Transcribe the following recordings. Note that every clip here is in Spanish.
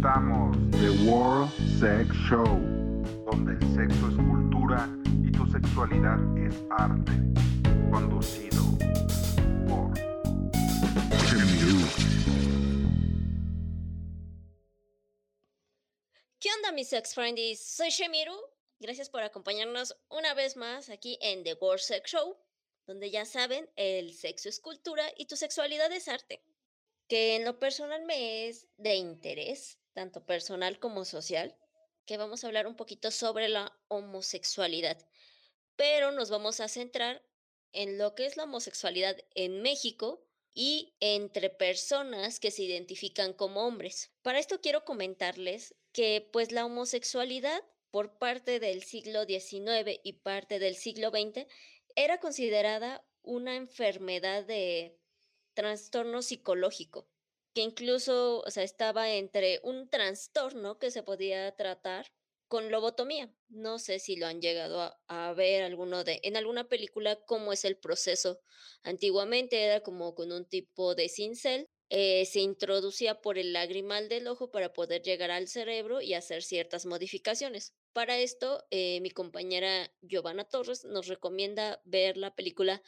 presentamos The World Sex Show, donde el sexo es cultura y tu sexualidad es arte. Conducido por. ¿Qué onda, mis sex friendies? Soy Shemiru. Gracias por acompañarnos una vez más aquí en The World Sex Show, donde ya saben, el sexo es cultura y tu sexualidad es arte. Que en lo personal me es de interés, tanto personal como social, que vamos a hablar un poquito sobre la homosexualidad. Pero nos vamos a centrar en lo que es la homosexualidad en México y entre personas que se identifican como hombres. Para esto quiero comentarles que pues la homosexualidad por parte del siglo XIX y parte del siglo XX era considerada una enfermedad de trastorno psicológico, que incluso o sea, estaba entre un trastorno que se podía tratar con lobotomía. No sé si lo han llegado a, ver alguno de en alguna película cómo es el proceso. Antiguamente era como con un tipo de cincel eh, se introducía por el lagrimal del ojo para poder llegar al cerebro y hacer ciertas modificaciones. Para esto, eh, mi compañera Giovanna Torres nos recomienda ver la película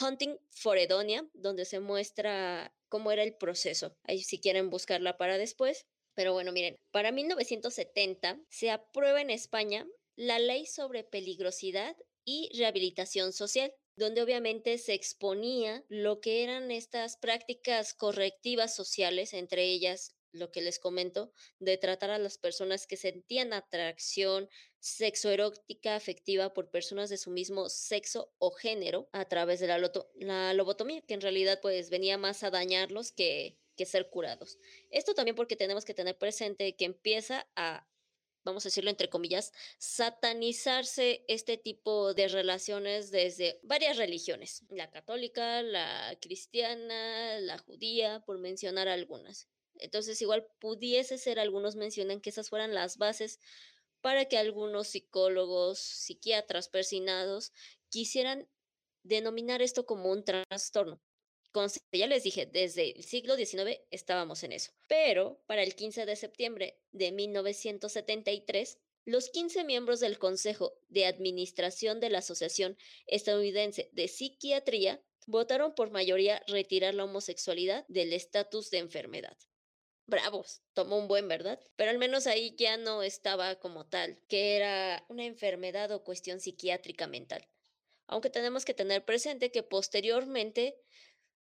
Hunting for Edonia, donde se muestra cómo era el proceso. Ahí si quieren buscarla para después. Pero bueno, miren, para 1970 se aprueba en España la ley sobre peligrosidad y rehabilitación social, donde obviamente se exponía lo que eran estas prácticas correctivas sociales, entre ellas lo que les comento, de tratar a las personas que sentían atracción sexoerótica afectiva por personas de su mismo sexo o género a través de la, lobotomía, que en realidad pues venía más a dañarlos que, que ser curados. Esto también porque tenemos que tener presente que empieza a vamos a decirlo entre comillas, satanizarse este tipo de relaciones desde varias religiones, la católica, la cristiana, la judía, por mencionar algunas. Entonces igual pudiese ser, algunos mencionan que esas fueran las bases para que algunos psicólogos, psiquiatras persinados quisieran denominar esto como un trastorno ya les dije, desde el siglo XIX estábamos en eso. Pero para el 15 de septiembre de 1973, los 15 miembros del Consejo de Administración de la Asociación Estadounidense de Psiquiatría votaron por mayoría retirar la homosexualidad del estatus de enfermedad. Bravos, tomó un buen, ¿verdad? Pero al menos ahí ya no estaba como tal, que era una enfermedad o cuestión psiquiátrica mental. Aunque tenemos que tener presente que posteriormente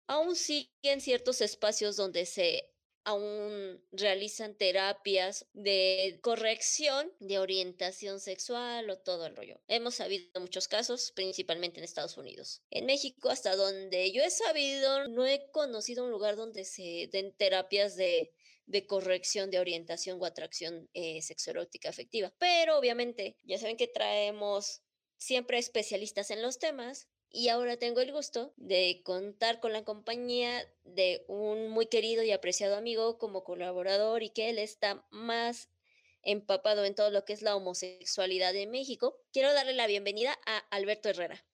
aún siguen ciertos espacios donde se aún realizan terapias de corrección de orientación sexual o todo el rollo. Hemos sabido muchos casos, principalmente en Estados Unidos. En México, hasta donde yo he sabido, no he conocido un lugar donde se den terapias de, de corrección de orientación o atracción eh, sexoerótica afectiva. Pero obviamente, ya saben que traemos siempre especialistas en los temas y ahora tengo el gusto de contar con la compañía de un muy querido y apreciado amigo como colaborador y que él está más empapado en todo lo que es la homosexualidad en México. Quiero darle la bienvenida a Alberto Herrera.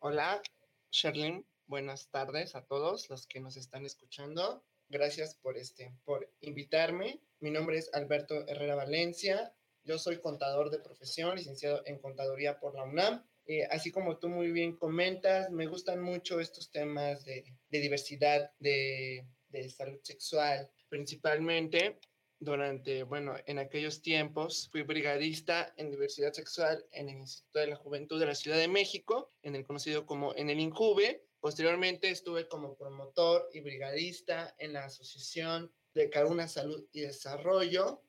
Hola, Sherlyn. Buenas tardes a todos los que nos están escuchando. Gracias por este por invitarme. Mi nombre es Alberto Herrera Valencia. Yo soy contador de profesión, licenciado en contaduría por la UNAM eh, así como tú muy bien comentas, me gustan mucho estos temas de, de diversidad, de, de, salud sexual, principalmente durante, bueno, en aquellos tiempos fui brigadista en diversidad sexual en el Instituto de la Juventud de la Ciudad de México, en el conocido como en el INJUVE. Posteriormente estuve como promotor y brigadista en la Asociación de Caruna Salud y Desarrollo,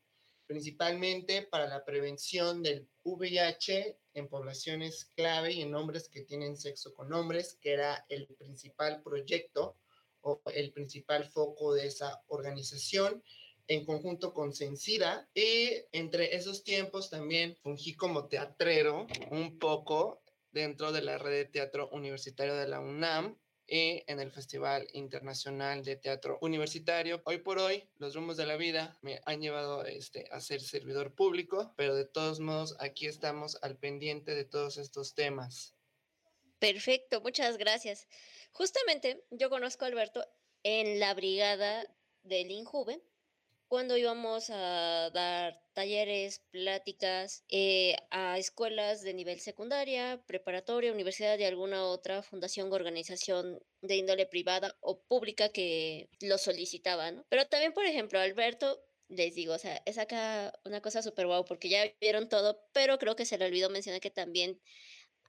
principalmente para la prevención del VIH en poblaciones clave y en hombres que tienen sexo con hombres, que era el principal proyecto o el principal foco de esa organización en conjunto con Censida. Y entre esos tiempos también fungí como teatrero un poco dentro de la red de teatro universitario de la UNAM y en el Festival Internacional de Teatro Universitario. Hoy por hoy, los rumbos de la vida me han llevado este, a ser servidor público, pero de todos modos aquí estamos al pendiente de todos estos temas. Perfecto, muchas gracias. Justamente yo conozco a Alberto en la brigada del INJUVE, cuando íbamos a dar talleres, pláticas eh, a escuelas de nivel secundaria, preparatoria, universidad y alguna otra fundación o organización de índole privada o pública que lo solicitaba, ¿no? Pero también, por ejemplo, Alberto, les digo, o sea, es acá una cosa súper guau porque ya vieron todo, pero creo que se le olvidó mencionar que también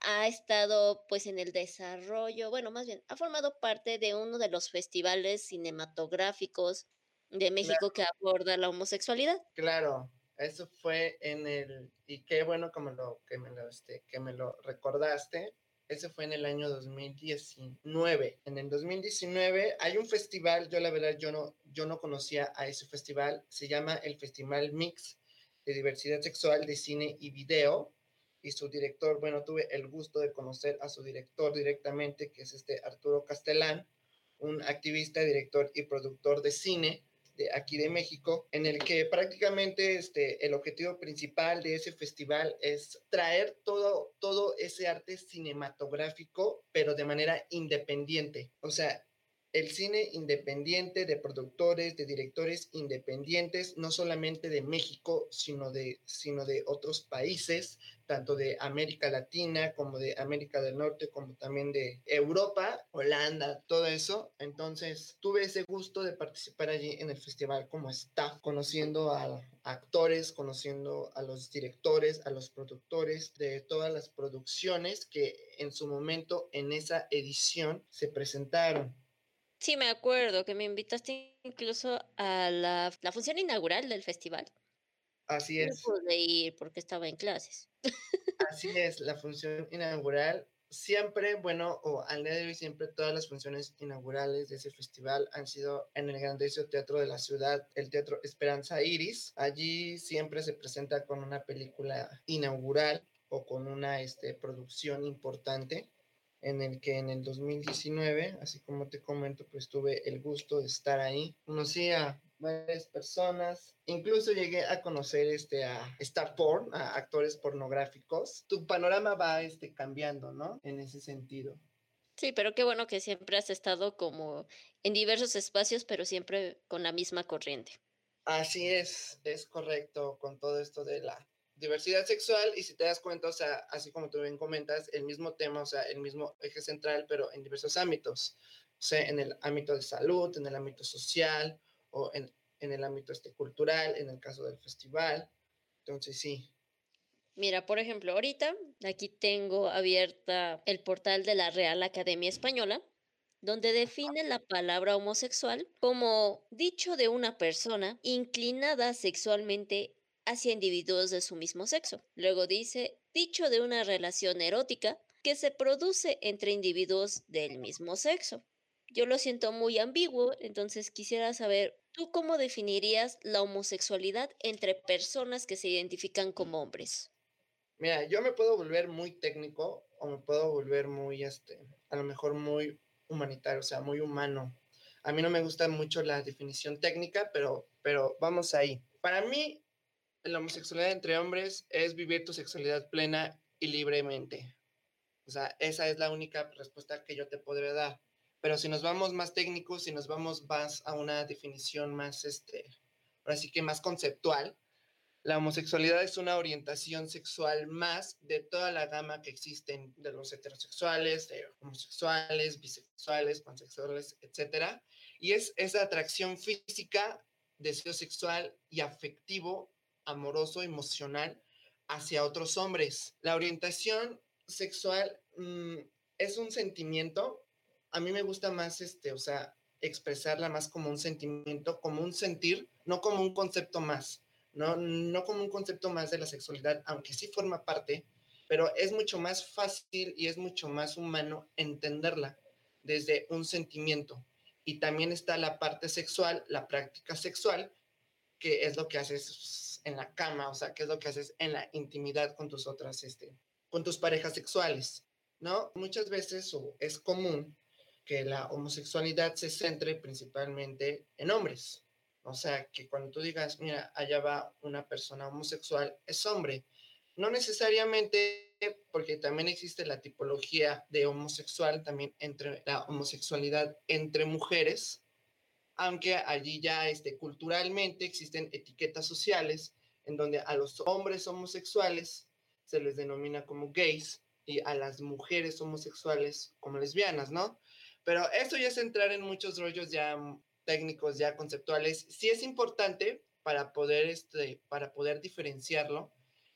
ha estado pues en el desarrollo, bueno, más bien, ha formado parte de uno de los festivales cinematográficos de México que aborda la homosexualidad. Claro, eso fue en el, y qué bueno que me lo, que me lo, este, que me lo recordaste, ese fue en el año 2019. En el 2019 hay un festival, yo la verdad yo no, yo no conocía a ese festival, se llama el Festival Mix de Diversidad Sexual de Cine y Video. Y su director, bueno, tuve el gusto de conocer a su director directamente, que es este Arturo Castellán, un activista, director y productor de cine de aquí de México, en el que prácticamente este, el objetivo principal de ese festival es traer todo, todo ese arte cinematográfico, pero de manera independiente. O sea, el cine independiente de productores, de directores independientes, no solamente de México, sino de, sino de otros países, tanto de América Latina como de América del Norte, como también de Europa, Holanda, todo eso. Entonces tuve ese gusto de participar allí en el festival como staff, conociendo a actores, conociendo a los directores, a los productores de todas las producciones que en su momento en esa edición se presentaron. Sí, me acuerdo que me invitaste incluso a la, la función inaugural del festival. Así es. No pude ir porque estaba en clases. Así es, la función inaugural. Siempre, bueno, o al día de hoy, siempre todas las funciones inaugurales de ese festival han sido en el grandioso teatro de la ciudad, el Teatro Esperanza Iris. Allí siempre se presenta con una película inaugural o con una este, producción importante en el que en el 2019, así como te comento, pues tuve el gusto de estar ahí. Conocí a varias personas, incluso llegué a conocer este, a star porn, a actores pornográficos. Tu panorama va este, cambiando, ¿no? En ese sentido. Sí, pero qué bueno que siempre has estado como en diversos espacios, pero siempre con la misma corriente. Así es, es correcto con todo esto de la diversidad sexual y si te das cuenta, o sea, así como tú bien comentas, el mismo tema, o sea, el mismo eje central, pero en diversos ámbitos, o sea, en el ámbito de salud, en el ámbito social o en, el ámbito este, cultural, en el caso del festival. Entonces, sí. Mira, por ejemplo, ahorita aquí tengo abierta el portal de la Real Academia Española, donde define la palabra homosexual como dicho de una persona inclinada sexualmente hacia individuos de su mismo sexo. Luego dice, dicho de una relación erótica que se produce entre individuos del mismo sexo. Yo lo siento muy ambiguo, entonces quisiera saber, ¿tú cómo definirías la homosexualidad entre personas que se identifican como hombres? Mira, yo me puedo volver muy técnico o me puedo volver muy, este, a lo mejor muy humanitario, o sea, muy humano. A mí no me gusta mucho la definición técnica, pero, pero vamos ahí. Para mí, la homosexualidad entre hombres es vivir tu sexualidad plena y libremente. O sea, esa es la única respuesta que yo te podré dar. Pero si nos vamos más técnicos, si nos vamos más a una definición más, este, ahora sí que más conceptual, la homosexualidad es una orientación sexual más de toda la gama que existen de los heterosexuales, de homosexuales, bisexuales, pansexuales, etc. Y es esa atracción física, deseo sexual y afectivo amoroso, emocional hacia otros hombres. La orientación sexual mm, es un sentimiento. A mí me gusta más, este, o sea, expresarla más como un sentimiento, como un sentir, no como un concepto más, no, no como un concepto más de la sexualidad, aunque sí forma parte, pero es mucho más fácil y es mucho más humano entenderla desde un sentimiento. Y también está la parte sexual, la práctica sexual, que es lo que haces en la cama, o sea, qué es lo que haces en la intimidad con tus otras, este, con tus parejas sexuales, ¿no? Muchas veces o es común que la homosexualidad se centre principalmente en hombres. O sea, que cuando tú digas, mira, allá va una persona homosexual, es hombre. No necesariamente porque también existe la tipología de homosexual, también entre la homosexualidad entre mujeres, aunque allí ya este, culturalmente existen etiquetas sociales en donde a los hombres homosexuales se les denomina como gays y a las mujeres homosexuales como lesbianas, ¿no? Pero eso ya es entrar en muchos rollos ya técnicos, ya conceptuales. Sí es importante para poder, este, para poder diferenciarlo,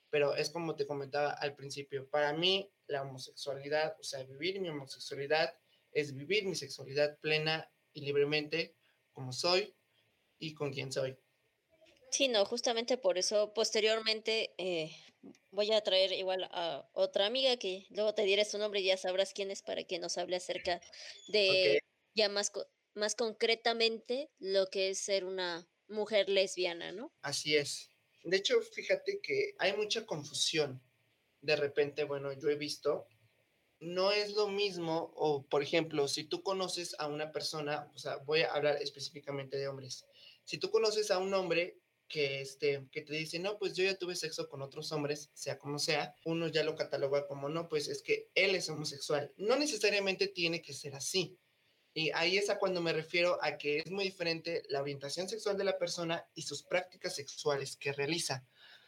pero es como te comentaba al principio, para mí la homosexualidad, o sea, vivir mi homosexualidad es vivir mi sexualidad plena y libremente como soy y con quien soy. Sí, no, justamente por eso posteriormente eh, voy a traer igual a otra amiga que luego te diré su nombre y ya sabrás quién es para que nos hable acerca de ya más, más concretamente lo que es ser una mujer lesbiana, ¿no? Así es. De hecho, fíjate que hay mucha confusión. De repente, bueno, yo he visto, no es lo mismo, o por ejemplo, si tú conoces a una persona, o sea, voy a hablar específicamente de hombres. Si tú conoces a un hombre que, este, que te dice, no, pues yo ya tuve sexo con otros hombres, sea como sea, uno ya lo cataloga como, no, pues es que él es homosexual. No necesariamente tiene que ser así. Y ahí es a cuando me refiero a que es muy diferente la orientación sexual de la persona y sus prácticas sexuales que realiza.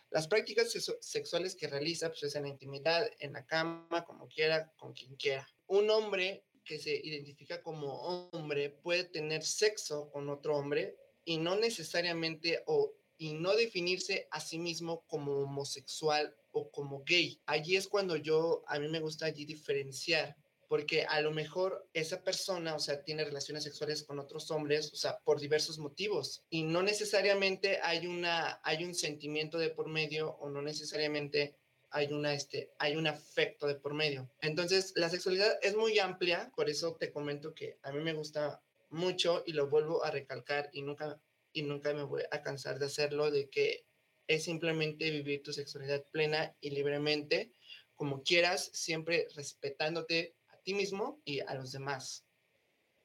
Las prácticas sexuales que realiza, pues es en la intimidad, en la cama, como quiera, con quien quiera. Un hombre que se identifica como hombre puede tener sexo con otro hombre y no necesariamente o y no definirse a sí mismo como homosexual o como gay. Allí es cuando yo, a mí me gusta allí diferenciar, porque a lo mejor esa persona, o sea, tiene relaciones sexuales con otros hombres, o sea, por diversos motivos, y no necesariamente hay, una, hay un sentimiento de por medio o no necesariamente hay, una, este, hay un afecto de por medio. Entonces, la sexualidad es muy amplia, por eso te comento que a mí me gusta mucho y lo vuelvo a recalcar y nunca y nunca me voy a cansar de hacerlo, de que es simplemente vivir tu sexualidad plena y libremente, como quieras, siempre respetándote a ti mismo y a los demás.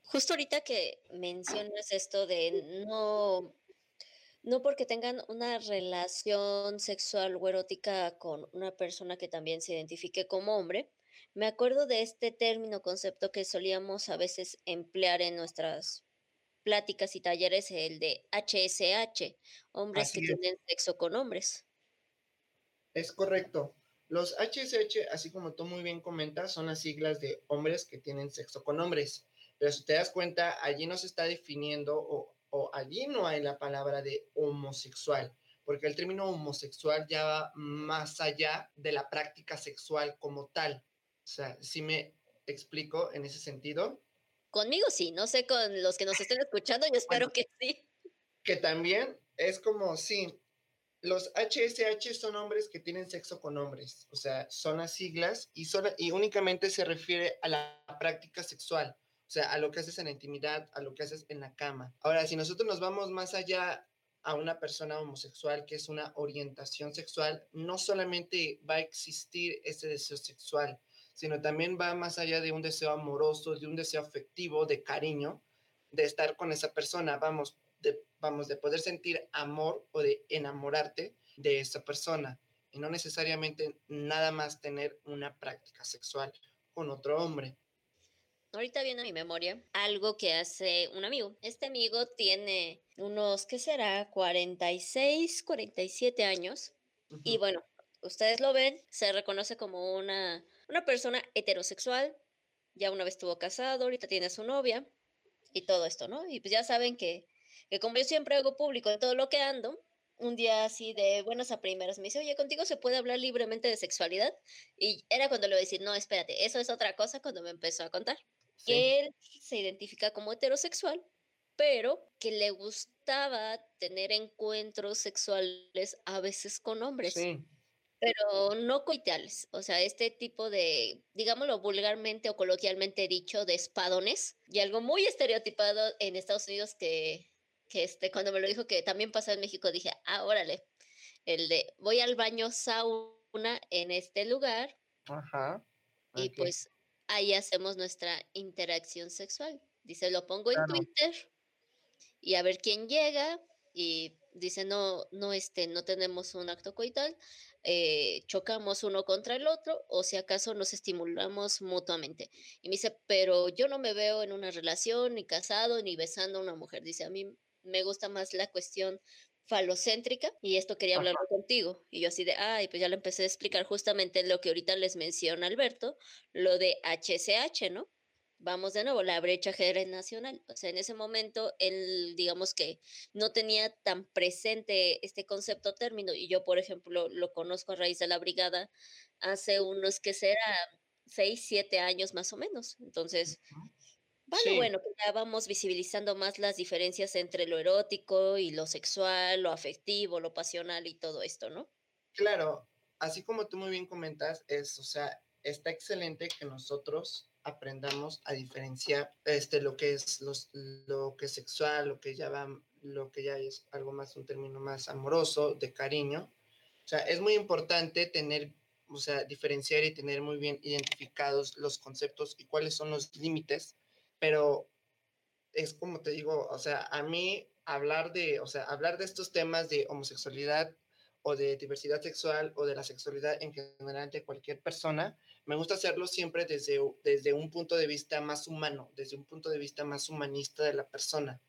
Justo ahorita que mencionas esto de no, no porque tengan una relación sexual o erótica con una persona que también se identifique como hombre, me acuerdo de este término, concepto que solíamos a veces emplear en nuestras pláticas y talleres el de HSH, hombres que tienen sexo con hombres. Es correcto. Los HSH, así como tú muy bien comentas, son las siglas de hombres que tienen sexo con hombres. Pero si te das cuenta, allí no se está definiendo o, o allí no hay la palabra de homosexual, porque el término homosexual ya va más allá de la práctica sexual como tal. O sea, si me explico en ese sentido. Conmigo sí, no sé con los que nos estén escuchando, yo espero que sí. Que también es como, sí, los HSH son hombres que tienen sexo con hombres, o sea, son las siglas y, son, y únicamente se refiere a la práctica sexual, o sea, a lo que haces en la intimidad, a lo que haces en la cama. Ahora, si nosotros nos vamos más allá a una persona homosexual que es una orientación sexual, no solamente va a existir ese deseo sexual, sino también va más allá de un deseo amoroso, de un deseo afectivo, de cariño, de estar con esa persona, vamos, de, vamos, de poder sentir amor o de enamorarte de esa persona y no necesariamente nada más tener una práctica sexual con otro hombre. Ahorita viene a mi memoria algo que hace un amigo. Este amigo tiene unos, ¿qué será? 46, 47 años. Y bueno, ustedes lo ven, se reconoce como una una persona heterosexual, ya una vez estuvo casado, ahorita tiene a su novia y todo esto, ¿no? Y pues ya saben que, que como yo siempre hago público de todo lo que ando, un día así de buenas a primeras me dice, oye, contigo se puede hablar libremente de sexualidad. Y era cuando le voy a decir, no, espérate, eso es otra cosa cuando me empezó a contar. Que él se identifica como heterosexual, pero que le gustaba tener encuentros sexuales a veces con hombres. Sí pero no coitales, o sea, este tipo de, digámoslo vulgarmente o coloquialmente dicho, de espadones, y algo muy estereotipado en Estados Unidos que, que este, cuando me lo dijo que también pasa en México, dije, ah, órale, el de voy al baño sauna en este lugar, Ajá. y pues ahí hacemos nuestra interacción sexual. Dice, lo pongo en Twitter y a ver quién llega y dice, no, no, este, no tenemos un acto coital, eh, chocamos uno contra el otro o si acaso nos estimulamos mutuamente. Y me dice, pero yo no me veo en una relación, ni casado, ni besando a una mujer. Dice, a mí me gusta más la cuestión falocéntrica y esto quería hablar contigo. Y yo así de, ay, pues ya le empecé a explicar justamente lo que ahorita les menciona Alberto, lo de HCH, ¿no? Vamos de nuevo, la brecha generacional. O sea, en ese momento él, digamos que no tenía tan presente este concepto término y yo, por ejemplo, lo conozco a raíz de la brigada hace unos que será seis, siete años más o menos. Entonces, Vale, bueno, ya vamos visibilizando más las diferencias entre lo erótico y lo sexual, lo afectivo, lo pasional y todo esto, ¿no? Claro, así como tú muy bien comentas, es, o sea, está excelente que nosotros aprendamos a diferenciar este lo que es los, lo que es sexual, lo que ya va, lo que ya es algo más un término más amoroso, de cariño. O sea, es muy importante tener, o sea, diferenciar y tener muy bien identificados los conceptos y cuáles son los límites pero es como te digo, o sea, a mí hablar de, o sea, hablar de estos temas de homosexualidad o de diversidad sexual o de la sexualidad en general de cualquier persona, me gusta hacerlo siempre desde, desde un punto de vista más humano, desde un punto de vista más humanista de la persona,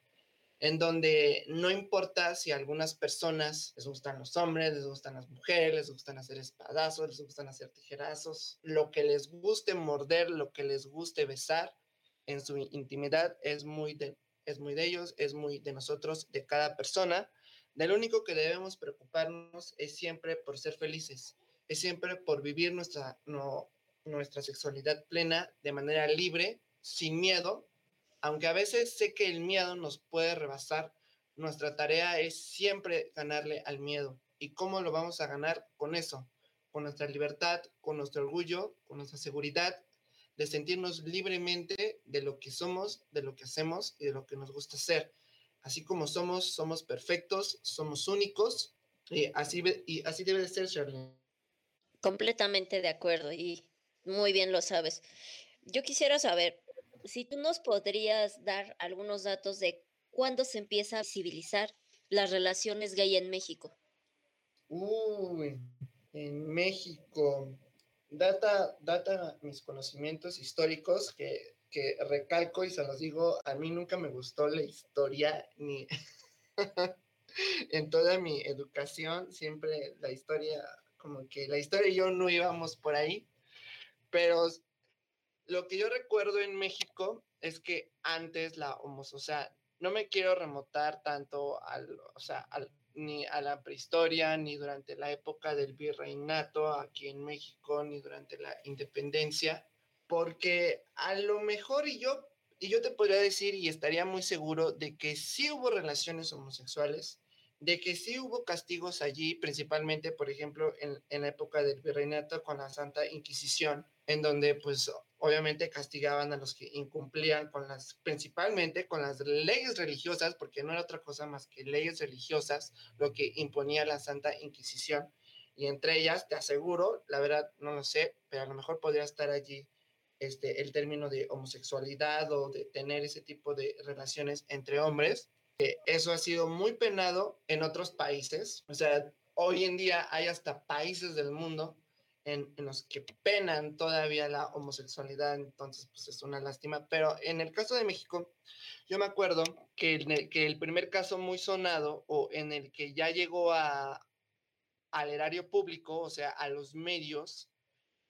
en donde no importa si a algunas personas les gustan los hombres, les gustan las mujeres, les gustan hacer espadazos, les gustan hacer tijerazos, lo que les guste morder, lo que les guste besar, en su intimidad es muy de, es muy de ellos, es muy de nosotros, de cada persona. De lo único que debemos preocuparnos es siempre por ser felices, es siempre por vivir nuestra, nuestra sexualidad plena de manera libre, sin miedo, aunque a veces sé que el miedo nos puede rebasar, nuestra tarea es siempre ganarle al miedo. ¿Y cómo lo vamos a ganar? Con eso, con nuestra libertad, con nuestro orgullo, con nuestra seguridad de sentirnos libremente de lo que somos, de lo que hacemos y de lo que nos gusta hacer. Así como somos, somos perfectos, somos únicos y así, y así debe de ser, Charlene. Completamente de acuerdo y muy bien lo sabes. Yo quisiera saber si tú nos podrías dar algunos datos de cuándo se empieza a civilizar las relaciones gay en México. Uy, en México data, data mis conocimientos históricos que, que recalco y se los digo, a mí nunca me gustó la historia ni en toda mi educación, siempre la historia, como que la historia y yo no íbamos por ahí, pero lo que yo recuerdo en México es que antes la homosexualidad, o sea, no me quiero remotar tanto al, o sea, al, ni a la prehistoria, ni durante la época del virreinato aquí en México, ni durante la independencia, porque a lo mejor y yo, y yo te podría decir y estaría muy seguro de que sí hubo relaciones homosexuales, de que sí hubo castigos allí, principalmente, por ejemplo, en, en la época del virreinato con la Santa Inquisición, en donde pues obviamente castigaban a los que incumplían con las, principalmente con las leyes religiosas, porque no era otra cosa más que leyes religiosas, lo que imponía la Santa Inquisición. Y entre ellas, te aseguro, la verdad no lo sé, pero a lo mejor podría estar allí este, el término de homosexualidad o de tener ese tipo de relaciones entre hombres. eso ha sido muy penado en otros países. O sea, hoy en día hay hasta países del mundo en, los que penan todavía la homosexualidad, entonces pues es una lástima. Pero en el caso de México, yo me acuerdo que, el, que el primer caso muy sonado o en el que ya llegó a, al erario público, o sea, a los medios,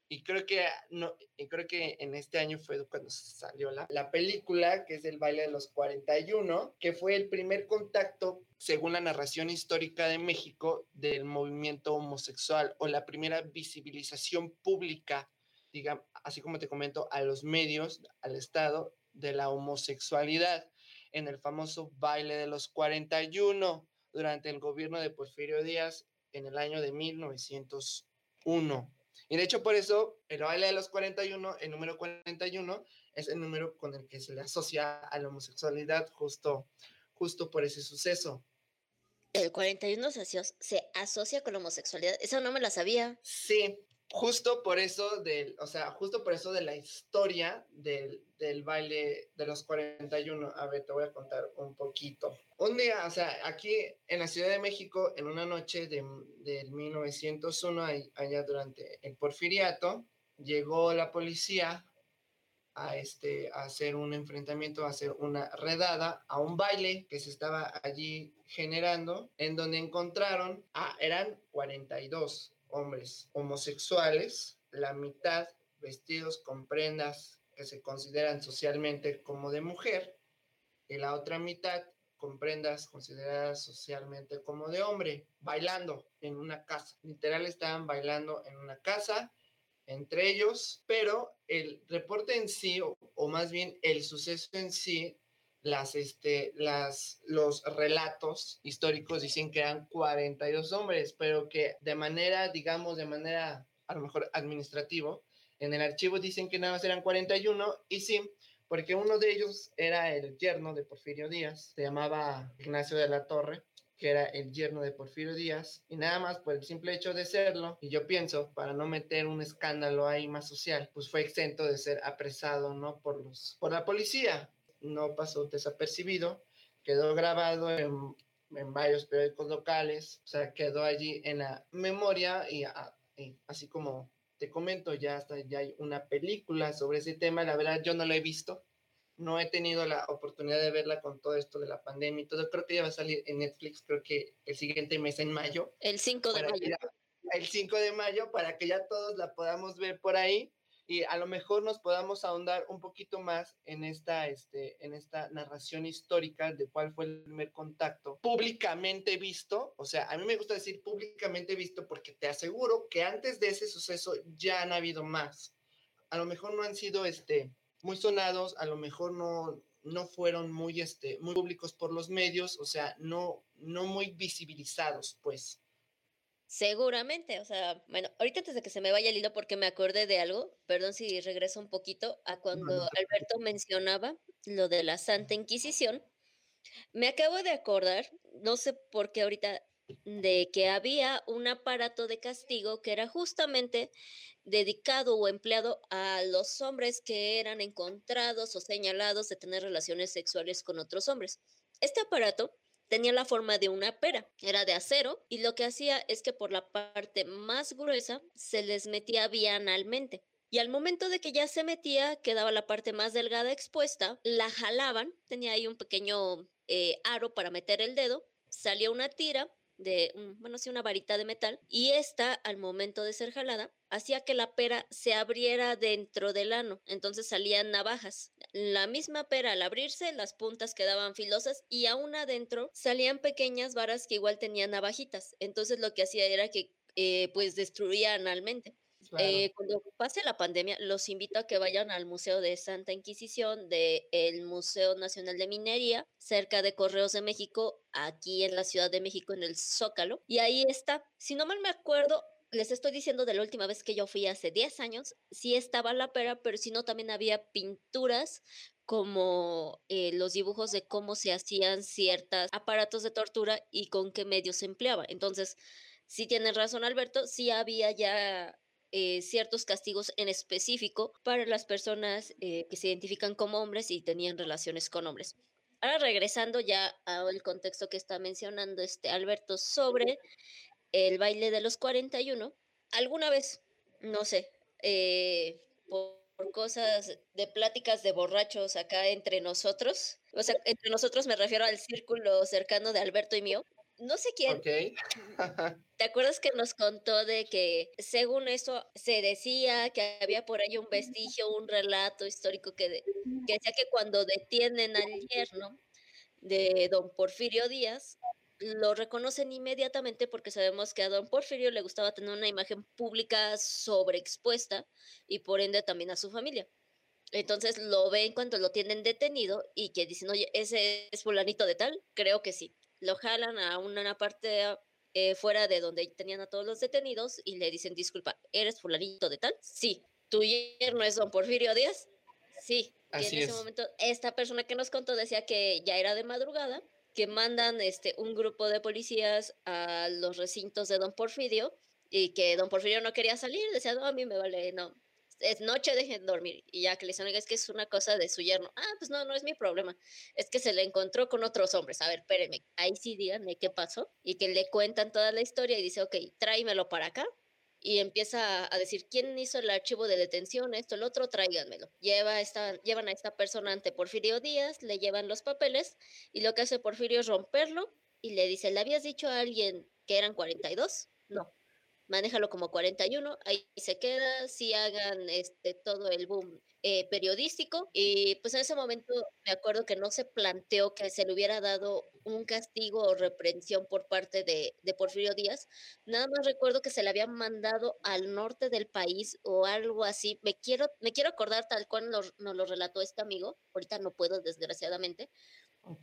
y creo que, no, y creo que en este año fue cuando salió la, la película, que es el baile de los 41, que fue el primer contacto, según la narración histórica de México, del movimiento homosexual o la primera visibilización pública, digamos, así como te comento, a los medios, al Estado, de la homosexualidad en el famoso baile de los 41 durante el gobierno de Porfirio Díaz en el año de 1901. Y de hecho, por eso, el baile de los 41, el número 41, es el número con el que se le asocia a la homosexualidad justo, justo por ese suceso. El 41 se, se asocia con la homosexualidad. Eso no me la sabía. Sí, justo por eso del, o sea, justo por eso de la historia del, del, baile de los 41. A ver, te voy a contar un poquito. Un día, o sea, aquí en la Ciudad de México, en una noche de, del 1901, allá durante el porfiriato, llegó la policía a, este, a hacer un enfrentamiento, a hacer una redada a un baile que se estaba allí generando, en donde encontraron, ah, eran 42 hombres homosexuales, la mitad vestidos con prendas que se consideran socialmente como de mujer y la otra mitad con prendas consideradas socialmente como de hombre, bailando en una casa. Literal estaban bailando en una casa entre ellos, pero el reporte en sí, o, más bien el suceso en sí, las, este, las, los relatos históricos dicen que eran 42 hombres, pero que de manera, digamos, de manera a lo mejor administrativo, en el archivo dicen que nada más eran 41 y sí, porque uno de ellos era el yerno de Porfirio Díaz, se llamaba Ignacio de la Torre, que era el yerno de Porfirio Díaz, y nada más por el simple hecho de serlo, y yo pienso, para no meter un escándalo ahí más social, pues fue exento de ser apresado, ¿no? Por, los, por la policía. No pasó desapercibido, quedó grabado en, en varios periódicos locales, o sea, quedó allí en la memoria y, y así como te comento, ya hasta ya hay una película sobre ese tema, la verdad yo no la he visto, no he tenido la oportunidad de verla con todo esto de la pandemia y todo. Creo que ya va a salir en Netflix, creo que el siguiente mes en mayo. El 5 de mayo. el 5 de mayo para que ya todos la podamos ver por ahí y a lo mejor nos podamos ahondar un poquito más en esta, este, en esta narración histórica de cuál fue el primer contacto públicamente visto. O sea, a mí me gusta decir públicamente visto porque te aseguro que antes de ese suceso ya han habido más. A lo mejor no han sido este, muy sonados, a lo mejor no, no fueron muy, este, muy públicos por los medios, o sea, no, no muy visibilizados, pues. Seguramente, o sea, bueno, ahorita antes de que se me vaya el hilo porque me acordé de algo, perdón si regreso un poquito a cuando Alberto mencionaba lo de la Santa Inquisición, me acabo de acordar, no sé por qué ahorita, de que había un aparato de castigo que era justamente dedicado o empleado a los hombres que eran encontrados o señalados de tener relaciones sexuales con otros hombres. Este aparato tenía la forma de una pera, era de acero y lo que hacía es que por la parte más gruesa se les metía bianalmente. Y al momento de que ya se metía, quedaba la parte más delgada expuesta, la jalaban, tenía ahí un pequeño eh, aro para meter el dedo, salía una tira de, bueno, sí, una varita de metal, y esta, al momento de ser jalada, hacía que la pera se abriera dentro del ano, entonces salían navajas. La misma pera al abrirse, las puntas quedaban filosas y aún adentro salían pequeñas varas que igual tenían navajitas, entonces lo que hacía era que eh, pues destruía analmente. Eh, cuando pase la pandemia, los invito a que vayan al Museo de Santa Inquisición del Museo Nacional de Minería, cerca de Correos de México, aquí en la Ciudad de México, en el Zócalo. Y ahí está, si no mal me acuerdo, les estoy diciendo de la última vez que yo fui hace 10 años, sí estaba la pera, pero si no también había pinturas como eh, los dibujos de cómo se hacían ciertos aparatos de tortura y con qué medios se empleaba. Entonces, si tienen razón Alberto, sí había ya eh, ciertos castigos en específico para las personas eh, que se identifican como hombres y tenían relaciones con hombres. Ahora regresando ya al contexto que está mencionando este Alberto sobre el baile de los 41, alguna vez, no sé, eh, por, por cosas de pláticas de borrachos acá entre nosotros, o sea, entre nosotros me refiero al círculo cercano de Alberto y mío, no sé quién. ¿Te acuerdas que nos contó de que según eso se decía que había por ahí un vestigio, un relato histórico que, decía que cuando detienen al yerno de don Porfirio Díaz, lo reconocen inmediatamente porque sabemos que a don Porfirio le gustaba tener una imagen pública sobreexpuesta y por ende también a su familia. Entonces lo ven cuando lo tienen detenido y que dicen, oye, ese es fulanito de tal, creo que sí lo jalan a una parte eh, fuera de donde tenían a todos los detenidos y le dicen, disculpa, ¿eres fulanito de tal? Sí. ¿Tu yerno es don Porfirio Díaz? Sí. y en ese momento, esta persona que nos contó decía que ya era de madrugada, que mandan este, un grupo de policías a los recintos de don Porfirio y que don Porfirio no quería salir, decía, no, a mí me vale, no, es noche, dejen dormir. Y ya que le dicen, es que es una cosa de su yerno. Ah, pues no, no es mi problema. Es que se le encontró con otros hombres. A ver, espérenme, ahí sí díganme qué pasó. Y que le cuentan toda la historia y dice, ok, tráemelo para acá. Y empieza a decir, ¿quién hizo el archivo de detención? Esto, el otro, tráiganmelo. Lleva esta, llevan a esta persona ante Porfirio Díaz, le llevan los papeles y lo que hace Porfirio es romperlo y le dice, ¿le habías dicho a alguien que eran 42? No, manéjalo como 41, ahí se queda, si hagan este, todo el boom eh, periodístico. Y pues en ese momento me acuerdo que no se planteó que se le hubiera dado un castigo o reprensión por parte de, de Porfirio Díaz. Nada más recuerdo que se le había mandado al norte del país o algo así. Me quiero, me quiero acordar tal cual nos, nos lo relató este amigo. Ahorita no puedo, desgraciadamente.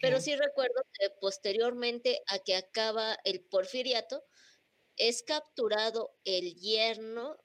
Pero sí recuerdo que posteriormente a que acaba el porfiriato, es capturado el yerno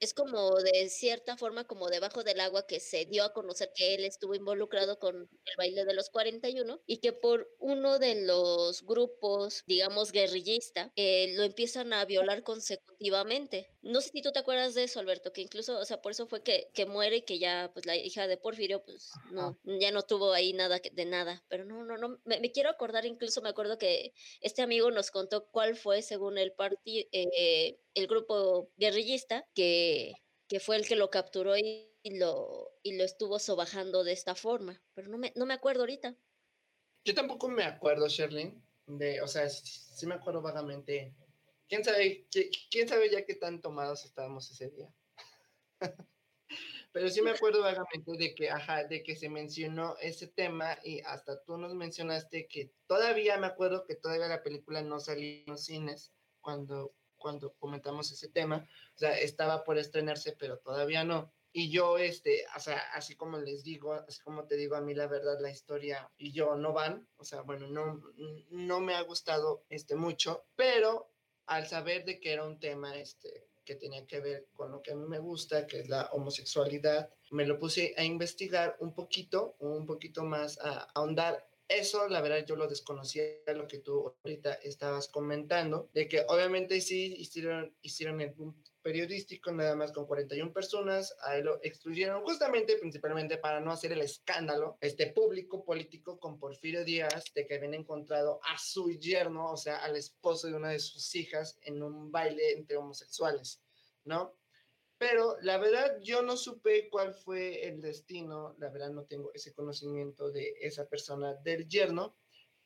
es como de cierta forma como debajo del agua que se dio a conocer que él estuvo involucrado con el baile de los 41 y que por uno de los grupos, digamos, guerrillista, eh, lo empiezan a violar consecutivamente. No sé si tú te acuerdas de eso, Alberto, que incluso, o sea, por eso fue que, que muere y que ya, pues la hija de Porfirio, pues no, ya no tuvo ahí nada de nada. Pero no, no, no, me, quiero acordar, incluso me acuerdo que este amigo nos contó cuál fue, según el partido, eh, el grupo guerrillista que, que fue el que lo capturó y, lo, y lo estuvo sobajando de esta forma. Pero no me, no me acuerdo ahorita. Yo tampoco me acuerdo, Sherlyn, de, o sea, sí, me acuerdo vagamente. ¿Quién sabe, quién sabe ya qué tan tomados estábamos ese día? Pero sí me acuerdo vagamente de que, ajá, de que se mencionó ese tema y hasta tú nos mencionaste que todavía me acuerdo que todavía la película no salió en los cines cuando, cuando comentamos ese tema, o sea, estaba por estrenarse, pero todavía no. Y yo, este, o sea, así como les digo, así como te digo, a mí la verdad la historia y yo no van, o sea, bueno, no, no me ha gustado, este, mucho, pero al saber de que era un tema, este, que tenía que ver con lo que a mí me gusta, que es la homosexualidad, me lo puse a investigar un poquito, un poquito más, a ahondar eso, la verdad, yo lo desconocía, lo que tú ahorita estabas comentando, de que obviamente sí hicieron, hicieron el boom periodístico nada más con 41 personas, ahí lo excluyeron justamente, principalmente para no hacer el escándalo este público político con Porfirio Díaz de que habían encontrado a su yerno, o sea, al esposo de una de sus hijas en un baile entre homosexuales, ¿no? Pero la verdad yo no supe cuál fue el destino, la verdad no tengo ese conocimiento de esa persona del yerno,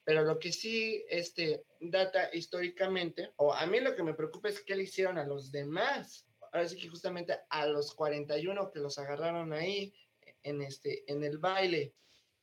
pero lo que sí este, data históricamente, o a mí lo que me preocupa es qué le hicieron a los demás. Ahora sí que justamente a los 41 que los agarraron ahí en, este, en el baile.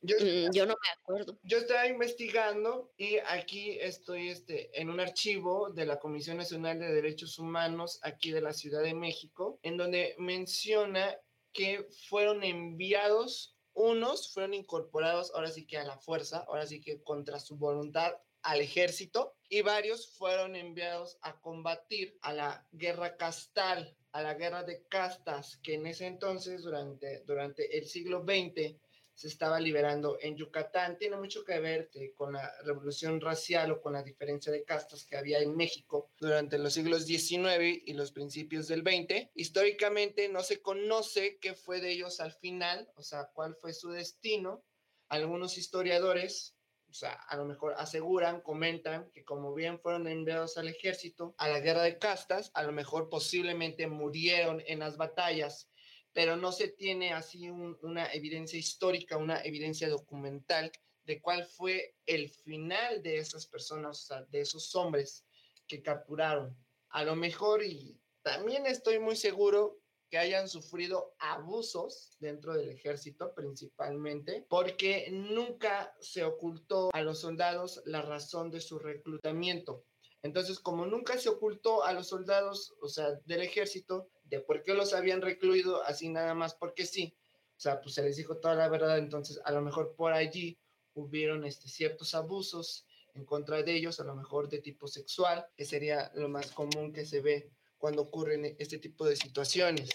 Mm, yo, no me acuerdo. Yo estaba investigando y aquí estoy este, en un archivo de la Comisión Nacional de Derechos Humanos aquí de la Ciudad de México, en donde menciona que fueron enviados, unos fueron incorporados ahora sí que a la fuerza, ahora sí que contra su voluntad al ejército y varios fueron enviados a combatir a la guerra castal, a la guerra de castas, que en ese entonces, durante, durante el siglo XX, se estaba liberando en Yucatán. Tiene mucho que ver eh, con la revolución racial o con la diferencia de castas que había en México durante los siglos XIX y los principios del XX. Históricamente no se conoce qué fue de ellos al final, o sea, cuál fue su destino. Algunos historiadores o sea, a lo mejor aseguran, comentan que como bien fueron enviados al ejército, a la guerra de castas, a lo mejor posiblemente murieron en las batallas pero no se tiene así una evidencia histórica, una evidencia documental de cuál fue el final de esas personas, o sea, de esos hombres que capturaron. A lo mejor, y también estoy muy seguro que hayan sufrido abusos dentro del ejército principalmente, porque nunca se ocultó a los soldados la razón de su reclutamiento. Entonces, como nunca se ocultó a los soldados, o sea, del ejército, de por qué los habían recluido así nada más porque sí. O sea, pues se les dijo toda la verdad, entonces a lo mejor por allí hubieron este, ciertos abusos en contra de ellos, a lo mejor de tipo sexual, que sería lo más común que se ve cuando ocurren este tipo de situaciones.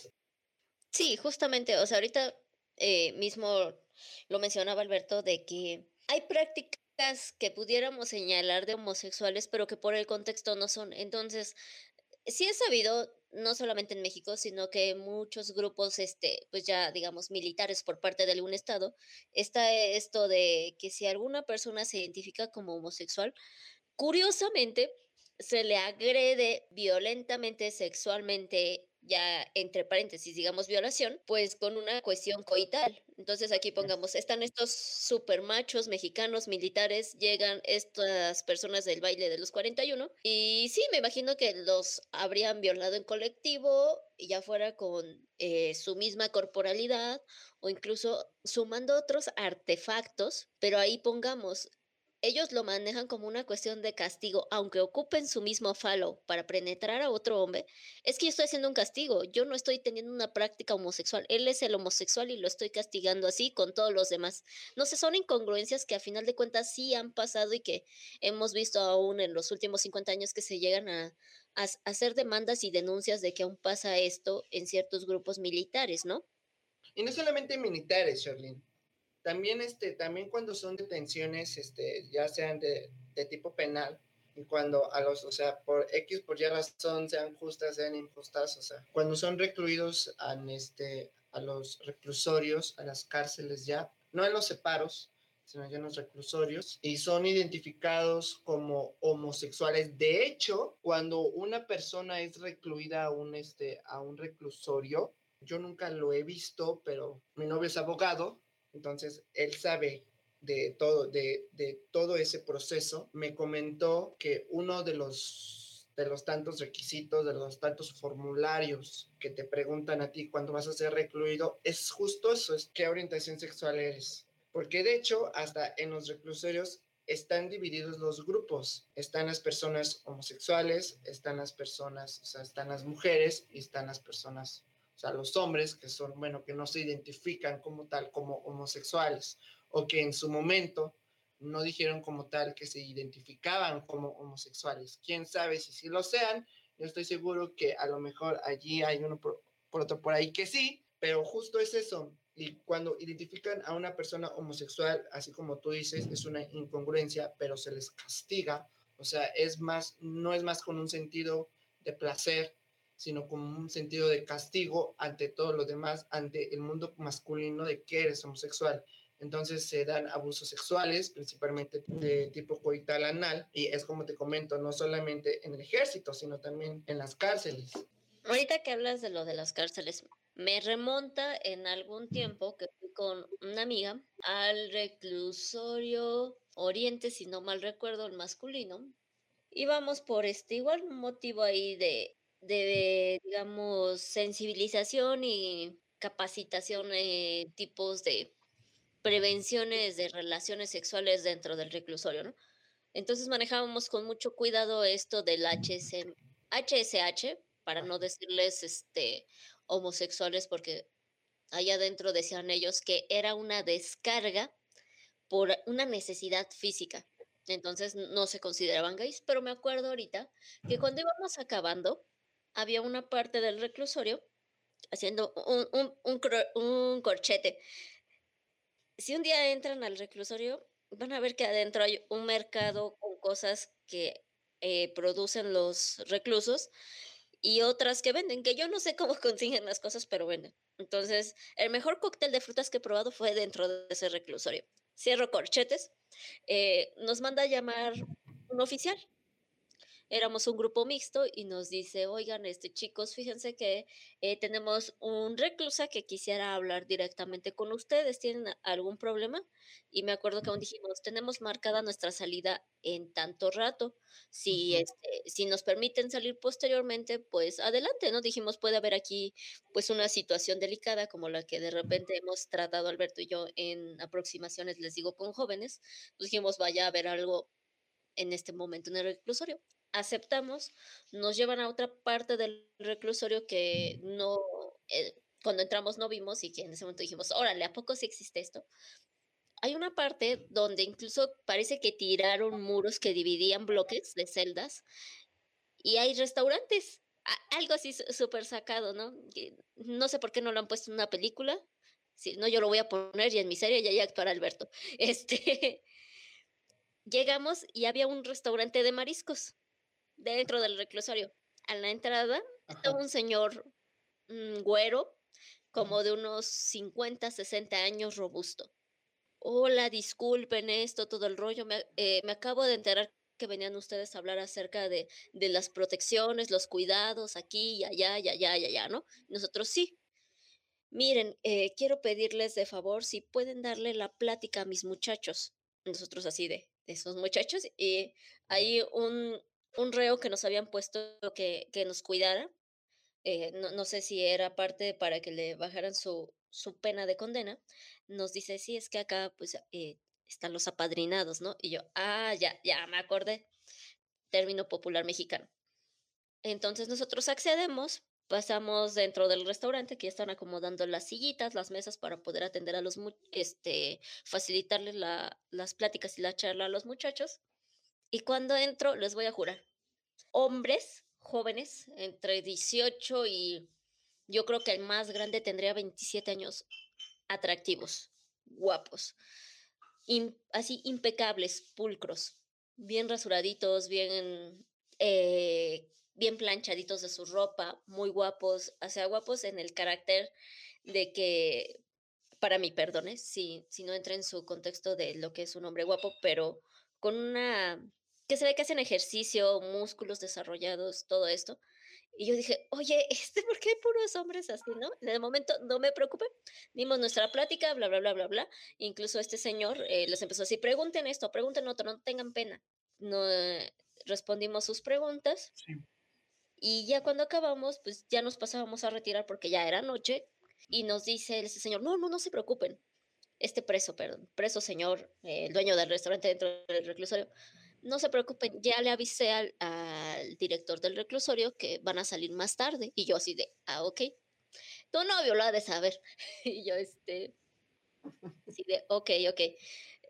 Sí, justamente, o sea, ahorita eh, mismo lo mencionaba Alberto, de que hay prácticas que pudiéramos señalar de homosexuales, pero que por el contexto no son. Entonces, sí he sabido, no solamente en México, sino que muchos grupos, este, pues ya digamos, militares por parte de algún estado, está esto de que si alguna persona se identifica como homosexual, curiosamente se le agrede violentamente, sexualmente, ya entre paréntesis, digamos violación, pues con una cuestión coital. Entonces aquí pongamos, están estos super machos mexicanos militares, llegan estas personas del baile de los 41 y sí, me imagino que los habrían violado en colectivo, ya fuera con eh, su misma corporalidad o incluso sumando otros artefactos, pero ahí pongamos, ellos lo manejan como una cuestión de castigo, aunque ocupen su mismo falo para penetrar a otro hombre, es que yo estoy haciendo un castigo, yo no estoy teniendo una práctica homosexual, él es el homosexual y lo estoy castigando así con todos los demás. No sé, son incongruencias que a final de cuentas sí han pasado y que hemos visto aún en los últimos 50 años que se llegan a, hacer demandas y denuncias de que aún pasa esto en ciertos grupos militares, ¿no? Y no solamente militares, Sherlyn también, este, también cuando son detenciones, este, ya sean de, tipo penal, y cuando a los, o sea, por X, por Y razón, sean justas, sean injustas, o sea, cuando son recluidos en este, a los reclusorios, a las cárceles ya, no en los separos, sino ya en los reclusorios, y son identificados como homosexuales. De hecho, cuando una persona es recluida a un, este, a un reclusorio, yo nunca lo he visto, pero mi novio es abogado, entonces, él sabe de todo, de, todo ese proceso. Me comentó que uno de los, de los tantos requisitos, de los tantos formularios que te preguntan a ti cuando vas a ser recluido, es justo eso, es qué orientación sexual eres. Porque de hecho, hasta en los reclusorios están divididos los grupos. Están las personas homosexuales, están las personas, o sea, están las mujeres y están las personas o sea, los hombres que son, bueno, que no se identifican como tal, como homosexuales, o que en su momento no dijeron como tal que se identificaban como homosexuales. Quién sabe si sí lo sean, yo estoy seguro que a lo mejor allí hay uno por, otro por ahí que sí, pero justo es eso. Y cuando identifican a una persona homosexual, así como tú dices, es una incongruencia, pero se les castiga. O sea, es más, no es más con un sentido de placer, sino como un sentido de castigo ante todo lo demás, ante el mundo masculino de que eres homosexual. Entonces se dan abusos sexuales, principalmente de tipo coital anal, y es como te comento, no solamente en el ejército, sino también en las cárceles. Ahorita que hablas de lo de las cárceles, me remonta en algún tiempo que fui con una amiga al reclusorio Oriente, si no mal recuerdo, el masculino. Íbamos por este igual motivo ahí de de, digamos, sensibilización y capacitación en tipos de prevenciones de relaciones sexuales dentro del reclusorio, ¿no? Entonces manejábamos con mucho cuidado esto del HSM, HSH, para no decirles este, homosexuales, porque allá adentro decían ellos que era una descarga por una necesidad física. Entonces no se consideraban gays, pero me acuerdo ahorita que cuando íbamos acabando, había una parte del reclusorio haciendo un, un, corchete. Si un día entran al reclusorio, van a ver que adentro hay un mercado con cosas que eh, producen los reclusos y otras que venden, que yo no sé cómo consiguen las cosas, pero venden. Entonces, el mejor cóctel de frutas que he probado fue dentro de ese reclusorio. Cierro corchetes, eh, nos manda a llamar un oficial éramos un grupo mixto y nos dice, oigan, este chicos, fíjense que eh, tenemos un reclusa que quisiera hablar directamente con ustedes, ¿tienen algún problema? Y me acuerdo que aún dijimos, tenemos marcada nuestra salida en tanto rato, si, este, si nos permiten salir posteriormente, pues adelante, ¿no? Dijimos, puede haber aquí pues una situación delicada como la que de repente hemos tratado Alberto y yo en aproximaciones, les digo, con jóvenes, pues dijimos, vaya a haber algo en este momento en el reclusorio aceptamos, nos llevan a otra parte del reclusorio que no, eh, cuando entramos no vimos y que en ese momento dijimos, órale, ¿a poco sí existe esto? Hay una parte donde incluso parece que tiraron muros que dividían bloques de celdas y hay restaurantes, algo así súper sacado, ¿no? No sé por qué no lo han puesto en una película, si no yo lo voy a poner y en mi serie ya hay actuar Alberto. Este, llegamos y había un restaurante de mariscos dentro del reclusorio. a la entrada estaba un señor mm, güero, como de unos 50, 60 años, robusto. Hola, disculpen esto, todo el rollo. Me, eh, me acabo de enterar que venían ustedes a hablar acerca de, de las protecciones, los cuidados aquí y allá y allá y allá, ¿no? Nosotros sí. Miren, eh, quiero pedirles de favor si pueden darle la plática a mis muchachos. Nosotros así de, de esos muchachos. Y hay un, un reo que nos habían puesto que, que nos cuidara. eh, no, no sé si era parte para que le bajaran su, su pena de condena. Nos dice, sí, es que acá pues eh, están los apadrinados, ¿no? Y yo, ah, ya, ya me acordé. Término popular mexicano. Entonces nosotros accedemos, pasamos dentro del restaurante que ya están acomodando las sillitas, las mesas para poder atender a los, este, facilitarles la- las pláticas y la charla a los muchachos. Y cuando entro, les voy a jurar, hombres jóvenes, entre 18 y yo creo que el más grande tendría 27 años, atractivos, guapos, im- así impecables, pulcros, bien rasuraditos, bien, eh, bien planchaditos de su ropa, muy guapos, o sea, guapos en el carácter de que, para mí, perdone, si, si no entra en su contexto de lo que es un hombre guapo, pero con una, que se ve que hacen ejercicio, músculos desarrollados, todo esto. Y yo dije, oye, este, ¿por qué hay puros hombres así, no? En el momento, no me preocupe, dimos nuestra plática, bla, bla, bla, bla, bla. Incluso este señor eh, les empezó así, pregunten esto, pregunten otro, no tengan pena. No, eh, respondimos sus preguntas Sí. y ya cuando acabamos, pues ya nos pasábamos a retirar porque ya era noche y nos dice ese señor, no, no, no se preocupen. Este preso, perdón, preso señor, eh, el dueño del restaurante dentro del reclusorio, no se preocupen, ya le avisé al, al director del reclusorio que van a salir más tarde. Y yo así de, ah, ok. Tu novio lo ha de saber. Y yo, este, así de, ok, ok.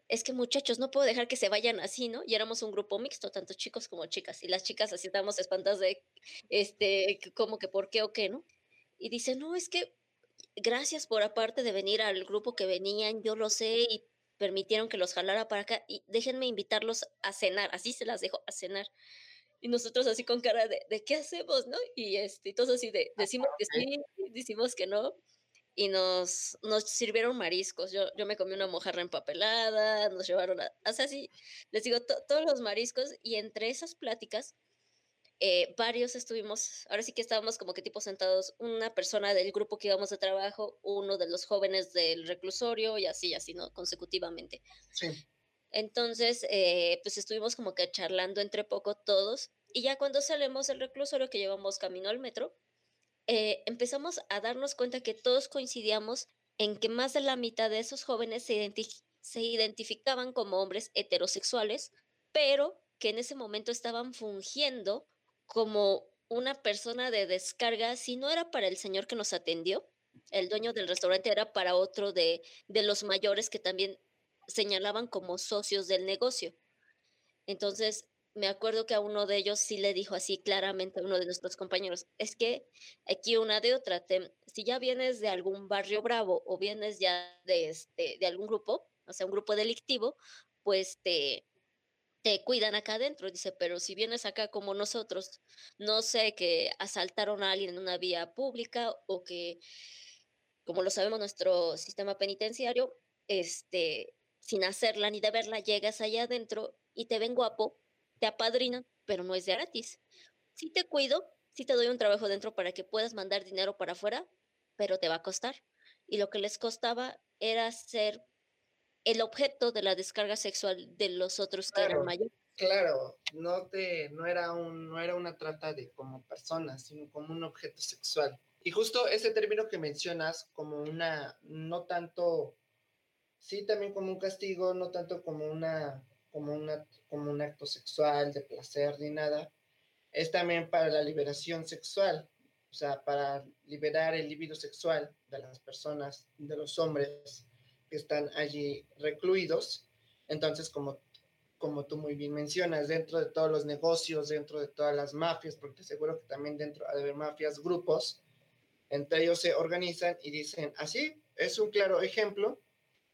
Es que muchachos, no puedo dejar que se vayan así, ¿no? Y éramos un grupo mixto, tanto chicos como chicas. Y las chicas así estábamos espantadas de, este, como que por qué o qué, ¿no? Y dice, no, es que gracias por aparte de venir al grupo que venían, yo lo sé y permitieron que los jalara para acá y déjenme invitarlos a cenar, así se las dejo a cenar. Y nosotros así con cara de, ¿de qué hacemos, no? Y este, y todos así de, decimos que sí, decimos que no. Y nos, nos sirvieron mariscos. Yo, yo me comí una mojarra empapelada, nos llevaron a, o sea, sí, les digo, to- todos los mariscos. Y entre esas pláticas, eh, varios estuvimos, ahora sí que estábamos como que tipo sentados, una persona del grupo que íbamos de trabajo, uno de los jóvenes del reclusorio y así, así, ¿no? Consecutivamente. Sí. Entonces, eh, pues estuvimos como que charlando entre poco todos y ya cuando salimos del reclusorio que llevamos camino al metro, eh, empezamos a darnos cuenta que todos coincidíamos en que más de la mitad de esos jóvenes se, identi- se identificaban como hombres heterosexuales, pero que en ese momento estaban fungiendo como una persona de descarga, si no era para el señor que nos atendió, el dueño del restaurante era para otro de, de los mayores que también señalaban como socios del negocio. Entonces, me acuerdo que a uno de ellos sí le dijo así claramente a uno de nuestros compañeros, es que aquí una de otra, te- si ya vienes de algún barrio bravo o vienes ya de, este, de algún grupo, o sea, un grupo delictivo, pues te, te cuidan acá adentro, dice, pero si vienes acá como nosotros, no sé, que asaltaron a alguien en una vía pública o que, como lo sabemos, nuestro sistema penitenciario, este, sin hacerla ni de verla, llegas allá adentro y te ven guapo, te apadrinan, pero no es de gratis. Sí te cuido, sí te doy un trabajo dentro para que puedas mandar dinero para afuera, pero te va a costar. Y lo que les costaba era ser el objeto de la descarga sexual de los otros que eran Claro. mayores. Claro, no te, no era un, no era una trata de como personas, sino como un objeto sexual. Y justo ese término que mencionas como una, no tanto, sí también como un castigo, no tanto como una, como una, como un acto sexual de placer ni nada, es también para la liberación sexual, o sea, para liberar el libido sexual de las personas, de los hombres están allí recluidos. Entonces, como como tú muy bien mencionas, dentro de todos los negocios, dentro de todas las mafias, porque te aseguro que también dentro de mafias, grupos, entre ellos se organizan y dicen, así, es un claro ejemplo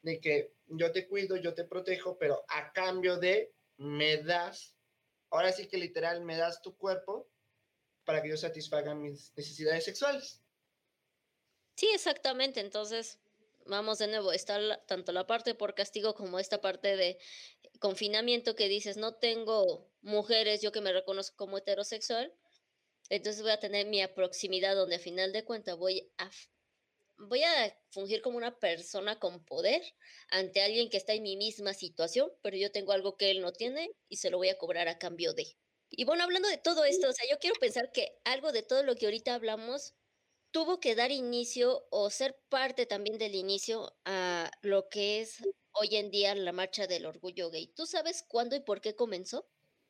de que yo te cuido, yo te protejo, pero a cambio de me das, ahora sí que literal me das tu cuerpo para que yo satisfaga mis necesidades sexuales. Sí, exactamente. Entonces, vamos de nuevo, está tanto la parte por castigo como esta parte de confinamiento que dices, no tengo mujeres, yo que me reconozco como heterosexual, entonces voy a tener mi proximidad donde a final de cuentas voy a voy a fungir como una persona con poder ante alguien que está en mi misma situación, pero yo tengo algo que él no tiene y se lo voy a cobrar a cambio de. Y bueno, hablando de todo esto, o sea, yo quiero pensar que algo de todo lo que ahorita hablamos tuvo que dar inicio o ser parte también del inicio a lo que es hoy en día la marcha del orgullo gay. ¿Tú sabes cuándo y por qué comenzó?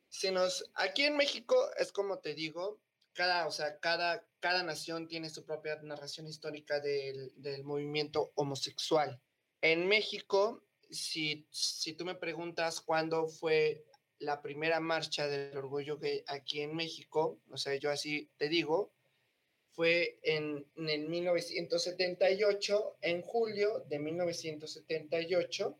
Si nos, aquí en México es como te digo, cada, o sea, cada, cada nación tiene su propia narración histórica del, del movimiento homosexual. En México, si, si tú me preguntas cuándo fue la primera marcha del orgullo gay aquí en México, o sea, yo así te digo, fue en, en, el 1978, en julio de 1978.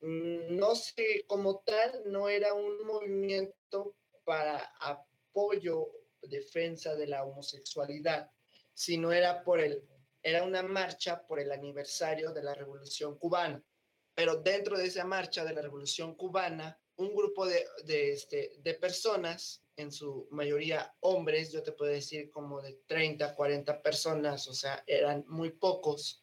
Mm, no sé, como tal, no era un movimiento para apoyo, defensa de la homosexualidad, sino era por el, era una marcha por el aniversario de la Revolución Cubana. Pero dentro de esa marcha de la Revolución Cubana, un grupo de, de, este, de personas en su mayoría hombres, yo te puedo decir como de 30, 40 personas, o sea, eran muy pocos,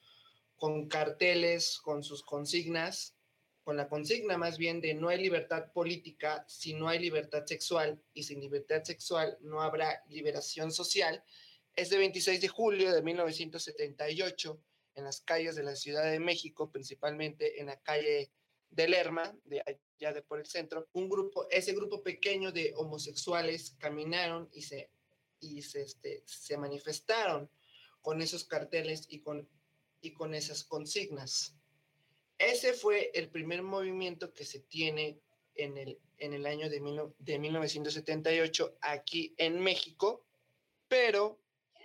con carteles, con sus consignas, con la consigna más bien de no hay libertad política si no hay libertad sexual y sin libertad sexual no habrá liberación social, es de 26 de julio de 1978 en las calles de la Ciudad de México, principalmente en la calle de Lerma, de allá de por el centro, un grupo, ese grupo pequeño de homosexuales caminaron y se, y se, este, se manifestaron con esos carteles y con, y con esas consignas. Ese fue el primer movimiento que se tiene en el, en el año de, mil, de 1978 aquí en México, pero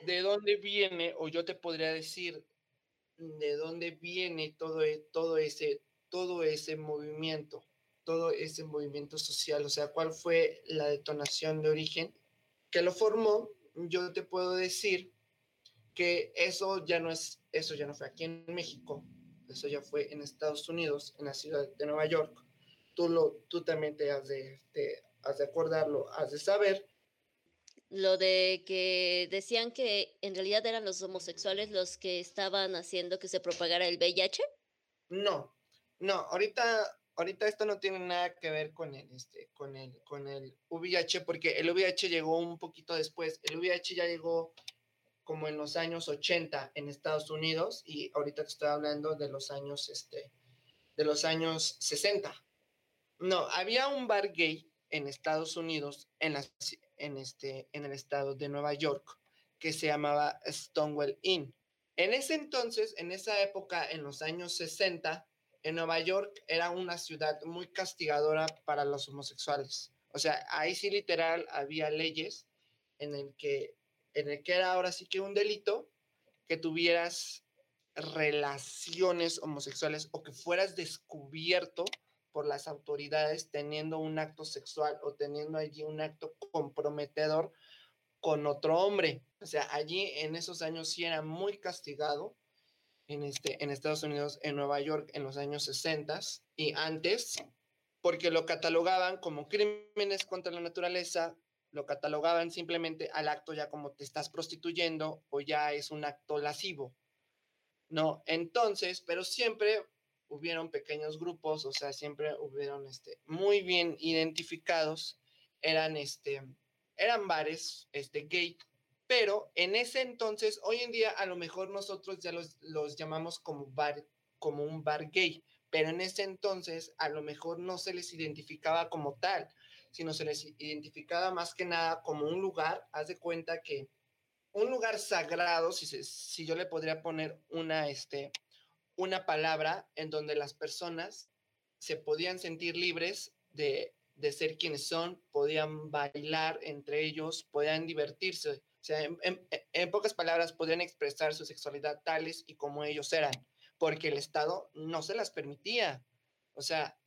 de dónde viene, o yo te podría decir, de dónde viene todo, todo ese todo ese movimiento, todo ese movimiento social, o sea, cuál fue la detonación de origen que lo formó, yo te puedo decir que eso ya no es, eso ya no fue aquí en México, eso ya fue en Estados Unidos, en la ciudad de Nueva York. Tú, lo, tú también te has de, te has de acordarlo, has de saber. Lo de que decían que en realidad eran los homosexuales los que estaban haciendo que se propagara el VIH. No, no, ahorita, ahorita esto no tiene nada que ver con el, este, con el, con el VIH, porque el VIH llegó un poquito después. El VIH ya llegó como en los años 80 en Estados Unidos y ahorita te estoy hablando de los años, este, de los años 60. No, había un bar gay en Estados Unidos, en, la, en, este, en el estado de Nueva York, que se llamaba Stonewall Inn. En ese entonces, en esa época, en los años 60, en Nueva York era una ciudad muy castigadora para los homosexuales. O sea, ahí sí literal había leyes en el que, en el que era ahora sí que un delito que tuvieras relaciones homosexuales o que fueras descubierto por las autoridades teniendo un acto sexual o teniendo allí un acto comprometedor con otro hombre. O sea, allí en esos años sí era muy castigado en, este, en Estados Unidos, en Nueva York, en los años 60 y antes, porque lo catalogaban como crímenes contra la naturaleza, lo catalogaban simplemente al acto ya como te estás prostituyendo o ya es un acto lascivo. No, entonces, pero siempre hubieron pequeños grupos, o sea, siempre hubieron este, muy bien identificados, eran, este, eran bares este, gay pero en ese entonces, hoy en día a lo mejor nosotros ya los, los llamamos como, bar, como un bar gay, pero en ese entonces a lo mejor no se les identificaba como tal, sino se les identificaba más que nada como un lugar, haz de cuenta que un lugar sagrado, si, si yo le podría poner una, este, una palabra en donde las personas se podían sentir libres de, de ser quienes son, podían bailar entre ellos, podían divertirse sea, en, pocas palabras, podrían expresar su sexualidad tales y como ellos eran, porque el Estado no se las permitía. O sea,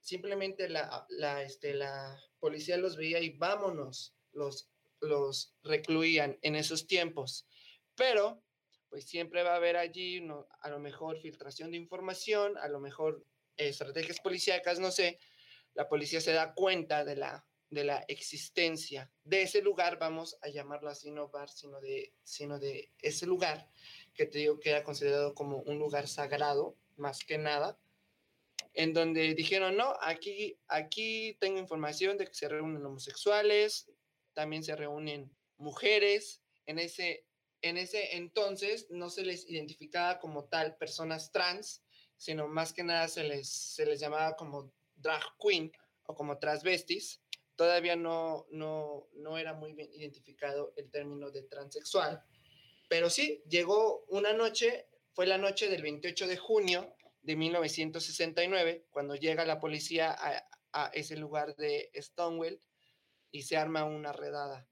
simplemente la, la, este, la policía los veía y vámonos, los, los recluían en esos tiempos. Pero, pues siempre va a haber allí a lo mejor filtración de información, a lo mejor estrategias policíacas, no sé, la policía se da cuenta de la, de la existencia de ese lugar, vamos a llamarlo así, no bar, sino de, sino de ese lugar que te digo que era considerado como un lugar sagrado, más que nada, en donde dijeron, no, aquí, aquí tengo información de que se reúnen homosexuales, también se reúnen mujeres, en ese, en ese entonces no se les identificaba como tal personas trans, sino más que nada se les, se les llamaba como drag queen o como transvestis. Todavía no, no, no era muy bien identificado el término de transexual. Pero sí, llegó una noche, fue la noche del 28 de junio de 1969, cuando llega la policía a, a ese lugar de Stonewall y se arma una redada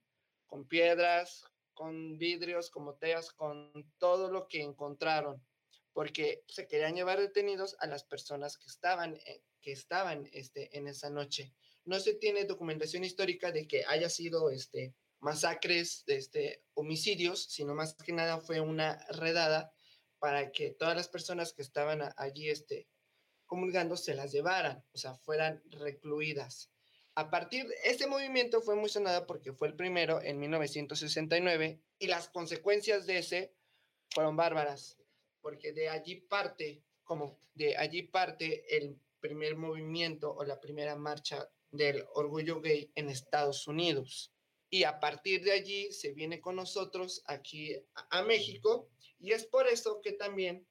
con piedras, con vidrios, con botellas, con todo lo que encontraron porque se querían llevar detenidos a las personas que estaban, eh, que estaban este, en esa noche. No se tiene documentación histórica de que haya sido este, masacres, este, homicidios, sino más que nada fue una redada para que todas las personas que estaban allí este, comulgando se las llevaran, o sea, fueran recluidas. A partir de este movimiento fue muy sonado porque fue el primero en 1969 y las consecuencias de ese fueron bárbaras porque de allí parte, como de allí parte el primer movimiento o la primera marcha del orgullo gay en Estados Unidos. Y a partir de allí se viene con nosotros aquí a, México y es por eso que también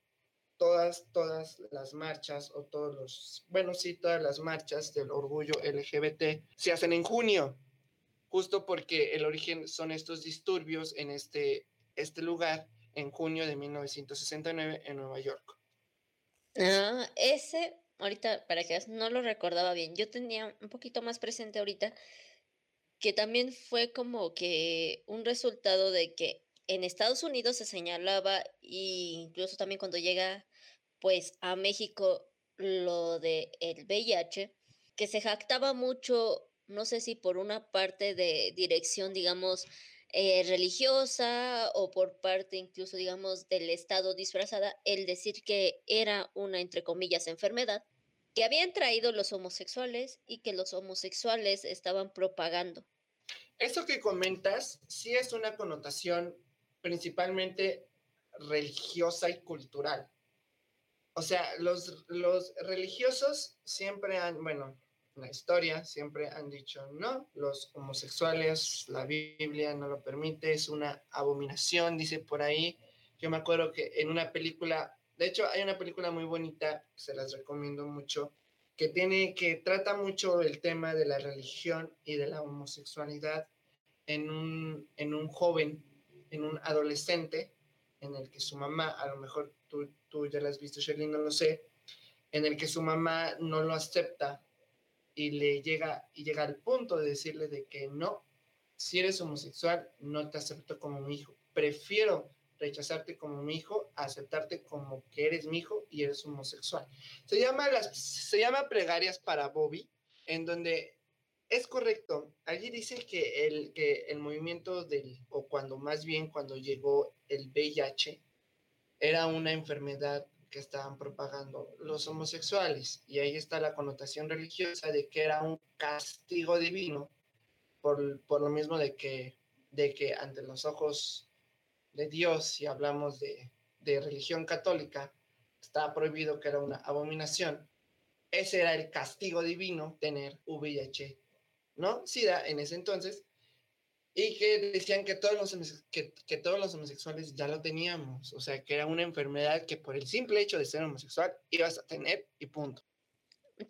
todas, todas las marchas o todos los, bueno, sí, todas las marchas del orgullo LGBT se hacen en junio, justo porque el origen son estos disturbios en este, este lugar en junio de 1969 en Nueva York. Ah, ese, ahorita, para que no lo recordaba bien, yo tenía un poquito más presente ahorita que también fue como que un resultado de que en Estados Unidos se señalaba, e incluso también cuando llega pues a México lo de el VIH, que se jactaba mucho, no sé si por una parte de dirección, digamos, eh, religiosa o por parte incluso, digamos, del Estado disfrazada, el decir que era una, entre comillas, enfermedad que habían traído los homosexuales y que los homosexuales estaban propagando. Eso que comentas sí es una connotación principalmente religiosa y cultural. O sea, los, los religiosos siempre han, bueno, la historia siempre han dicho, no, los homosexuales, la Biblia no lo permite, es una abominación, dice por ahí. Yo me acuerdo que en una película, de hecho hay una película muy bonita, se las recomiendo mucho, que tiene, que trata mucho el tema de la religión y de la homosexualidad en un, en un joven, en un adolescente, en el que su mamá, a lo mejor tú, tú ya la has visto, Sherlyn, no lo sé, en el que su mamá no lo acepta y le llega y llega al punto de decirle de que no, si eres homosexual, no te acepto como mi hijo. Prefiero rechazarte como mi hijo aceptarte como que eres mi hijo y eres homosexual. Se llama, las, se llama Plegarias para Bobby, en donde es correcto. Allí dice que el, que el movimiento del, o cuando más bien cuando llegó el VIH, era una enfermedad que estaban propagando los homosexuales. Y ahí está la connotación religiosa de que era un castigo divino por, por lo mismo de que, de que ante los ojos de Dios, si hablamos de, de religión católica, estaba prohibido que era una abominación. Ese era el castigo divino tener VIH, ¿no? SIDA en ese entonces y que decían que todos, los, que, que, todos los homosexuales ya lo teníamos, o sea, que era una enfermedad que por el simple hecho de ser homosexual ibas a tener y punto.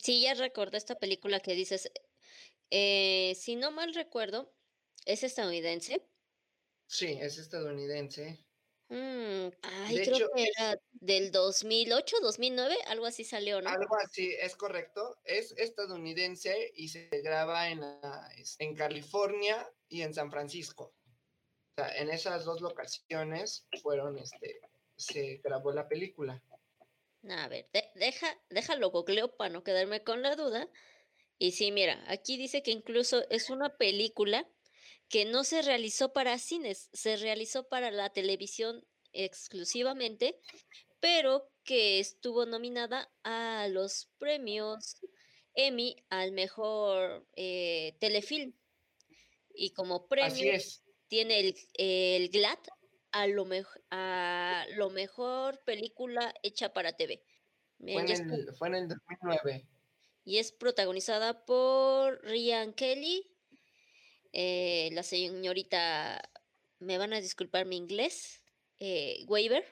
Sí, ya recordé esta película que dices, eh, si no mal recuerdo, ¿es estadounidense? Sí, es estadounidense. Mm, ay, creo que era del 2008, 2009, algo así salió, ¿no? Algo así, es correcto. Es estadounidense y se graba en, en California y en San Francisco. O sea, en esas dos locaciones fueron, este, se grabó la película. A ver, deja, déjalo googleo para no quedarme con la duda. Y sí, mira, aquí dice que incluso es una película que no se realizó para cines, se realizó para la televisión exclusivamente, pero que estuvo nominada a los premios Emmy al mejor eh, telefilm. Y como premio tiene el, el GLAD a lo, a lo mejor película hecha para TV. Fue en, el, fue en el 2009. Y es protagonizada por Ryan Kelly, eh, la señorita, me van a disculpar mi inglés, eh, Waver,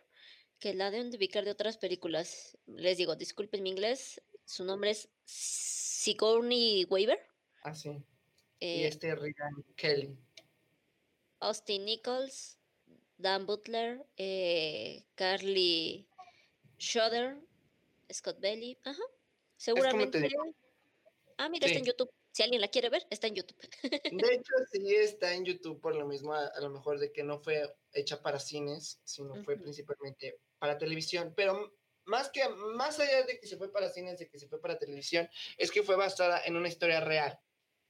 que la deben de ubicar de otras películas. Les digo, disculpen mi inglés, su nombre es Sigourney Weaver. Ah, sí. y eh, este Ryan Kelly. Austin Nichols, Dan Butler, Carly Schroeder, Scott Belly. Ajá. Seguramente. Ah, mira, está en YouTube. Si alguien la quiere ver, está en YouTube. De hecho, sí está en YouTube por lo mismo, a, lo mejor de que no fue hecha para cines, sino fue principalmente para televisión. Pero más que más allá de que se fue para cines, de que se fue para televisión, es que fue basada en una historia real.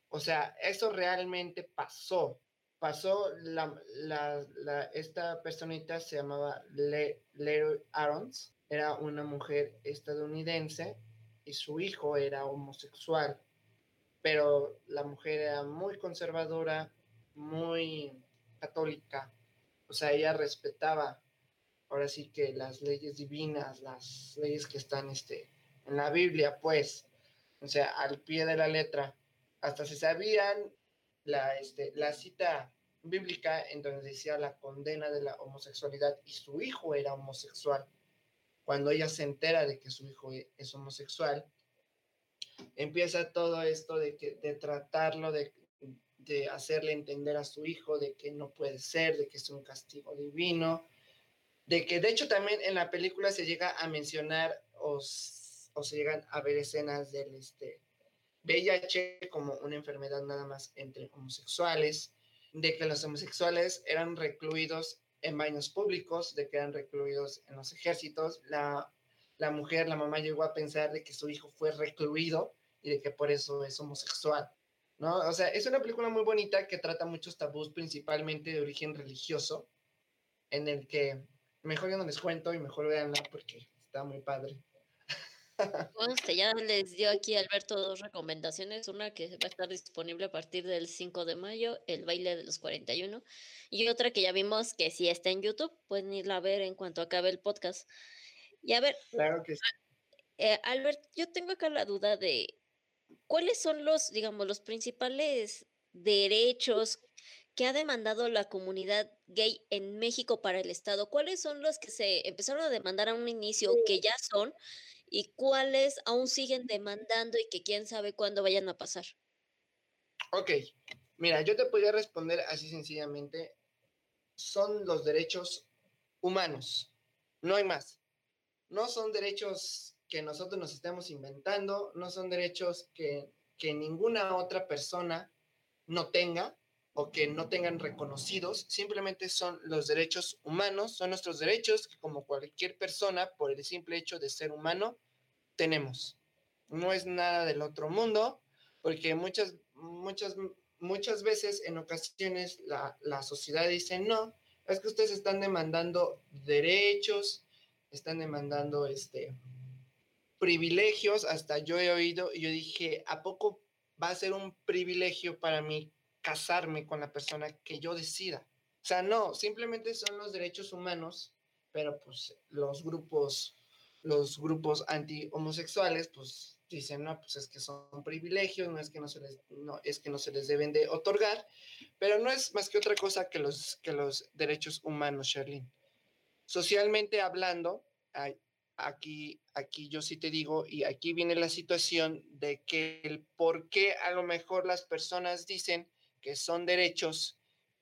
O sea, eso realmente pasó. Pasó la, la, la esta personita se llamaba Le, Leroy Arons, era una mujer estadounidense y su hijo era homosexual pero la mujer era muy conservadora, muy católica, o sea, ella respetaba ahora sí que las leyes divinas, las leyes que están este, en la Biblia, pues, o sea, al pie de la letra, hasta se sabían la, este, la cita bíblica en donde decía la condena de la homosexualidad y su hijo era homosexual. Cuando ella se entera de que su hijo es homosexual, empieza todo esto de, que, de tratarlo, de, de hacerle entender a su hijo de que no puede ser, de que es un castigo divino, de que de hecho también en la película se llega a mencionar o, o se llegan a ver escenas del este, VIH como una enfermedad nada más entre homosexuales, de que los homosexuales eran recluidos en baños públicos, de que eran recluidos en los ejércitos. La la mujer, la mamá llegó a pensar de que su hijo fue recluido y de que por eso es homosexual, ¿no? O sea, es una película muy bonita que trata muchos tabús, principalmente de origen religioso, en el que mejor ya no les cuento y mejor veanla porque está muy padre. ya les dio aquí Alberto dos recomendaciones, una que va a estar disponible a partir del 5 de mayo, El baile de los 41, y otra que ya vimos que sí está en YouTube, pueden irla a ver en cuanto acabe el podcast. Y a ver, claro que sí. Eh, Albert, yo tengo acá la duda de cuáles son los, digamos, los principales derechos que ha demandado la comunidad gay en México para el Estado. ¿Cuáles son los que se empezaron a demandar a un inicio, que ya son, y cuáles aún siguen demandando y que quién sabe cuándo vayan a pasar? Ok, mira, yo te podría responder así sencillamente. Son los derechos humanos, no hay más no son derechos que nosotros nos estemos inventando, no son derechos que, ninguna otra persona no tenga o que no tengan reconocidos, simplemente son los derechos humanos, son nuestros derechos que como cualquier persona, por el simple hecho de ser humano, tenemos. No es nada del otro mundo, porque muchas, muchas, muchas veces, en ocasiones, la, la sociedad dice, no, es que ustedes están demandando derechos, están demandando este privilegios, hasta yo he oído y yo dije, ¿a poco va a ser un privilegio para mí casarme con la persona que yo decida? O sea, no, simplemente son los derechos humanos, pero pues los grupos, los grupos anti-homosexuales, pues dicen, no, pues es que son privilegios, no es que no se les, no, es que no se les deben de otorgar, pero no es más que otra cosa que los, que los derechos humanos, Sherlyn. Socialmente hablando, aquí, aquí yo sí te digo, y aquí viene la situación de que el por qué a lo mejor las personas dicen que son derechos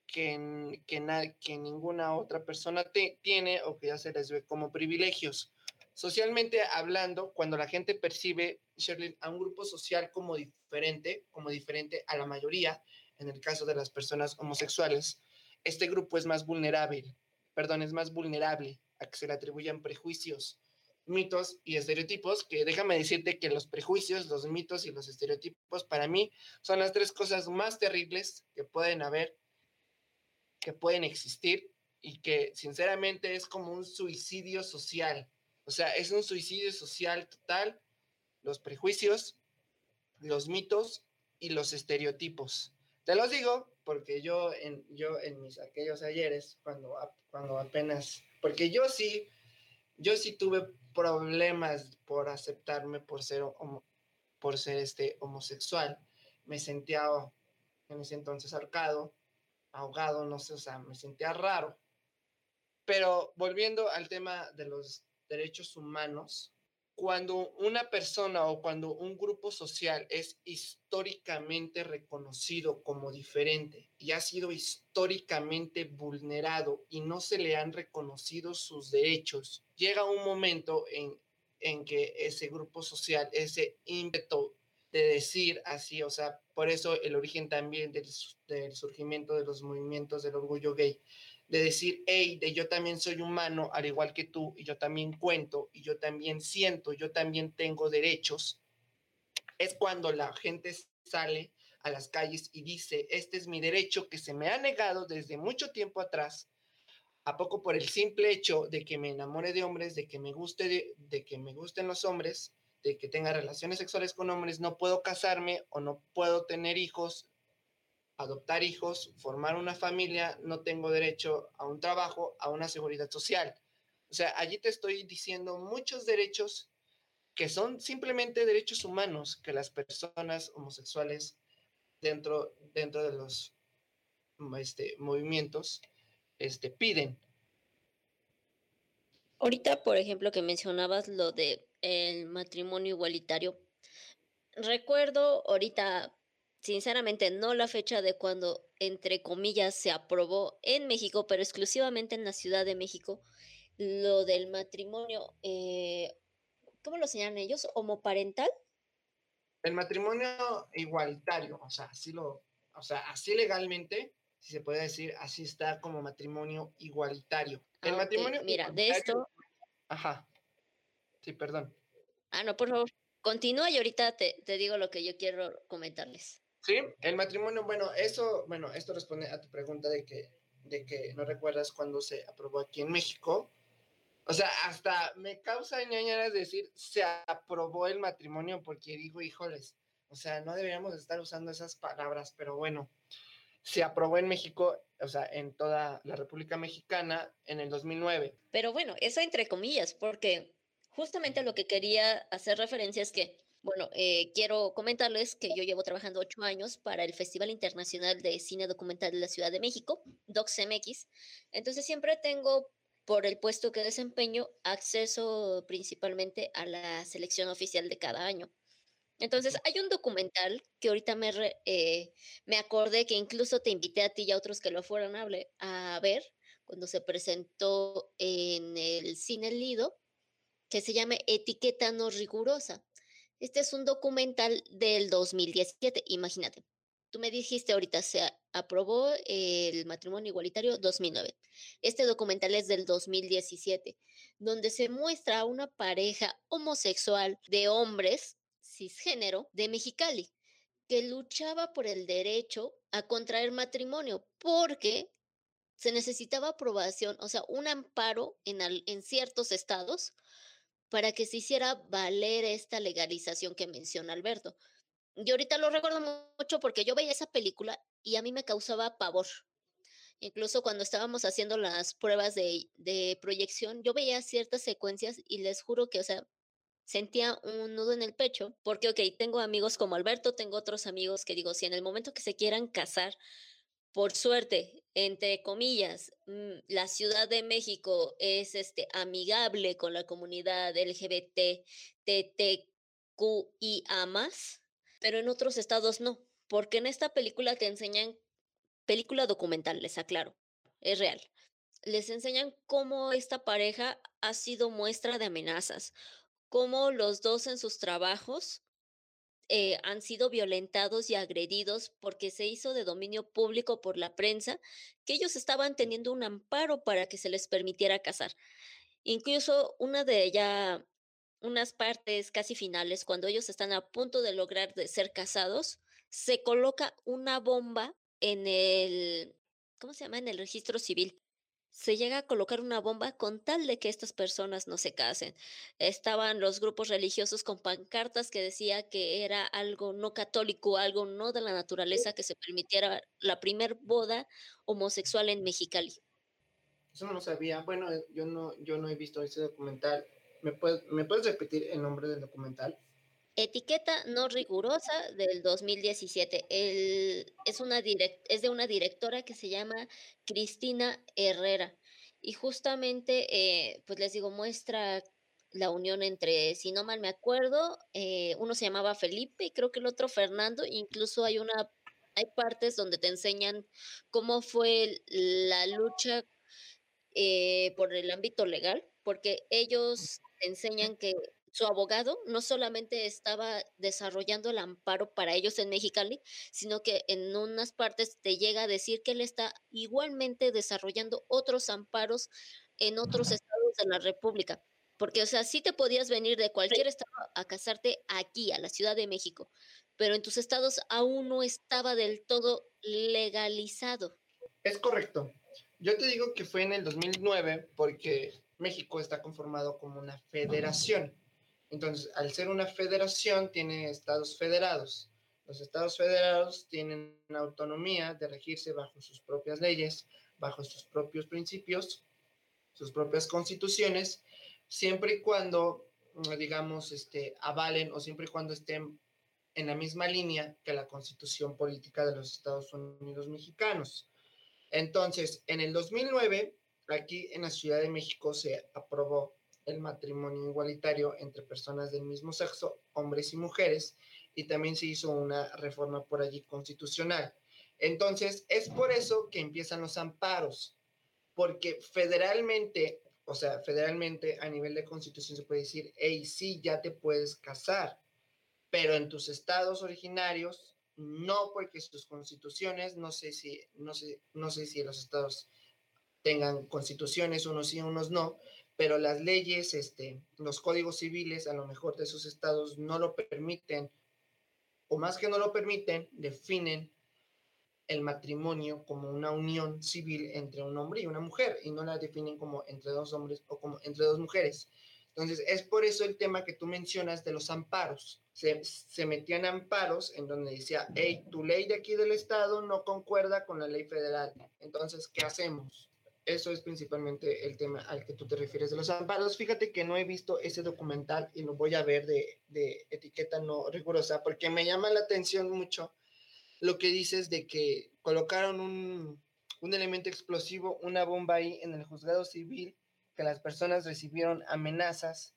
que, que, que ninguna otra persona tiene o que ya se les ve como privilegios. Socialmente hablando, cuando la gente percibe, a un grupo social como diferente, como diferente a la mayoría, en el caso de las personas homosexuales, este grupo es más vulnerable, perdón, es más vulnerable a que se le atribuyan prejuicios, mitos y estereotipos, que déjame decirte que los prejuicios, los mitos y los estereotipos para mí son las tres cosas más terribles que pueden haber que pueden existir y que sinceramente es como un suicidio social. O sea, es un suicidio social total, los prejuicios, los mitos y los estereotipos. Te los digo porque yo en, yo en mis aquellos ayeres, cuando, cuando apenas, porque yo sí, yo sí tuve problemas por aceptarme por ser, por ser este, homosexual. Me sentía en ese entonces arcado, ahogado, no sé, o sea, me sentía raro. Pero volviendo al tema de los derechos humanos, cuando una persona o cuando un grupo social es históricamente reconocido como diferente y ha sido históricamente vulnerado y no se le han reconocido sus derechos, llega un momento en, en que ese grupo social, ese ímpetu de decir así, o sea, por eso el origen también del, del surgimiento de los movimientos del orgullo gay, de decir, hey, de yo también soy humano, al igual que tú, y yo también cuento, y yo también siento, yo también tengo derechos, es cuando la gente sale a las calles y dice, este es mi derecho que se me ha negado desde mucho tiempo atrás, a poco por el simple hecho de que me enamore de hombres, de que me guste, de, que me gusten los hombres, de que tenga relaciones sexuales con hombres, no puedo casarme o no puedo tener hijos, adoptar hijos, formar una familia, no tengo derecho a un trabajo, a una seguridad social. O sea, allí te estoy diciendo muchos derechos que son simplemente derechos humanos que las personas homosexuales dentro, dentro de los este, movimientos este, piden. Ahorita, por ejemplo, que mencionabas lo de el matrimonio igualitario, recuerdo ahorita sinceramente no la fecha de cuando, entre comillas, se aprobó en México, pero exclusivamente en la Ciudad de México, lo del matrimonio, eh, ¿cómo lo señalan ellos? ¿Homoparental? El matrimonio igualitario, o sea, así lo, o sea, así legalmente, si se puede decir, así está como matrimonio igualitario. El Ah, matrimonio Mira, de esto, Ajá. Sí, perdón. ah, no, por favor, continúa y ahorita te, te digo lo que yo quiero comentarles. Sí, el matrimonio, bueno, eso, bueno, esto responde a tu pregunta de que, de que no recuerdas cuándo se aprobó aquí en México. O sea, hasta me causa ñañaras decir se aprobó el matrimonio porque digo, híjoles, o sea, no deberíamos estar usando esas palabras, pero bueno, se aprobó en México, o sea, en toda la República Mexicana en el 2009. Pero bueno, eso entre comillas, porque justamente lo que quería hacer referencia es que, bueno, eh, quiero comentarles que yo llevo trabajando ocho años para el Festival Internacional de Cine Documental de la Ciudad de México, DocsMX. Entonces siempre tengo, por el puesto que desempeño, acceso principalmente a la selección oficial de cada año. Entonces, hay un documental que ahorita me, re- eh, me acordé que incluso te invité a ti y a otros que lo fueron a, a ver cuando se presentó en el Cine Lido, que se llama Etiqueta no rigurosa. Este es un documental del 2017, imagínate. Tú me dijiste ahorita, se aprobó el matrimonio igualitario 2009. Este documental es del 2017, donde se muestra a una pareja homosexual de hombres cisgénero de Mexicali que luchaba por el derecho a contraer matrimonio porque se necesitaba aprobación, o sea, un amparo en, al- en ciertos estados para que se hiciera valer esta legalización que menciona Alberto. Yo ahorita lo recuerdo mucho porque yo veía esa película y a mí me causaba pavor. Incluso cuando estábamos haciendo las pruebas de, proyección, yo veía ciertas secuencias y les juro que, o sea, sentía un nudo en el pecho, porque, ok, tengo amigos como Alberto, tengo otros amigos que digo, si en el momento que se quieran casar, por suerte, entre comillas, mm, la Ciudad de México es este amigable con la comunidad LGBT, TTQIA+, pero en otros estados no, porque en esta película te enseñan, película documental, les aclaro, es real. Les enseñan cómo esta pareja ha sido muestra de amenazas, cómo los dos en sus trabajos eh, han sido violentados y agredidos porque se hizo de dominio público por la prensa que ellos estaban teniendo un amparo para que se les permitiera casar. Incluso una de ya unas partes casi finales, cuando ellos están a punto de lograr de ser casados, se coloca una bomba en el, ¿cómo se llama? En el registro civil. Se llega a colocar una bomba con tal de que estas personas no se casen. Estaban los grupos religiosos con pancartas que decía que era algo no católico, algo no de la naturaleza que se permitiera la primer boda homosexual en Mexicali. Eso no lo sabía. Bueno, yo no, yo no he visto ese documental. ¿Me puedes, ¿Me puedes repetir el nombre del documental? Etiqueta no rigurosa del 2017. El, es, una de una directora que se llama Cristina Herrera. Y justamente, eh, pues les digo, muestra la unión entre, si no mal me acuerdo, eh, uno se llamaba Felipe y creo que el otro Fernando. Incluso hay una, hay partes donde te enseñan cómo fue la lucha eh, por el ámbito legal, porque ellos enseñan que su abogado no solamente estaba desarrollando el amparo para ellos en Mexicali, sino que en unas partes te llega a decir que él está igualmente desarrollando otros amparos en otros estados de la República. Porque, o sea, sí te podías venir de cualquier estado a casarte aquí, a la Ciudad de México, pero en tus estados aún no estaba del todo legalizado. Es correcto. Yo te digo que fue en el 2009 porque México está conformado como una federación. Entonces, al ser una federación, tiene estados federados. Los estados federados tienen autonomía de regirse bajo sus propias leyes, bajo sus propios principios, sus propias constituciones, siempre y cuando, digamos, este, avalen o siempre y cuando estén en la misma línea que la constitución política de los Estados Unidos mexicanos. Entonces, en el 2009, aquí en la Ciudad de México se aprobó el matrimonio igualitario entre personas del mismo sexo, hombres y mujeres, y también se hizo una reforma por allí constitucional. Entonces, es por eso que empiezan los amparos, porque federalmente, o sea, federalmente a nivel de constitución se puede decir, hey, sí, ya te puedes casar, pero en tus estados originarios, no, porque sus constituciones, no sé si, no sé, no sé si los estados tengan constituciones, unos sí, unos no, pero las leyes, este, los códigos civiles a lo mejor de esos estados no lo permiten, o más que no lo permiten, definen el matrimonio como una unión civil entre un hombre y una mujer, y no la definen como entre dos hombres o como entre dos mujeres. Entonces, es por eso el tema que tú mencionas de los amparos. Se, se metían amparos en donde decía, hey, tu ley de aquí del estado no concuerda con la ley federal. Entonces, ¿qué hacemos? Eso es principalmente el tema al que tú te refieres de los amparos. Fíjate que no he visto ese documental y lo voy a ver de, de, etiqueta no rigurosa porque me llama la atención mucho lo que dices de que colocaron un, un elemento explosivo, una bomba ahí en el juzgado civil, que las personas recibieron amenazas,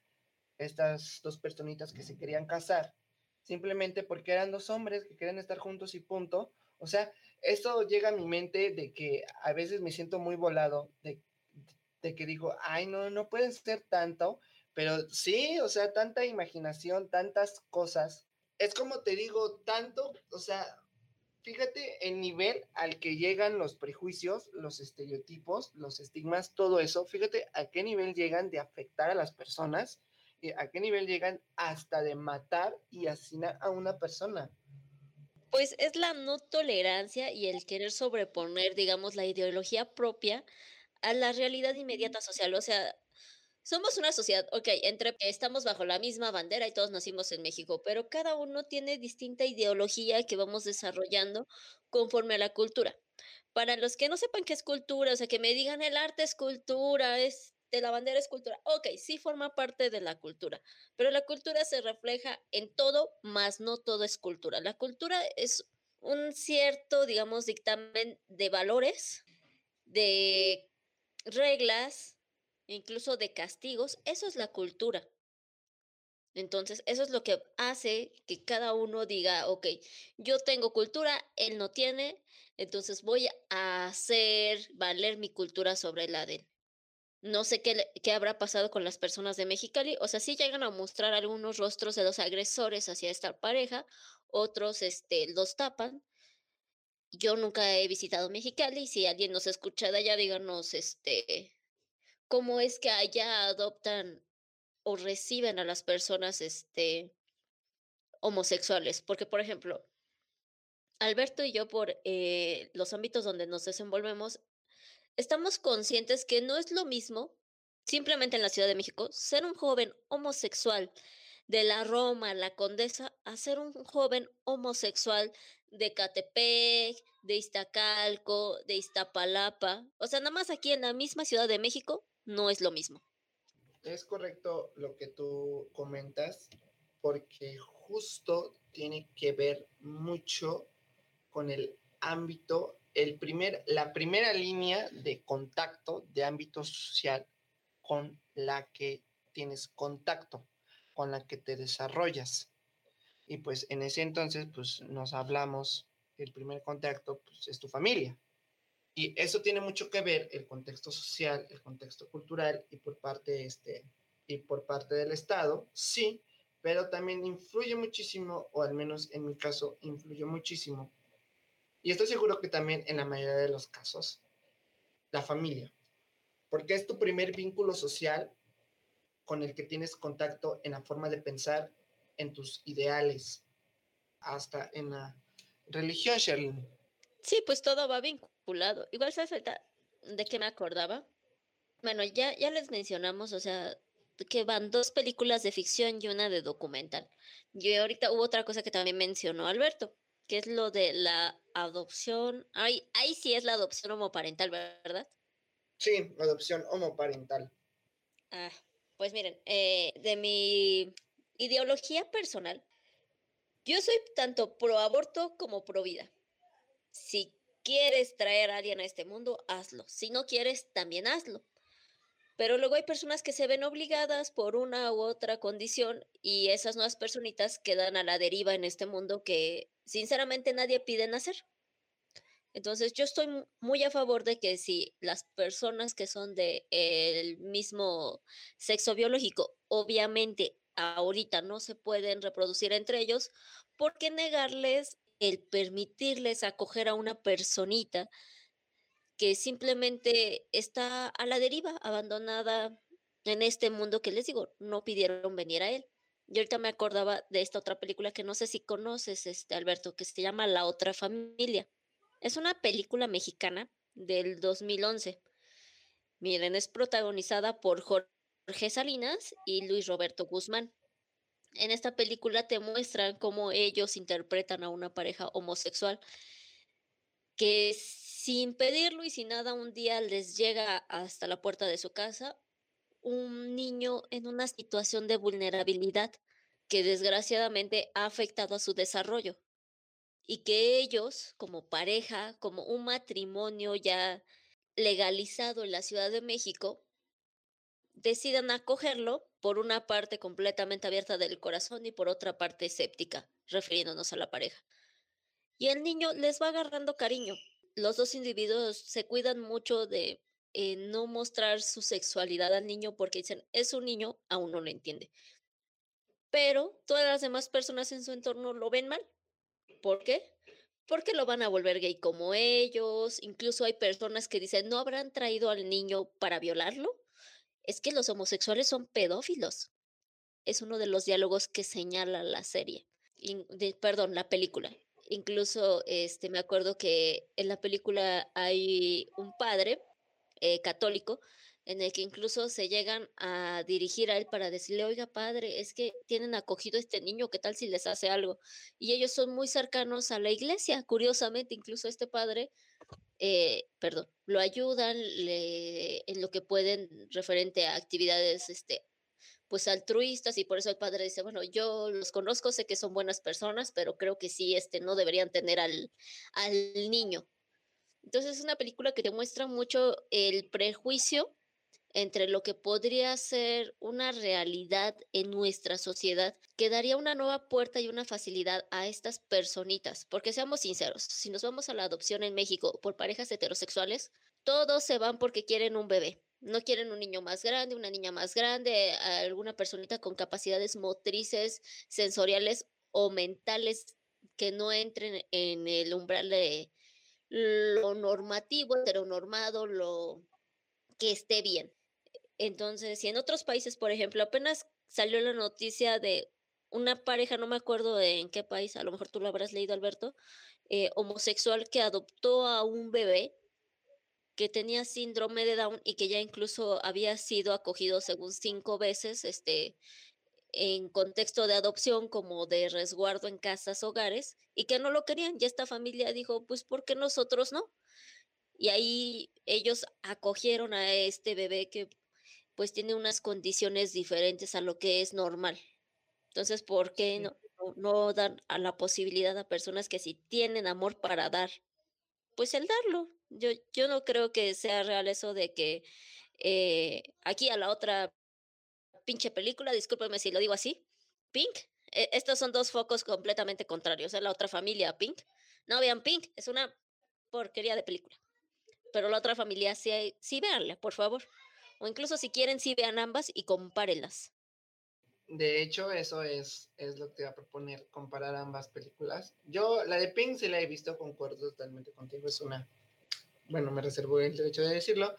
estas dos personitas que se querían casar, simplemente porque eran dos hombres que querían estar juntos y punto. O sea, esto llega a mi mente de que a veces me siento muy volado, de, que digo, ay, no, no pueden ser tanto, pero sí, o sea, tanta imaginación, tantas cosas. Es como te digo, tanto, o sea, fíjate el nivel al que llegan los prejuicios, los estereotipos, los estigmas, todo eso, fíjate a qué nivel llegan de afectar a las personas y a qué nivel llegan hasta de matar y asesinar a una persona. Pues es la no tolerancia y el querer sobreponer, digamos, la ideología propia a la realidad inmediata social. O sea, somos una sociedad, ok, entre estamos bajo la misma bandera y todos nacimos en México, pero cada uno tiene distinta ideología que vamos desarrollando conforme a la cultura. Para los que no sepan qué es cultura, o sea, que me digan el arte es cultura, es de la bandera es cultura. Ok, sí forma parte de la cultura, pero la cultura se refleja en todo, más no todo es cultura. La cultura es un cierto, digamos, dictamen de valores, de reglas, incluso de castigos. Eso es la cultura. Entonces, eso es lo que hace que cada uno diga, ok, yo tengo cultura, él no tiene, entonces voy a hacer valer mi cultura sobre la de él. No sé qué, qué habrá pasado con las personas de Mexicali. O sea, sí llegan a mostrar algunos rostros de los agresores hacia esta pareja, otros este, los tapan. Yo nunca he visitado Mexicali. Si alguien nos escucha de allá, díganos este, cómo es que allá adoptan o reciben a las personas este, homosexuales. Porque, por ejemplo, Alberto y yo, por eh, los ámbitos donde nos desenvolvemos, estamos conscientes que no es lo mismo, simplemente en la Ciudad de México, ser un joven homosexual de la Roma, la Condesa, a ser un joven homosexual de Catepec, de Iztacalco, de Iztapalapa. O sea, nada más aquí en la misma Ciudad de México no es lo mismo. Es correcto lo que tú comentas, porque justo tiene que ver mucho con el ámbito, el primer, la primera línea de contacto de ámbito social con la que tienes contacto, con la que te desarrollas. Y pues en ese entonces, pues nos hablamos, el primer contacto pues, es tu familia. Y eso tiene mucho que ver el contexto social, el contexto cultural y por parte este y por parte del Estado, sí, pero también influye muchísimo, o al menos en mi caso, influyó muchísimo. Y estoy seguro que también en la mayoría de los casos, la familia, porque es tu primer vínculo social con el que tienes contacto en la forma de pensar, en tus ideales, hasta en la religión, Sherlyn. Sí, pues todo va vinculado. Igual, ¿sabes de qué me acordaba? Bueno, ya, ya les mencionamos, o sea, que van dos películas de ficción y una de documental. Y ahorita hubo otra cosa que también mencionó Alberto, que es lo de la adopción. Ahí, ahí sí es la adopción homoparental, ¿verdad? Sí, adopción homoparental. Ah, pues miren, eh, de mi ideología personal, yo soy tanto pro aborto como pro vida. Si quieres traer a alguien a este mundo, hazlo. Si no quieres, también hazlo. Pero luego hay personas que se ven obligadas por una u otra condición y esas nuevas personitas quedan a la deriva en este mundo que sinceramente nadie pide nacer. Entonces yo estoy muy a favor de que si las personas que son del mismo sexo biológico, obviamente ahorita no se pueden reproducir entre ellos, ¿por qué negarles el permitirles acoger a una personita que simplemente está a la deriva, abandonada en este mundo que les digo, no pidieron venir a él. Y ahorita me acordaba de esta otra película que no sé si conoces, este Alberto, que se llama La otra familia. Es una película mexicana del 2011. Miren, es protagonizada por Jorge Salinas y Luis Roberto Guzmán. En esta película te muestran cómo ellos interpretan a una pareja homosexual que sin pedirlo y sin nada, un día les llega hasta la puerta de su casa un niño en una situación de vulnerabilidad que desgraciadamente ha afectado a su desarrollo y que ellos, como pareja, como un matrimonio ya legalizado en la Ciudad de México, decidan acogerlo por una parte completamente abierta del corazón y por otra parte escéptica, refiriéndonos a la pareja. Y el niño les va agarrando cariño, los dos individuos se cuidan mucho de eh, no mostrar su sexualidad al niño porque dicen, es un niño, aún no lo entiende. Pero todas las demás personas en su entorno lo ven mal. ¿Por qué? Porque lo van a volver gay como ellos. Incluso hay personas que dicen, ¿no habrán traído al niño para violarlo? Es que los homosexuales son pedófilos. Es uno de los diálogos que señala la serie. perdón, la película. Incluso este, me acuerdo que en la película hay un padre eh, católico en el que incluso se llegan a dirigir a él para decirle, oiga padre, es que tienen acogido a este niño, ¿qué tal si les hace algo? Y ellos son muy cercanos a la iglesia, curiosamente, incluso este padre, eh, perdón, lo ayudan en lo que pueden referente a actividades este, pues altruistas y por eso el padre dice, bueno, yo los conozco, sé que son buenas personas, pero creo que sí, este, no deberían tener al, al niño. Entonces es una película que demuestra mucho el prejuicio entre lo que podría ser una realidad en nuestra sociedad, que daría una nueva puerta y una facilidad a estas personitas. Porque seamos sinceros, si nos vamos a la adopción en México por parejas heterosexuales, todos se van porque quieren un bebé no quieren un niño más grande, una niña más grande, alguna personita con capacidades motrices, sensoriales o mentales que no entren en el umbral de lo normativo, heteronormado, lo que esté bien. Entonces, si en otros países, por ejemplo, apenas salió la noticia de una pareja, no me acuerdo en qué país, a lo mejor tú lo habrás leído, Alberto, eh, homosexual que adoptó a un bebé que tenía síndrome de Down y que ya incluso había sido acogido según cinco veces, este, en contexto de adopción como de resguardo en casas, hogares, y que no lo querían. Y esta familia dijo, pues, ¿por qué nosotros no? Y ahí ellos acogieron a este bebé que pues tiene unas condiciones diferentes a lo que es normal. Entonces, ¿por qué no, no, no dan a la posibilidad a personas que si tienen amor para dar, pues el darlo? Yo, yo no creo que sea real eso de que eh, aquí a la otra pinche película, discúlpeme si lo digo así, Pink, e- estos son dos focos completamente contrarios. Es la otra familia, Pink. No vean Pink, es una porquería de película. Pero la otra familia sí, sí véanla, por favor. O incluso si quieren, sí vean ambas y compárenlas. De hecho, eso es, es lo que te iba a proponer, comparar ambas películas. Yo, la de Pink sí la he visto, concuerdo totalmente contigo, es una, bueno, me reservo el derecho de decirlo,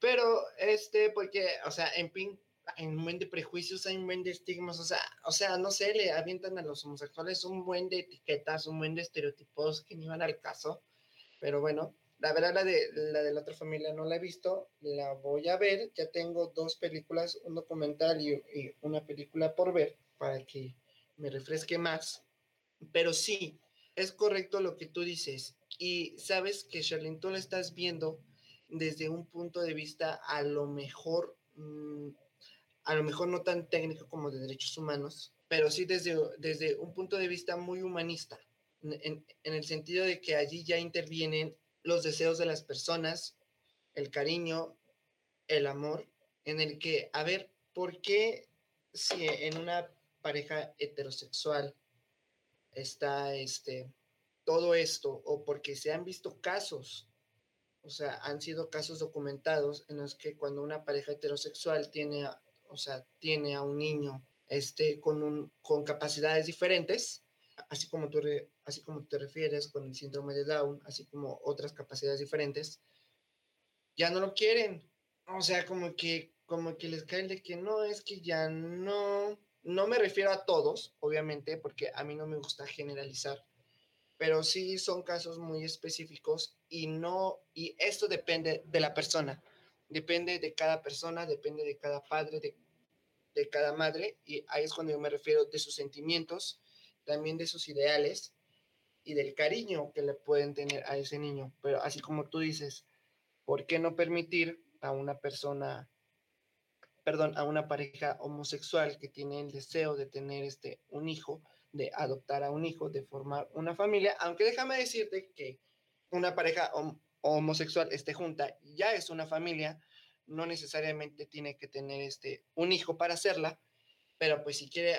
pero este, porque, o sea, en Pink hay un buen de prejuicios, hay un buen de estigmas, o sea, o sea, no sé, le avientan a los homosexuales un buen de etiquetas, un buen de estereotipos que ni van al caso, pero bueno, la verdad, la de, la de la otra familia no la he visto, la voy a ver. Ya tengo dos películas, un documental y, y una película por ver para que me refresque más. Pero sí, es correcto lo que tú dices. Y sabes que, Charlene, tú lo estás viendo desde un punto de vista a lo mejor, mmm, a lo mejor no tan técnico como de derechos humanos, pero sí desde, desde un punto de vista muy humanista, en, en el sentido de que allí ya intervienen los deseos de las personas, el cariño, el amor, en el que, a ver, ¿por qué si en una pareja heterosexual está este todo esto o porque se han visto casos, o sea, han sido casos documentados en los que cuando una pareja heterosexual tiene, o sea, tiene a un niño este con un con capacidades diferentes, así como tú, así como te refieres con el síndrome de Down, así como otras capacidades diferentes, ya no lo quieren. O sea, como que, como que les cae de que no, es que ya no, no me refiero a todos, obviamente, porque a mí no me gusta generalizar, pero sí son casos muy específicos y no, y esto depende de la persona, depende de cada persona, depende de cada padre, de, de cada madre, y ahí es cuando yo me refiero de sus sentimientos, también de sus ideales y del cariño que le pueden tener a ese niño. Pero así como tú dices, ¿por qué no permitir a una persona, perdón, a una pareja homosexual que tiene el deseo de tener este, un hijo, de adoptar a un hijo, de formar una familia? Aunque déjame decirte que una pareja hom homosexual esté junta ya es una familia, no necesariamente tiene que tener este, un hijo para hacerla, pero pues si quiere,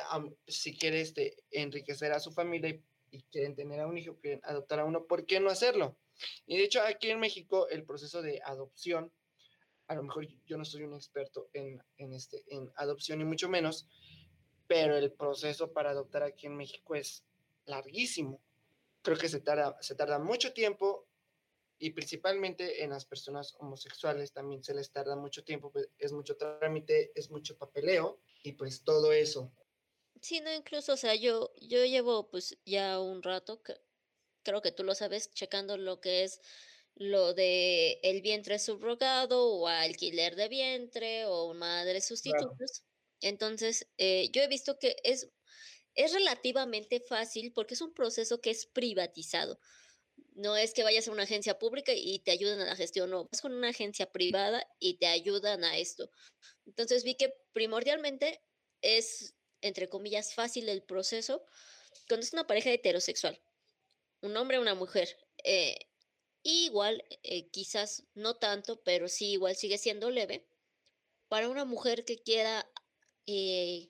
si quiere este, enriquecer a su familia y, y, quieren tener a un hijo, quieren adoptar a uno, ¿por qué no hacerlo? Y de hecho aquí en México el proceso de adopción, a lo mejor yo no soy un experto en, en, este, en adopción ni mucho menos, pero el proceso para adoptar aquí en México es larguísimo. Creo que se tarda, se tarda mucho tiempo y principalmente en las personas homosexuales también se les tarda mucho tiempo, pues es mucho trámite, es mucho papeleo y pues todo eso. Sí, no, incluso, o sea, yo, yo llevo pues ya un rato, que, creo que tú lo sabes, checando lo que es lo de el vientre subrogado o alquiler de vientre o madres sustitutos. Claro. Entonces, eh, yo he visto que es, es relativamente fácil porque es un proceso que es privatizado. No es que vayas a una agencia pública y te ayuden a la gestión, no, vas con una agencia privada y te ayudan a esto. Entonces vi que primordialmente es, entre comillas, fácil el proceso cuando es una pareja heterosexual, un hombre o una mujer. Eh, igual, eh, quizás no tanto, pero sí igual sigue siendo leve. Para una mujer que quiera eh,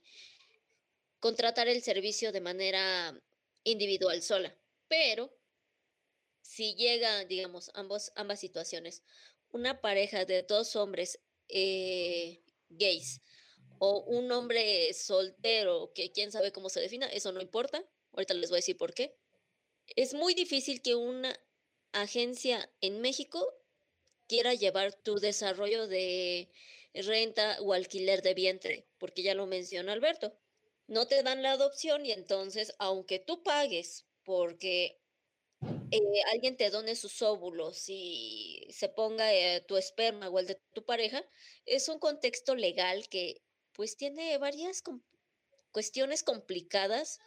contratar el servicio de manera individual sola, pero si llega, digamos, ambos, ambas situaciones, una pareja de dos hombres eh, gays o un hombre soltero, que quién sabe cómo se defina, eso no importa, ahorita les voy a decir por qué, es muy difícil que una agencia en México quiera llevar tu desarrollo de renta o alquiler de vientre, porque ya lo mencionó Alberto. no te dan la adopción y entonces, aunque tú pagues porque eh, alguien te done sus óvulos y se ponga eh, tu esperma o el de tu pareja, es un contexto legal que pues tiene varias cuestiones complicadas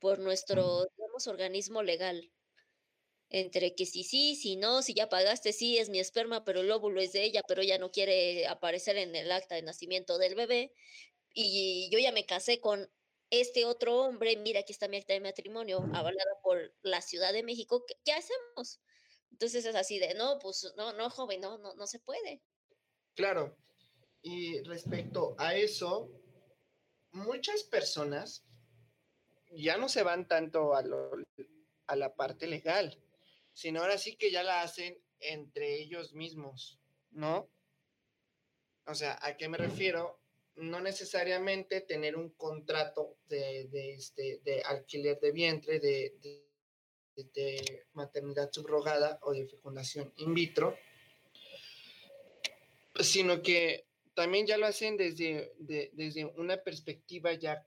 por nuestro, digamos, organismo legal. Entre que si sí, si no, si ya pagaste, sí, es mi esperma, pero el óvulo es de ella, pero ella no quiere aparecer en el acta de nacimiento del bebé. Y yo ya me casé con este otro hombre, mira, aquí está mi acta de matrimonio, avalada por la Ciudad de México, ¿qué, hacemos? Entonces es así de, no, pues no, no, joven, no, no, no se puede. Claro. Y respecto a eso, muchas personas ya no se van tanto a, a la parte legal, sino ahora sí que ya la hacen entre ellos mismos, ¿no? O sea, ¿a qué me refiero? No necesariamente tener un contrato de, este, de alquiler de vientre, de, de, maternidad subrogada o de fecundación in vitro, sino que también ya lo hacen desde, desde una perspectiva ya,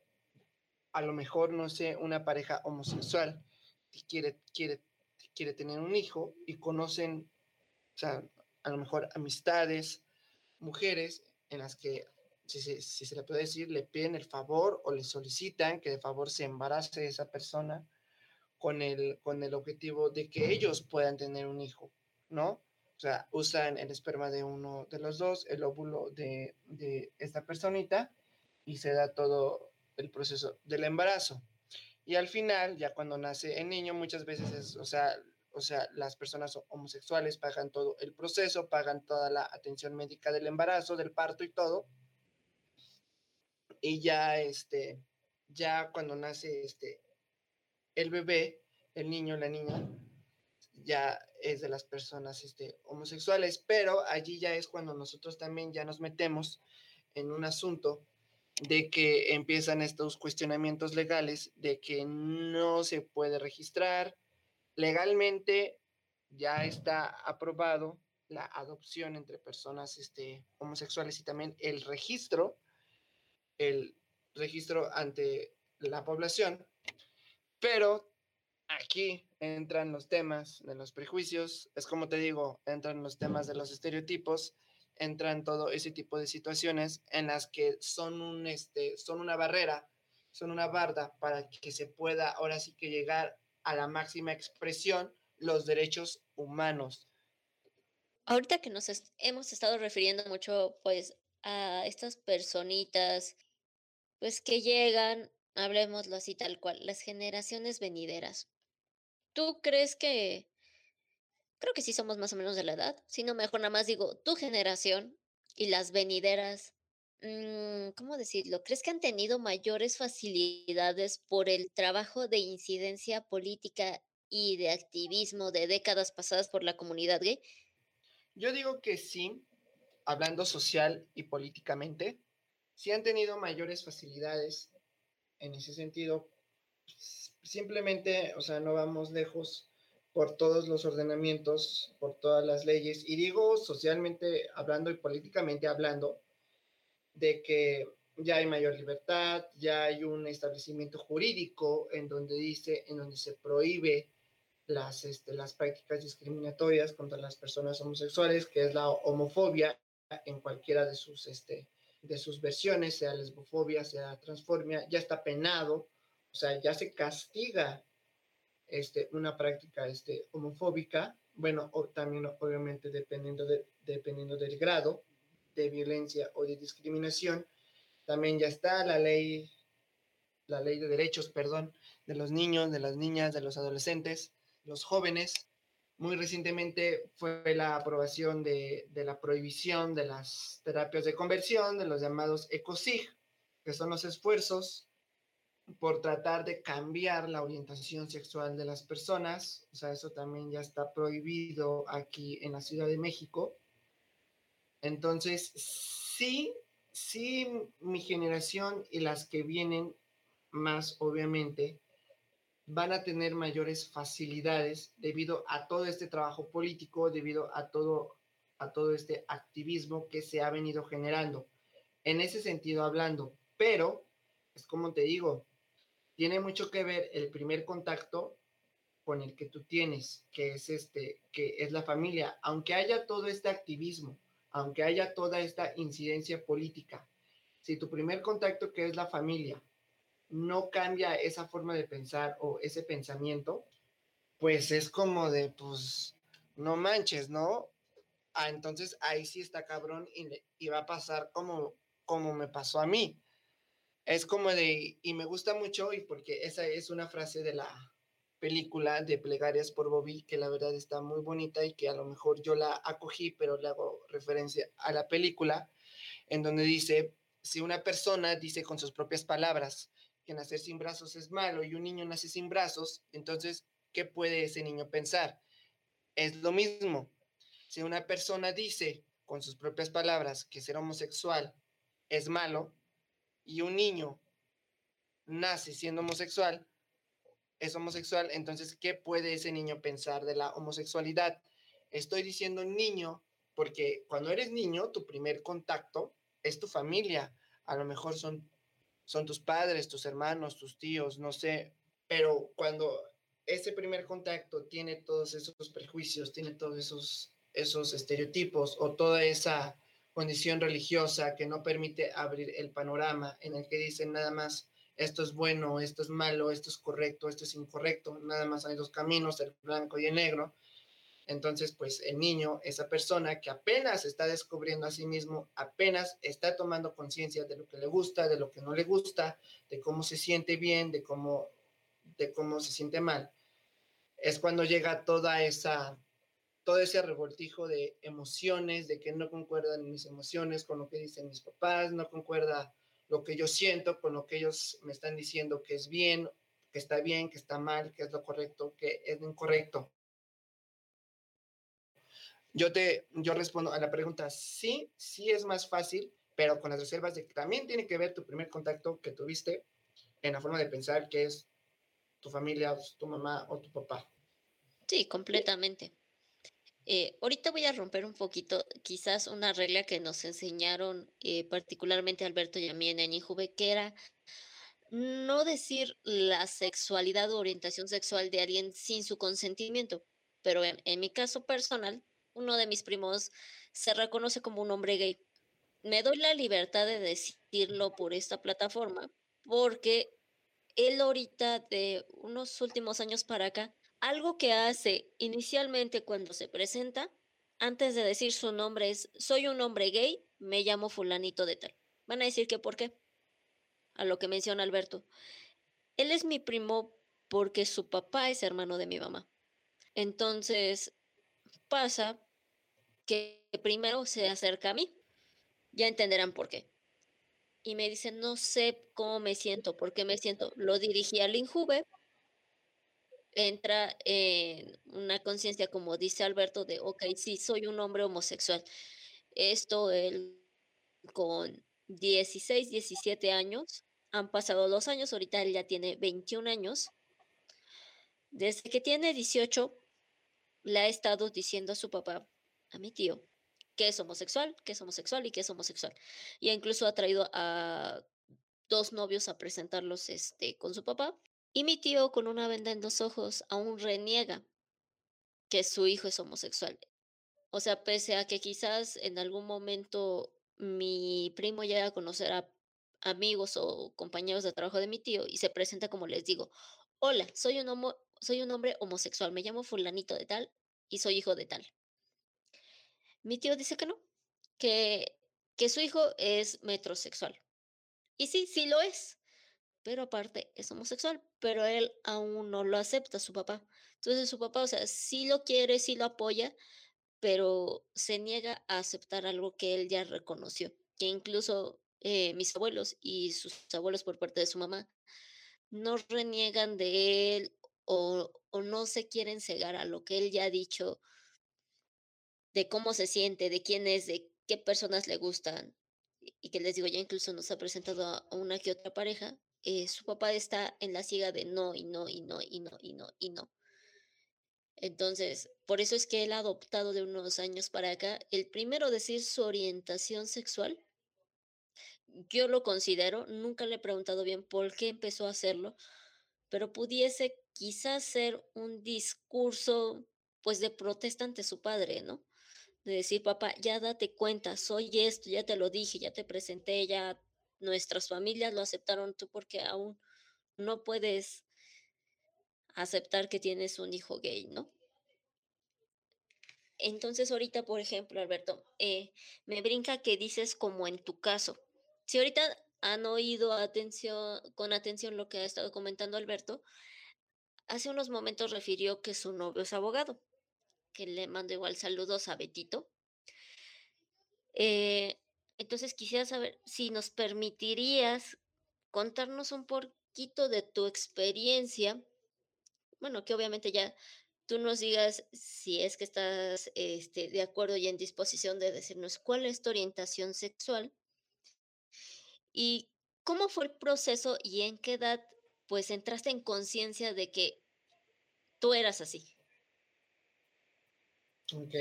a lo mejor, no sé, una pareja homosexual que quiere, quiere, quiere tener un hijo y conocen, o sea, a lo mejor amistades, mujeres en las que, si, si se le puede decir, le piden el favor o le solicitan que de favor se embarace esa persona con el, con el objetivo de que ellos puedan tener un hijo, ¿no? O sea, usan el esperma de uno de los dos, el óvulo de, de esta personita y se da todo el proceso del embarazo. Y al final, ya cuando nace el niño, muchas veces es, o sea, o sea, las personas homosexuales pagan todo el proceso, pagan toda la atención médica del embarazo, del parto y todo. Y ya, este, ya cuando nace este, el bebé, el niño, la niña, ya es de las personas este, homosexuales, pero allí ya es cuando nosotros también ya nos metemos en un asunto de que empiezan estos cuestionamientos legales de que no se puede registrar. Legalmente ya está aprobado la adopción entre personas este, homosexuales y también el registro, el registro ante la población, pero aquí entran los temas de los prejuicios, es como te digo, entran los temas de los estereotipos, entran todo ese tipo de situaciones en las que son, un, este, son una barrera, son una barda para que se pueda ahora sí que llegar a la máxima expresión los derechos humanos. Ahorita que nos hemos estado refiriendo mucho pues a estas personitas pues que llegan, hablemoslo así tal cual, las generaciones venideras. ¿Tú crees que... Creo que sí somos más o menos de la edad, si no mejor nada más digo, tu generación y las venideras, mm, ¿cómo decirlo? ¿Crees que han tenido mayores facilidades por el trabajo de incidencia política y de activismo de décadas pasadas por la comunidad gay? Yo digo que sí, hablando social y políticamente, sí han tenido mayores facilidades en ese sentido simplemente, o sea, no vamos lejos por todos los ordenamientos, por todas las leyes, y digo socialmente hablando y políticamente hablando, de que ya hay mayor libertad, ya hay un establecimiento jurídico en donde dice, en donde se prohíbe las, este, las prácticas discriminatorias contra las personas homosexuales, que es la homofobia en cualquiera de sus, este, de sus versiones, sea lesbofobia, sea transformia, ya está penado, o sea, ya se castiga este, una práctica este, homofóbica, bueno, o también obviamente dependiendo, de, dependiendo del grado de violencia o de discriminación, también ya está la ley, la ley de derechos, perdón, de los niños, de las niñas, de los adolescentes, los jóvenes. Muy recientemente fue la aprobación de, de la prohibición de las terapias de conversión, de los llamados ECOSIG, que son los esfuerzos por tratar de cambiar la orientación sexual de las personas. O sea, eso también ya está prohibido aquí en la Ciudad de México. Entonces, sí, sí, mi generación y las que vienen más, obviamente, van a tener mayores facilidades debido a todo este trabajo político, debido a todo, a todo este activismo que se ha venido generando. En ese sentido hablando, pero es como te digo, tiene mucho que ver el primer contacto con el que tú tienes, que es este, que es la familia, aunque haya todo este activismo, aunque haya toda esta incidencia política, si tu primer contacto que es la familia no cambia esa forma de pensar o ese pensamiento, pues es como de, pues, no manches, ¿no? Ah, entonces ahí sí está cabrón y, va a pasar como, como me pasó a mí. Es como de, y me gusta mucho, y porque esa es una frase de la película de Plegarias por Bobby, que la verdad está muy bonita y que a lo mejor yo la acogí, pero le hago referencia a la película, en donde dice, si una persona dice con sus propias palabras que nacer sin brazos es malo y un niño nace sin brazos, entonces, ¿qué puede ese niño pensar? Es lo mismo. Si una persona dice con sus propias palabras que ser homosexual es malo y un niño nace siendo homosexual, es homosexual, entonces, ¿qué puede ese niño pensar de la homosexualidad? Estoy diciendo niño porque cuando eres niño, tu primer contacto es tu familia. A lo mejor son, son tus padres, tus hermanos, tus tíos, no sé. Pero cuando ese primer contacto tiene todos esos prejuicios, tiene todos esos, esos estereotipos o toda esa condición religiosa que no permite abrir el panorama en el que dicen nada más esto es bueno, esto es malo, esto es correcto, esto es incorrecto, nada más hay dos caminos, el blanco y el negro. Entonces, pues el niño, esa persona que apenas está descubriendo a sí mismo, apenas está tomando conciencia de lo que le gusta, de lo que no le gusta, de cómo se siente bien, de cómo, de cómo se siente mal, es cuando llega toda esa, todo ese revoltijo de emociones, de que no concuerdan mis emociones con lo que dicen mis papás, no concuerda lo que yo siento con lo que ellos me están diciendo que es bien, que está bien, que está mal, que es lo correcto, que es lo incorrecto. Yo te, yo respondo a la pregunta, sí, sí es más fácil, pero con las reservas de que también tiene que ver tu primer contacto que tuviste en la forma de pensar que es tu familia, tu mamá o tu papá. Sí, completamente. Eh, ahorita voy a romper un poquito, quizás una regla que nos enseñaron eh, particularmente Alberto y a mí en que era no decir la sexualidad o orientación sexual de alguien sin su consentimiento. Pero en, en mi caso personal, uno de mis primos se reconoce como un hombre gay. Me doy la libertad de decirlo por esta plataforma porque él ahorita de unos últimos años para acá algo que hace inicialmente cuando se presenta, antes de decir su nombre es, soy un hombre gay, me llamo fulanito de tal. Van a decir que por qué. A lo que menciona Alberto. Él es mi primo porque su papá es hermano de mi mamá. Entonces, pasa que primero se acerca a mí. Ya entenderán por qué. Y me dice, no sé cómo me siento, por qué me siento. Lo dirigí al Injuve entra en una conciencia, como dice Alberto, de, ok, sí, soy un hombre homosexual. Esto él con 16, 17 años, han pasado dos años, ahorita él ya tiene 21 años. Desde que tiene 18, le ha estado diciendo a su papá, a mi tío, que es homosexual, que es homosexual y que es homosexual. Y incluso ha traído a dos novios a presentarlos este, con su papá y mi tío, con una venda en los ojos, aún reniega que su hijo es homosexual. O sea, pese a que quizás en algún momento mi primo llega a conocer a amigos o compañeros de trabajo de mi tío y se presenta como les digo, hola, soy un, homo soy un hombre homosexual, me llamo fulanito de tal y soy hijo de tal. Mi tío dice que no, que, que su hijo es metrosexual. Y sí, sí lo es pero aparte es homosexual, pero él aún no lo acepta, su papá. Entonces su papá, o sea, sí lo quiere, sí lo apoya, pero se niega a aceptar algo que él ya reconoció, que incluso eh, mis abuelos y sus abuelos por parte de su mamá no reniegan de él o, o no se quieren cegar a lo que él ya ha dicho de cómo se siente, de quién es, de qué personas le gustan. Y que les digo, ya incluso nos ha presentado a una que otra pareja eh, su papá está en la ciega de no y no y no y no y no y no. Entonces, por eso es que él ha adoptado de unos años para acá el primero decir su orientación sexual yo lo considero, nunca le he preguntado bien por qué empezó a hacerlo, pero pudiese quizás ser un discurso pues de protesta ante su padre, ¿no? De decir, papá, ya date cuenta, soy esto, ya te lo dije, ya te presenté, ya nuestras familias lo aceptaron, tú porque aún no puedes aceptar que tienes un hijo gay, ¿no? Entonces ahorita, por ejemplo, Alberto, eh, me brinca que dices como en tu caso. Si ahorita han oído atención, con atención lo que ha estado comentando Alberto, hace unos momentos refirió que su novio es abogado, que le mando igual saludos a Betito. Eh, entonces quisiera saber si nos permitirías contarnos un poquito de tu experiencia. Bueno, que obviamente ya tú nos digas si es que estás este, de acuerdo y en disposición de decirnos cuál es tu orientación sexual y cómo fue el proceso y en qué edad pues entraste en conciencia de que tú eras así. Ok,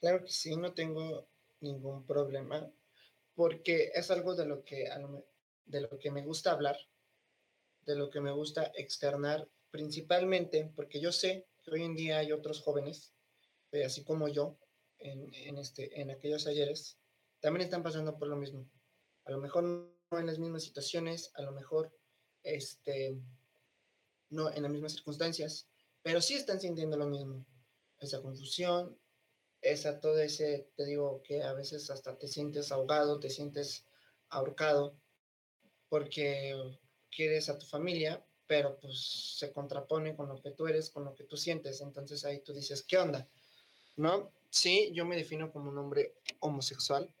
claro que sí, no tengo ningún problema porque es algo de lo que, de lo que me gusta hablar, de lo que me gusta externar principalmente porque yo sé hoy en día hay otros jóvenes, eh, así como yo, en, en, este, en aquellos ayeres, también están pasando por lo mismo. A lo mejor no en las mismas situaciones, a lo mejor este, no en las mismas circunstancias, pero sí están sintiendo lo mismo. Esa confusión, esa todo ese, te digo que a veces hasta te sientes ahogado, te sientes ahorcado, porque quieres a tu familia, pero pues se contrapone con lo que tú eres, con lo que tú sientes. Entonces ahí tú dices, ¿qué onda? ¿No? Sí, yo me defino como un hombre homosexual.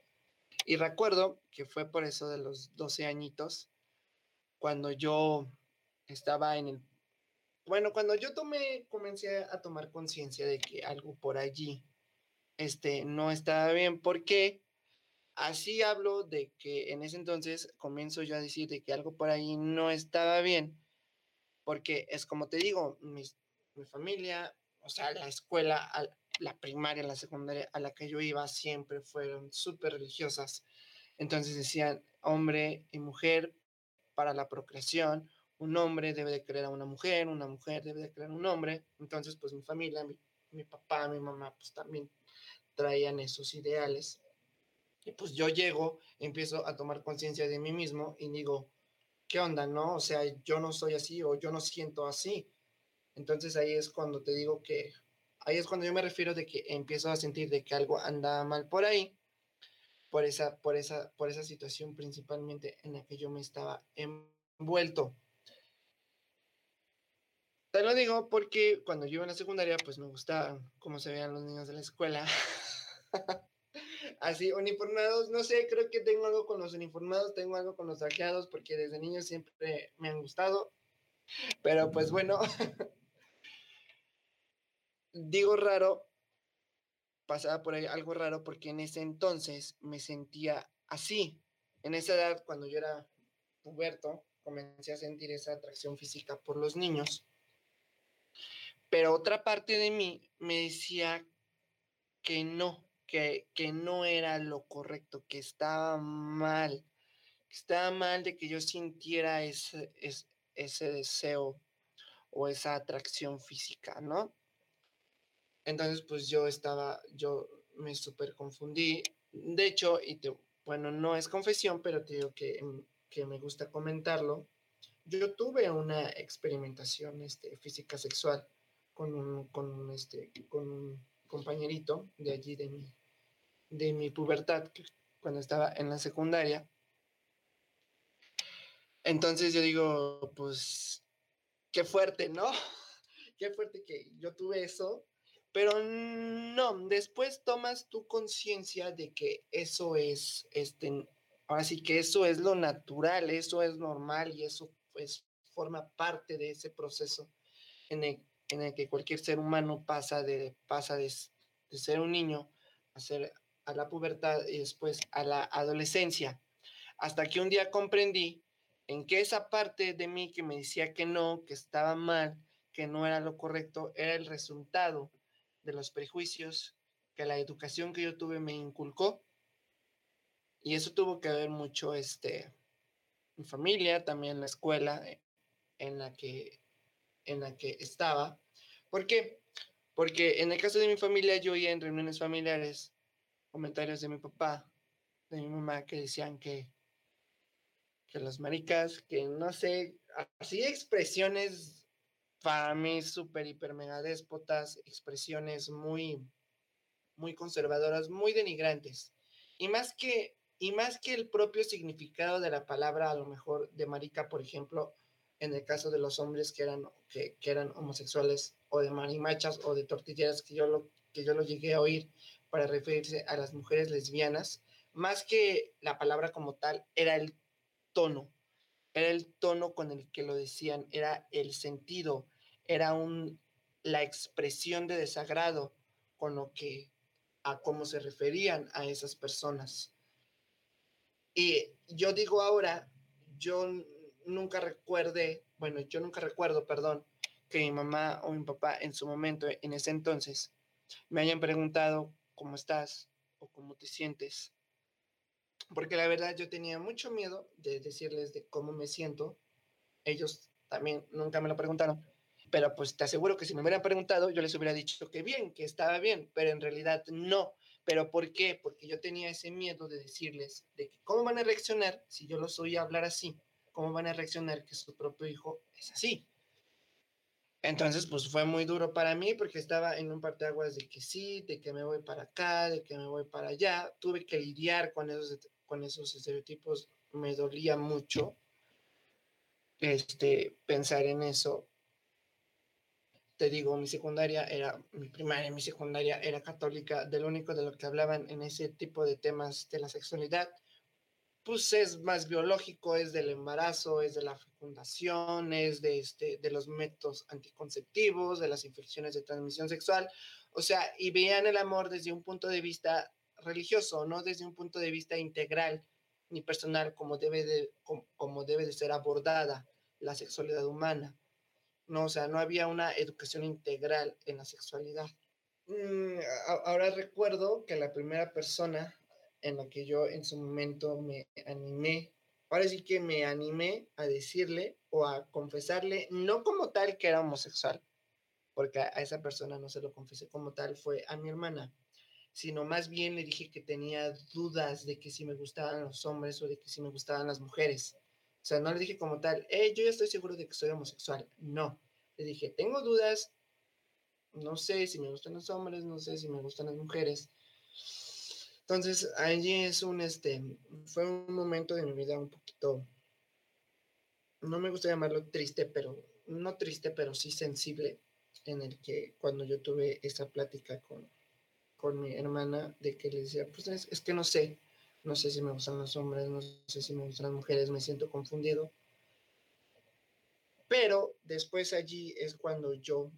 Y recuerdo que fue por eso de los 12 añitos, cuando yo estaba en el... Bueno, cuando yo tomé, comencé a tomar conciencia de que algo por allí este, no estaba bien, porque así hablo de que en ese entonces comienzo yo a decir de que algo por ahí no estaba bien porque es como te digo, mi, familia, o sea, la escuela, la primaria, la secundaria a la que yo iba siempre fueron súper religiosas. Entonces decían hombre y mujer para la procreación, un hombre debe de creer a una mujer, una mujer debe de creer a un hombre. Entonces, pues mi familia, mi, mi papá, mi mamá, pues también traían esos ideales. Y pues yo llego, empiezo a tomar conciencia de mí mismo y digo, ¿qué onda, no? O sea, yo no soy así o yo no siento así. Entonces ahí es cuando te digo que, ahí es cuando yo me refiero de que empiezo a sentir de que algo anda mal por ahí, por esa, por esa, por esa situación principalmente en la que yo me estaba envuelto. Te lo digo porque cuando yo iba en la secundaria, pues me gustaba cómo se veían los niños de la escuela. así uniformados, no sé, creo que tengo algo con los uniformados, tengo algo con los trajeados, porque desde niño siempre me han gustado, pero pues bueno, digo raro, pasaba por ahí algo raro, porque en ese entonces me sentía así, en esa edad, cuando yo era puberto, comencé a sentir esa atracción física por los niños, pero otra parte de mí me decía que no, que, no era lo correcto, que estaba mal, que estaba mal de que yo sintiera ese, ese, deseo o esa atracción física, ¿no? Entonces, pues yo estaba, yo me súper confundí. De hecho, y bueno, no es confesión, pero te digo que, que me gusta comentarlo. Yo tuve una experimentación este, física sexual con un, con este, con un compañerito de allí, de mi, de mi pubertad, cuando estaba en la secundaria. Entonces yo digo, pues, qué fuerte, ¿no? Qué fuerte que yo tuve eso, pero no, después tomas tu conciencia de que eso es, este, ahora sí que eso es lo natural, eso es normal y eso pues forma parte de ese proceso en el, en el que cualquier ser humano pasa de, pasa de, de ser un niño a ser a la pubertad y después a la adolescencia. Hasta que un día comprendí en que esa parte de mí que me decía que no, que estaba mal, que no era lo correcto, era el resultado de los prejuicios que la educación que yo tuve me inculcó. Y eso tuvo que ver mucho, este, mi familia, también la escuela eh, en la que, en la que estaba. ¿Por qué? Porque en el caso de mi familia, yo oía en reuniones familiares comentarios de mi papá, de mi mamá, que decían que, que las maricas, que no sé, así expresiones para mí súper, hiper, mega déspotas, expresiones muy, muy conservadoras, muy denigrantes. Y más que, y más que el propio significado de la palabra, a lo mejor de marica, por ejemplo, en el caso de los hombres que eran, que, que eran homosexuales, o de marimachas, o de tortilleras, que yo, lo, que yo lo llegué a oír para referirse a las mujeres lesbianas, más que la palabra como tal, era el tono, era el tono con el que lo decían, era el sentido, era un, la expresión de desagrado con lo que, a cómo se referían a esas personas. Y yo digo ahora, yo nunca recuerde, bueno, yo nunca recuerdo, perdón, que mi mamá o mi papá en su momento, en ese entonces, me hayan preguntado cómo estás o cómo te sientes porque la verdad yo tenía mucho miedo de decirles de cómo me siento. Ellos también nunca me lo preguntaron, pero pues te aseguro que si me hubieran preguntado, yo les hubiera dicho que bien, que estaba bien, pero en realidad no. ¿Pero por qué? Porque yo tenía ese miedo de decirles de cómo van a reaccionar si yo los oí hablar así, cómo van a reaccionar que su propio hijo es así. Entonces, pues fue muy duro para mí porque estaba en un parteaguas de que sí, de que me voy para acá, de que me voy para allá. Tuve que lidiar con esos con esos estereotipos me dolía mucho este, pensar en eso. Te digo, mi secundaria era, mi primaria mi secundaria era católica, de lo único de lo que hablaban en ese tipo de temas de la sexualidad, pues es más biológico, es del embarazo, es de la fecundación, es de, este, de los métodos anticonceptivos, de las infecciones de transmisión sexual, o sea, y veían el amor desde un punto de vista religioso, no desde un punto de vista integral ni personal como debe de, como, debe de ser abordada la sexualidad humana. No, o sea, no había una educación integral en la sexualidad. Mm, ahora recuerdo que la primera persona en la que yo en su momento me animé, ahora sí que me animé a decirle o a confesarle, no como tal que era homosexual, porque a esa persona no se lo confesé como tal, fue a mi hermana sino más bien le dije que tenía dudas de que si me gustaban los hombres o de que si me gustaban las mujeres. O sea, no le dije como tal, hey, yo ya estoy seguro de que soy homosexual. No, le dije, tengo dudas, no sé si me gustan los hombres, no sé si me gustan las mujeres. Entonces, allí es un, este, fue un momento de mi vida un poquito, no me gusta llamarlo triste, pero, no triste, pero sí sensible, en el que cuando yo tuve esa plática con, con mi hermana de que le decía, pues es, que no sé, no sé si me gustan los hombres, no sé si me gustan las mujeres, me siento confundido. Pero después allí es cuando yo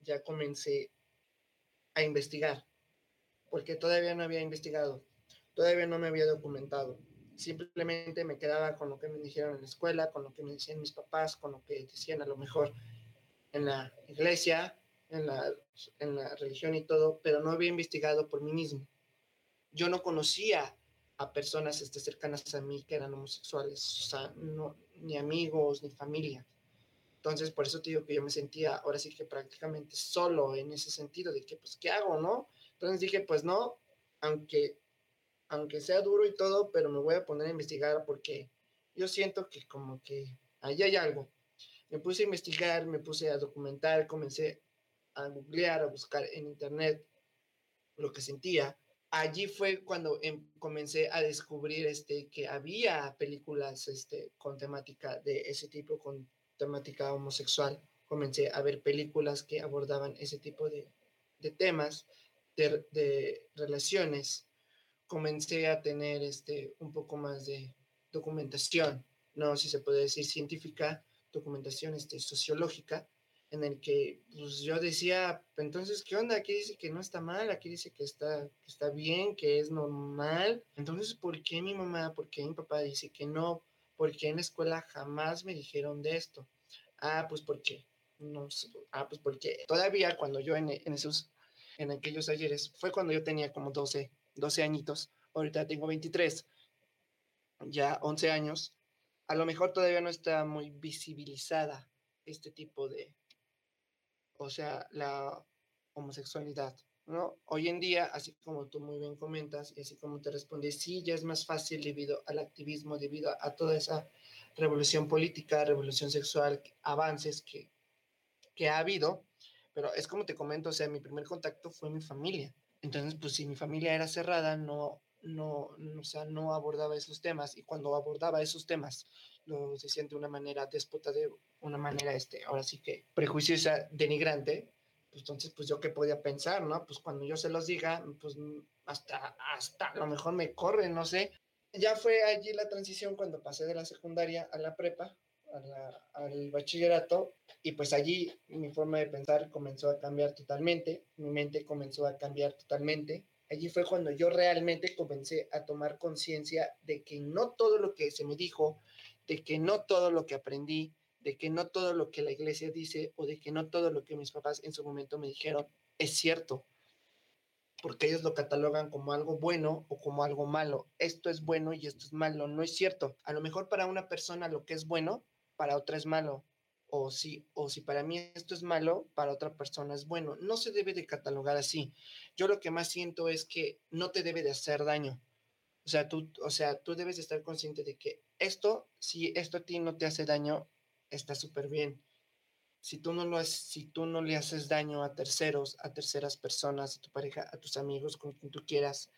ya comencé a investigar, porque todavía no había investigado, todavía no me había documentado. Simplemente me quedaba con lo que me dijeron en la escuela, con lo que me decían mis papás, con lo que decían a lo mejor en la iglesia, en la, en la religión y todo, pero no había investigado por mí mismo. Yo no conocía a personas este, cercanas a mí que eran homosexuales, o sea, no, ni amigos, ni familia. Entonces, por eso te digo que yo me sentía ahora sí que prácticamente solo en ese sentido de que, pues, ¿qué hago, no? Entonces dije, pues no, aunque, aunque sea duro y todo, pero me voy a poner a investigar porque yo siento que como que ahí hay algo. Me puse a investigar, me puse a documentar, comencé a googlear, a buscar en internet lo que sentía. Allí fue cuando em, comencé a descubrir este, que había películas este, con temática de ese tipo, con temática homosexual. Comencé a ver películas que abordaban ese tipo de, de temas, de, relaciones. Comencé a tener este, un poco más de documentación, no si se puede decir científica, documentación este, sociológica en el que pues, yo decía, entonces, ¿qué onda? Aquí dice que no está mal, aquí dice que está, está bien, que es normal. Entonces, ¿por qué mi mamá, por qué mi papá dice que no? ¿Por qué en la escuela jamás me dijeron de esto? Ah, pues porque, no ah, pues porque todavía cuando yo en, en esos, en aquellos ayeres, fue cuando yo tenía como 12, 12 añitos, ahorita tengo 23. ya 11 años, a lo mejor todavía no está muy visibilizada este tipo de, o sea, la homosexualidad, ¿no? Hoy en día, así como tú muy bien comentas y así como te respondí, sí, ya es más fácil debido al activismo, debido a toda esa revolución política, revolución sexual, avances que, que ha habido, pero es como te comento, o sea, mi primer contacto fue mi familia. Entonces, pues si mi familia era cerrada, no, no, o sea, no abordaba esos temas y cuando abordaba esos temas lo decían de una manera déspota, de una manera, este, ahora sí que prejuiciosa, denigrante, pues entonces, pues yo qué podía pensar, ¿no? Pues cuando yo se los diga, pues hasta, hasta a lo mejor me corren, no sé. Ya fue allí la transición cuando pasé de la secundaria a la prepa, al bachillerato, y pues allí mi forma de pensar comenzó a cambiar totalmente, mi mente comenzó a cambiar totalmente. Allí fue cuando yo realmente comencé a tomar conciencia de que no todo lo que se me dijo, de que no todo lo que aprendí, de que no todo lo que la iglesia dice o de que no todo lo que mis papás en su momento me dijeron es cierto, porque ellos lo catalogan como algo bueno o como algo malo. Esto es bueno y esto es malo, no es cierto. A lo mejor para una persona lo que es bueno, para otra es malo. O si, o si para mí esto es malo, para otra persona es bueno. No se debe de catalogar así. Yo lo que más siento es que no te debe de hacer daño. O sea, tú, o sea, tú debes de estar consciente de que esto, si esto a ti no te hace daño, está súper bien. Si tú, no lo si tú no le haces daño a terceros, a terceras personas, a tu pareja, a tus amigos, con quien tú quieras,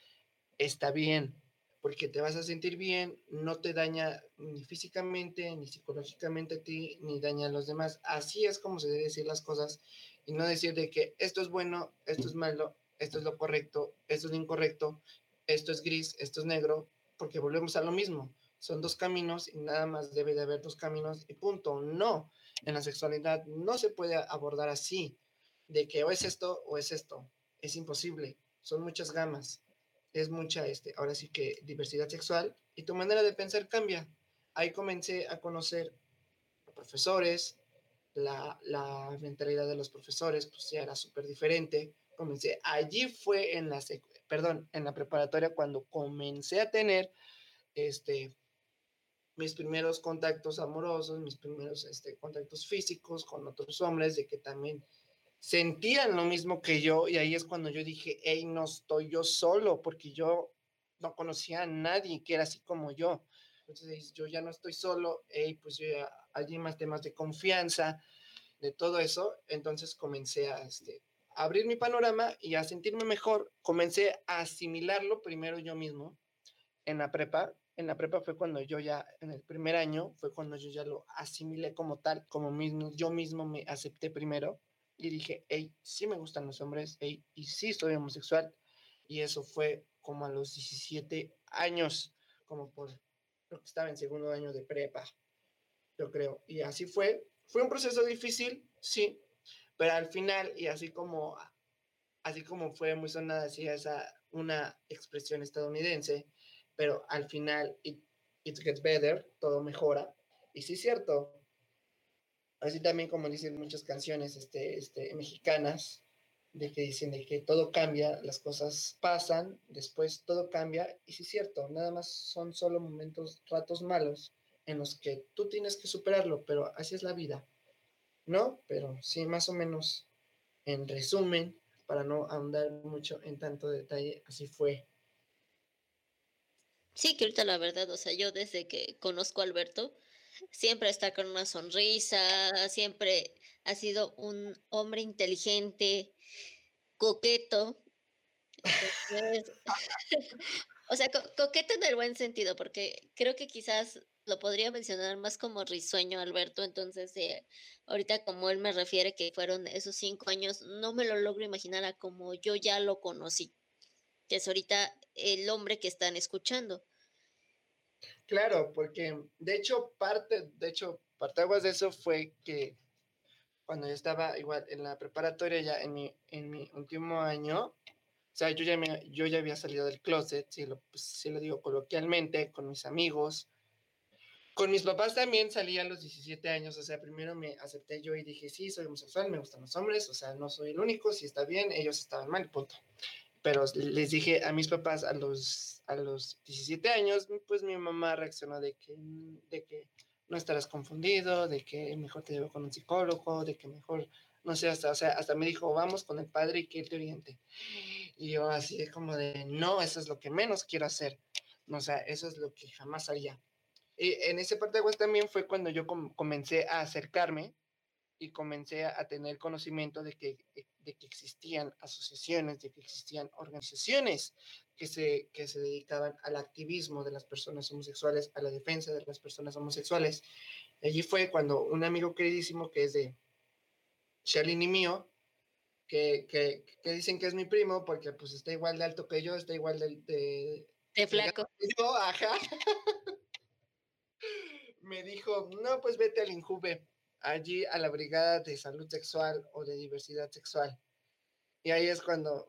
está bien, porque te vas a sentir bien, no te daña ni físicamente, ni psicológicamente a ti, ni daña a los demás. Así es como se debe decir las cosas y no decir de que esto es bueno, esto es malo, esto es lo correcto, esto es incorrecto, esto es gris, esto es negro, porque volvemos a lo mismo son dos caminos y nada más debe de haber dos caminos y punto. No, en la sexualidad no se puede abordar así, de que o es esto o es esto. Es imposible, son muchas gamas, es mucha, este, ahora sí que diversidad sexual y tu manera de pensar cambia. Ahí comencé a conocer profesores, la, la mentalidad de los profesores pues ya era súper diferente. Comencé, allí fue en la, perdón, en la preparatoria cuando comencé a tener este, mis primeros contactos amorosos, mis primeros este, contactos físicos con otros hombres, de que también sentían lo mismo que yo, y ahí es cuando yo dije, hey, no estoy yo solo, porque yo no conocía a nadie que era así como yo. Entonces yo ya no estoy solo, hey, pues yo ya, allí más temas de confianza, de todo eso, entonces comencé a, este, abrir mi panorama y a sentirme mejor, comencé a asimilarlo primero yo mismo en la prepa, en la prepa fue cuando yo ya, en el primer año, fue cuando yo ya lo asimilé como tal, como mismo, yo mismo me acepté primero y dije, hey, sí me gustan los hombres, hey, y sí soy homosexual. Y eso fue como a los 17 años, como por, creo que estaba en segundo año de prepa, yo creo. Y así fue. Fue un proceso difícil, sí, pero al final, y así como, así como fue muy sonada, así esa, una expresión estadounidense, pero al final it, gets better, todo mejora. Y sí es cierto. Así también como dicen muchas canciones este, este, mexicanas, de que dicen de que todo cambia, las cosas pasan, después todo cambia. Y sí es cierto, nada más son solo momentos, ratos malos en los que tú tienes que superarlo, pero así es la vida. ¿No? Pero sí, más o menos, en resumen, para no ahondar mucho en tanto detalle, así fue Sí, que ahorita la verdad, o sea, yo desde que conozco a Alberto, siempre está con una sonrisa, siempre ha sido un hombre inteligente, coqueto. o sea, coqueto en el buen sentido, porque creo que quizás lo podría mencionar más como risueño Alberto, entonces eh, ahorita como él me refiere que fueron esos cinco años, no me lo logro imaginar a como yo ya lo conocí, que es ahorita el hombre que están escuchando. Claro, porque de hecho parte, de hecho, partaguas de eso fue que cuando yo estaba igual en la preparatoria ya en mi, en mi último año, o sea, yo ya, me, yo ya había salido del closet, si lo, pues, si lo digo coloquialmente, con mis amigos. Con mis papás también salí a los 17 años, o sea, primero me acepté yo y dije, sí, soy homosexual, me gustan los hombres, o sea, no soy el único, si está bien, ellos estaban mal, punto pero les dije a mis papás a los, a los 17 años, pues mi mamá reaccionó de que, de que no estarás confundido, de que mejor te llevo con un psicólogo, de que mejor, no sé, hasta, o sea, hasta me dijo, vamos con el padre y que él te oriente. Y yo así como de, no, eso es lo que menos quiero hacer. O sea, eso es lo que jamás haría. Y en ese parte de también fue cuando yo comencé a acercarme y comencé a tener conocimiento de que, de que existían asociaciones, de que existían organizaciones que se, que se dedicaban al activismo de las personas homosexuales, a la defensa de las personas homosexuales. Allí fue cuando un amigo queridísimo que es de Shalini mío, que, que, que, dicen que es mi primo porque pues está igual de alto que yo, está igual de... De, de flaco. yo, ajá. Me dijo, no, pues vete al Injuve allí a la Brigada de Salud Sexual o de Diversidad Sexual. Y ahí es cuando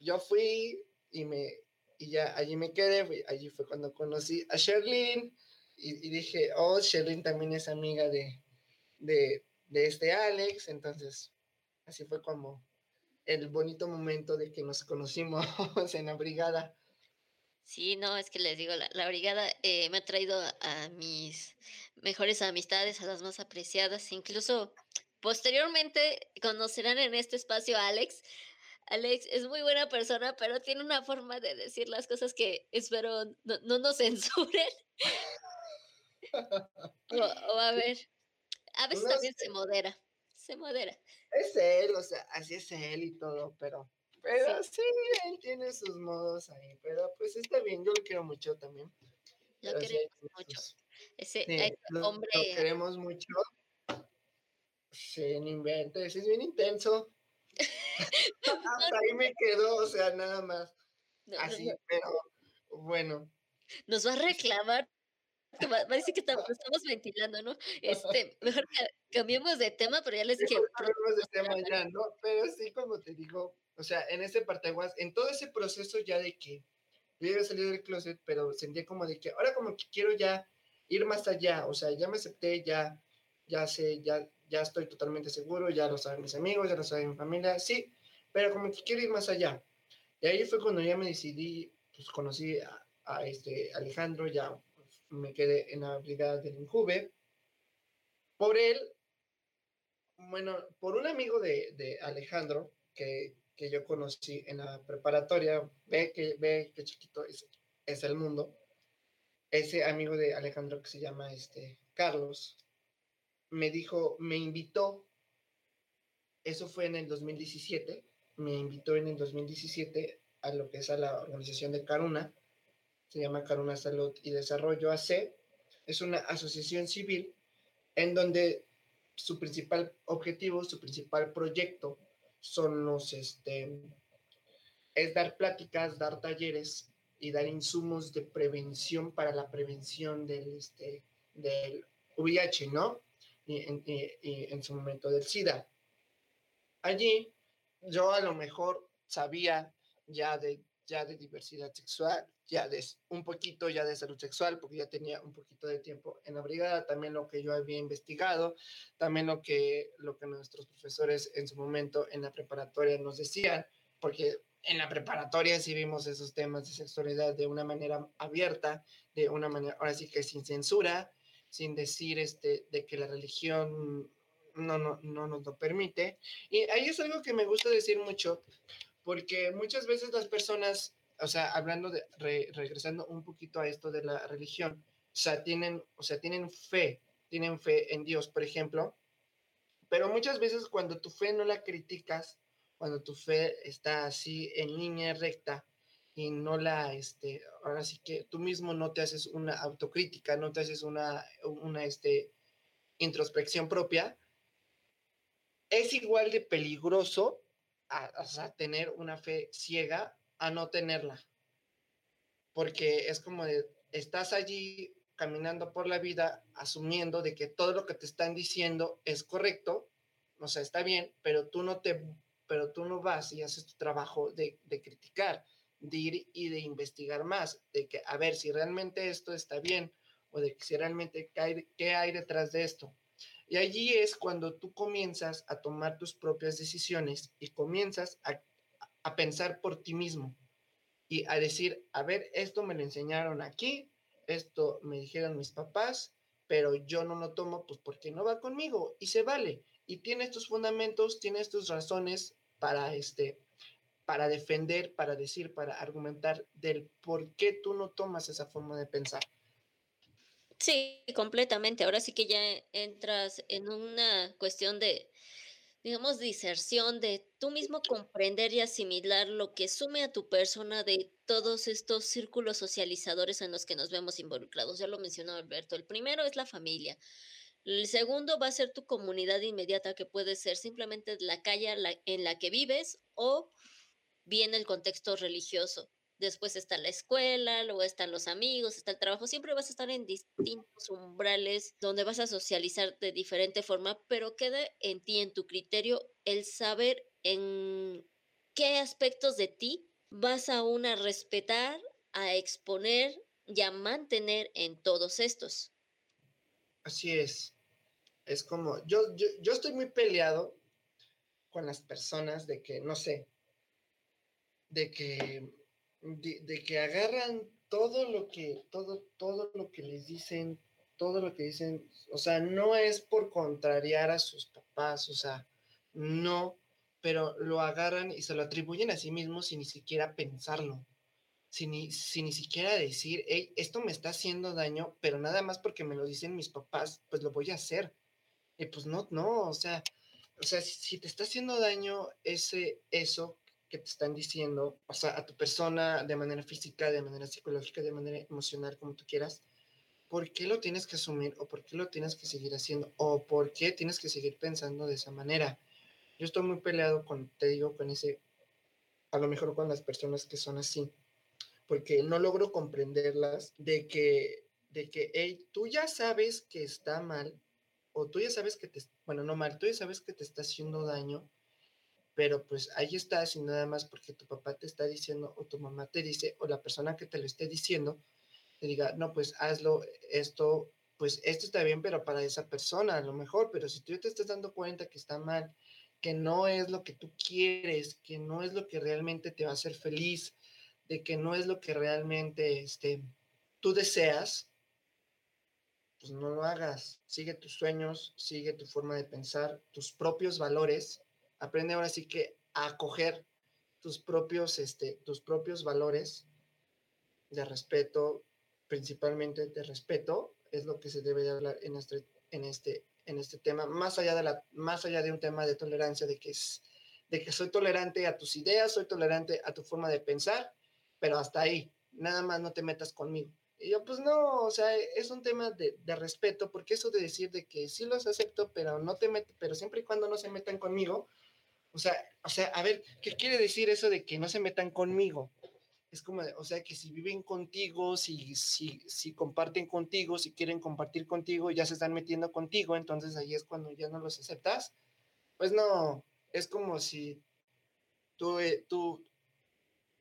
yo fui y, me, y ya allí me quedé, allí fue cuando conocí a Sherlyn y, dije, oh, Sherlyn también es amiga de, de, de este Alex, entonces así fue como el bonito momento de que nos conocimos en la brigada. Sí, no, es que les digo, la, brigada eh, me ha traído a, mis mejores amistades, a las más apreciadas, incluso posteriormente conocerán en este espacio a Alex. Alex es muy buena persona, pero tiene una forma de decir las cosas que espero no, no nos censuren. o, a ver, a veces también se modera, se modera. Es él, o sea, así es él y todo, pero pero sí. él tiene sus modos ahí, pero pues está bien, yo lo quiero mucho también. Lo queremos mucho. Ese, hombre. Lo queremos mucho. Sí, no inventes, es bien intenso. Hasta ahí me quedó, o sea, nada más. Así, pero bueno. Nos va a reclamar va, a decir que estamos, ventilando, ¿no? Este, mejor cambiemos de tema, pero ya les dije. Cambiemos de tema ya, ¿no? Pero sí, como te digo, o sea, en ese parteaguas, en todo ese proceso ya de que yo había salido del closet, pero sentía como de que ahora como que quiero ya ir más allá, o sea, ya me acepté, ya, ya sé, ya, ya estoy totalmente seguro, ya lo saben mis amigos, ya lo saben mi familia, sí, pero como que quiero ir más allá. Y ahí fue cuando ya me decidí, pues conocí a, este Alejandro, ya me quedé en la brigada del Injuve. Por él, bueno, por un amigo de, de Alejandro, que, que yo conocí en la preparatoria, ve que, ve que chiquito es, es el mundo, ese amigo de Alejandro que se llama este, Carlos, me dijo, me invitó, eso fue en el 2017, me invitó en el 2017 a lo que es a la organización de Caruna, se llama Caruna Salud y Desarrollo AC, es una asociación civil en donde su principal objetivo, su principal proyecto son los, este, es dar pláticas, dar talleres y dar insumos de prevención para la prevención del, este, del VIH, ¿no? Y en, su momento del SIDA. Allí yo a lo mejor sabía ya de, ya de diversidad sexual, ya de un poquito ya de salud sexual, porque ya tenía un poquito de tiempo en la brigada, también lo que yo había investigado, también lo que, lo que nuestros profesores en su momento en la preparatoria nos decían, porque en la preparatoria sí vimos esos temas de sexualidad de una manera abierta, de una manera, ahora sí que sin censura, sin decir este, de que la religión no, no, no nos lo permite. Y ahí es algo que me gusta decir mucho, porque muchas veces las personas o sea, hablando de, regresando un poquito a esto de la religión, o sea, tienen, o sea, tienen fe, tienen fe en Dios, por ejemplo, pero muchas veces cuando tu fe no la criticas, cuando tu fe está así en línea recta y no la, este, ahora sí que tú mismo no te haces una autocrítica, no te haces una, una, este, introspección propia, es igual de peligroso a, a tener una fe ciega a no tenerla. Porque es como de, estás allí caminando por la vida asumiendo de que todo lo que te están diciendo es correcto, o sea, está bien, pero tú no te, pero tú no vas y haces tu trabajo de, de criticar, de ir y de investigar más, de que a ver si realmente esto está bien o de que si realmente qué qué hay detrás de esto. Y allí es cuando tú comienzas a tomar tus propias decisiones y comienzas a a pensar por ti mismo y a decir, a ver, esto me lo enseñaron aquí, esto me dijeron mis papás, pero yo no lo tomo pues porque no va conmigo y se vale. Y tiene estos fundamentos, tiene estas razones para este para defender, para decir, para argumentar del por qué tú no tomas esa forma de pensar. Sí, completamente. Ahora sí que ya entras en una cuestión de, digamos, diserción de tú mismo comprender y asimilar lo que sume a tu persona de todos estos círculos socializadores en los que nos vemos involucrados. Ya lo mencionó Alberto. El primero es la familia. El segundo va a ser tu comunidad inmediata, que puede ser simplemente la calle en la que vives o bien el contexto religioso después está la escuela, luego están los amigos, está el trabajo, siempre vas a estar en distintos umbrales donde vas a socializar de diferente forma, pero queda en ti, en tu criterio, el saber en qué aspectos de ti vas a una respetar, a exponer y a mantener en todos estos. Así es. Es como, yo, yo, yo estoy muy peleado con las personas de que, no sé, de que de, que agarran todo lo que, todo, todo lo que les dicen, todo lo que dicen, o sea, no es por contrariar a sus papás, o sea, no, pero lo agarran y se lo atribuyen a sí mismos sin ni siquiera pensarlo, sin ni, sin ni siquiera decir, hey, esto me está haciendo daño, pero nada más porque me lo dicen mis papás, pues lo voy a hacer. Y pues no, no, o sea, o sea, si, si te está haciendo daño ese, eso, que te están diciendo, o sea, a tu persona de manera física, de manera psicológica, de manera emocional, como tú quieras, ¿por qué lo tienes que asumir o por qué lo tienes que seguir haciendo o por qué tienes que seguir pensando de esa manera? Yo estoy muy peleado con, te digo, con ese, a lo mejor con las personas que son así, porque no logro comprenderlas de que, de que, hey, tú ya sabes que está mal o tú ya sabes que te, bueno, no mal, tú ya sabes que te está haciendo daño pero pues ahí estás y nada más porque tu papá te está diciendo o tu mamá te dice o la persona que te lo esté diciendo te diga, no, pues hazlo, esto, pues esto está bien, pero para esa persona a lo mejor, pero si tú te estás dando cuenta que está mal, que no es lo que tú quieres, que no es lo que realmente te va a hacer feliz, de que no es lo que realmente este, tú deseas, pues no lo hagas. Sigue tus sueños, sigue tu forma de pensar, tus propios valores aprende ahora sí que a acoger tus propios, este, tus propios valores de respeto, principalmente de respeto, es lo que se debe de hablar en este, en este, en este tema, más allá de la, más allá de un tema de tolerancia, de que es, de que soy tolerante a tus ideas, soy tolerante a tu forma de pensar, pero hasta ahí, nada más no te metas conmigo. Y yo, pues no, o sea, es un tema de, de, respeto, porque eso de decir de que sí los acepto, pero no te met pero siempre y cuando no se metan conmigo, o sea, o sea, a ver, ¿qué quiere decir eso de que no se metan conmigo? Es como, o sea, que si viven contigo, si, si, si comparten contigo, si quieren compartir contigo, ya se están metiendo contigo, entonces ahí es cuando ya no los aceptas. Pues no, es como si tú, eh,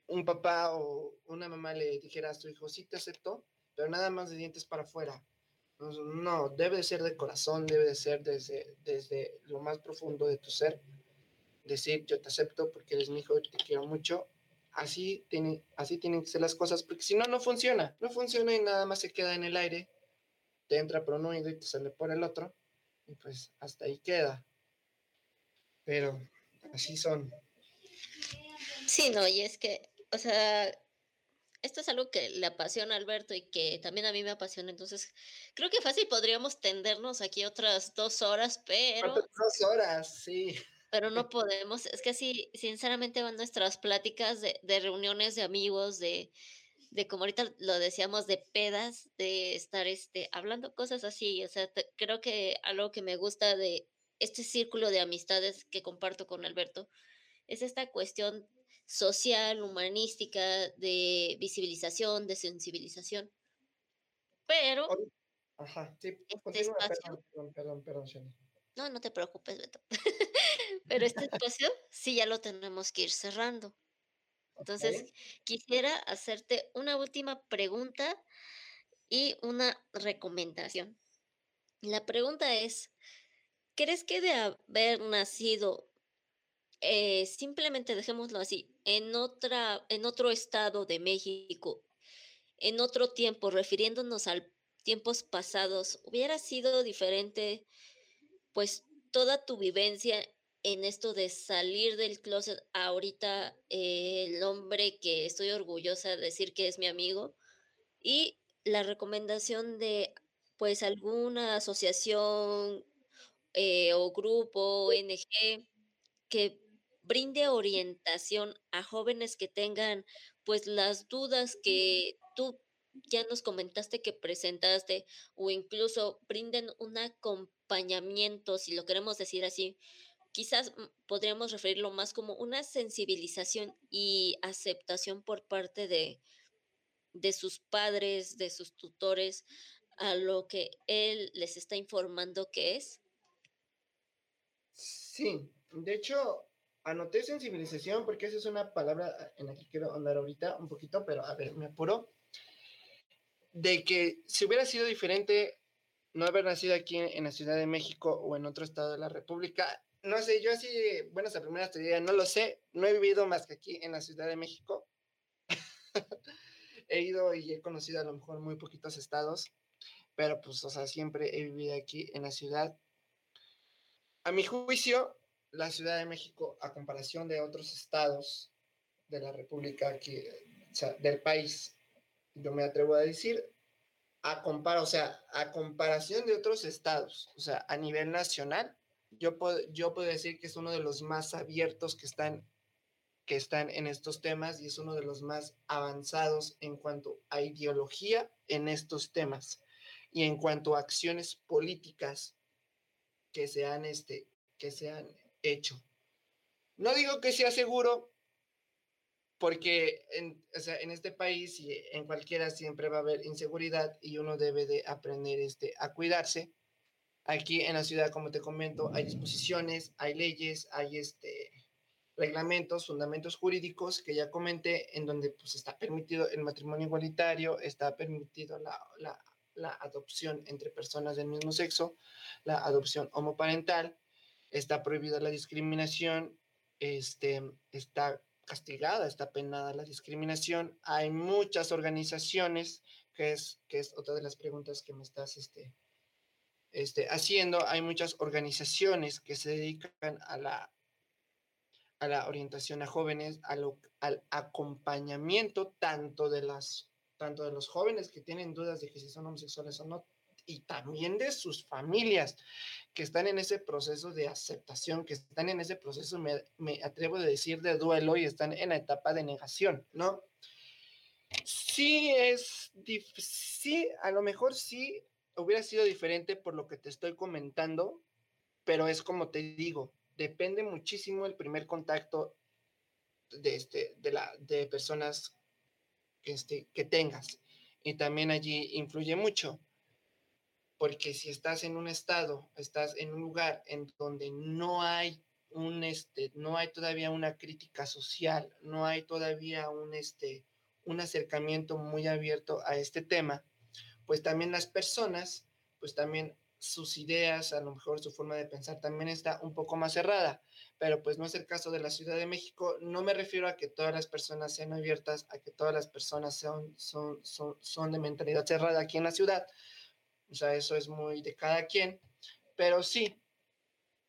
un papá o una mamá le dijera a su hijo, sí te acepto, pero nada más de dientes para afuera. No, debe de ser de corazón, debe de ser desde, desde lo más profundo de tu ser decir yo te acepto porque eres mi hijo, te quiero mucho. Así, tiene, así tienen que ser las cosas, porque si no, no funciona. No funciona y nada más se queda en el aire. Te entra por un oído y te sale por el otro. Y pues hasta ahí queda. Pero así son. Sí, no, y es que, o sea, esto es algo que le apasiona a Alberto y que también a mí me apasiona. Entonces, creo que fácil podríamos tendernos aquí otras dos horas, pero. Dos horas, sí pero no podemos. Es que así, sinceramente, van nuestras pláticas de, de reuniones de amigos, de, de como ahorita lo decíamos, de pedas, de estar este, hablando cosas así. O sea, creo que algo que me gusta de este círculo de amistades que comparto con Alberto es esta cuestión social, humanística, de visibilización, de sensibilización. Pero... Ajá, sí, este espacio, perdón, perdón, perdón, No, no te preocupes, Beto. Pero este espacio sí ya lo tenemos que ir cerrando. Entonces, quisiera hacerte una última pregunta y una recomendación. La pregunta es, ¿crees que de haber nacido eh, simplemente dejémoslo así, en, otra, en otro estado de México, en otro tiempo, refiriéndonos a tiempos pasados, hubiera sido diferente, pues toda tu vivencia en esto de salir del closet ahorita, eh, el hombre que estoy orgullosa de decir que es mi amigo, y la recomendación de pues alguna asociación eh, o grupo, ONG, que brinde orientación a jóvenes que tengan pues las dudas que tú ya nos comentaste que presentaste o incluso brinden un acompañamiento, si lo queremos decir así, quizás mm, podríamos referirlo más como una sensibilización y aceptación por parte de, de sus padres, de sus tutores, a lo que él les está informando que es? Sí, de hecho, anoté sensibilización porque esa es una palabra en la que quiero andar ahorita un poquito, pero a ver, me apuro. De que si hubiera sido diferente no haber nacido aquí en, la Ciudad de México o en otro estado de la República, no sé, yo así, bueno, esa primera teoría no lo sé, no he vivido más que aquí en la Ciudad de México. he ido y he conocido a lo mejor muy poquitos estados, pero pues, o sea, siempre he vivido aquí en la ciudad. A mi juicio, la Ciudad de México, a comparación de otros estados de la República, aquí, o sea, del país, yo me atrevo a decir, a compara, o sea, a comparación de otros estados, o sea, a nivel nacional, yo puedo, yo puedo decir que es uno de los más abiertos que están que están en estos temas y es uno de los más avanzados en cuanto a ideología en estos temas y en cuanto a acciones políticas que se han, este, que se han hecho. No digo que sea seguro, porque en, o sea, en este país y en cualquiera siempre va a haber inseguridad y uno debe de aprender este, a cuidarse. Aquí en la ciudad, como te comento, hay disposiciones, hay leyes, hay este, reglamentos, fundamentos jurídicos que ya comenté, en donde pues está permitido el matrimonio igualitario, está permitido la, la, la adopción entre personas del mismo sexo, la adopción homoparental, está prohibida la discriminación, este, está castigada, está penada la discriminación. Hay muchas organizaciones, que es, que es otra de las preguntas que me estás este, este, haciendo, hay muchas organizaciones que se dedican a la a la orientación a jóvenes, al acompañamiento tanto de, las, tanto de los jóvenes que tienen dudas de que si son homosexuales o no, y también de sus familias que están en ese proceso de aceptación, que están en ese proceso, me, me atrevo a decir, de duelo y están en la etapa de negación, ¿no? Sí es, sí, a lo mejor sí hubiera sido diferente por lo que te estoy comentando, pero es como te digo, depende muchísimo el primer contacto de, este, de, la, de personas que, este, que tengas. Y también allí influye mucho, porque si estás en un estado, estás en un lugar en donde no hay un, este, no hay todavía una crítica social, no hay todavía un, este, un acercamiento muy abierto a este tema, pues también las personas, pues también sus ideas, a lo mejor su forma de pensar también está un poco más cerrada, pero pues no es el caso de la Ciudad de México. No me refiero a que todas las personas sean abiertas, a que todas las personas son, son, son, son de mentalidad cerrada aquí en la ciudad. O sea, eso es muy de cada quien, pero sí,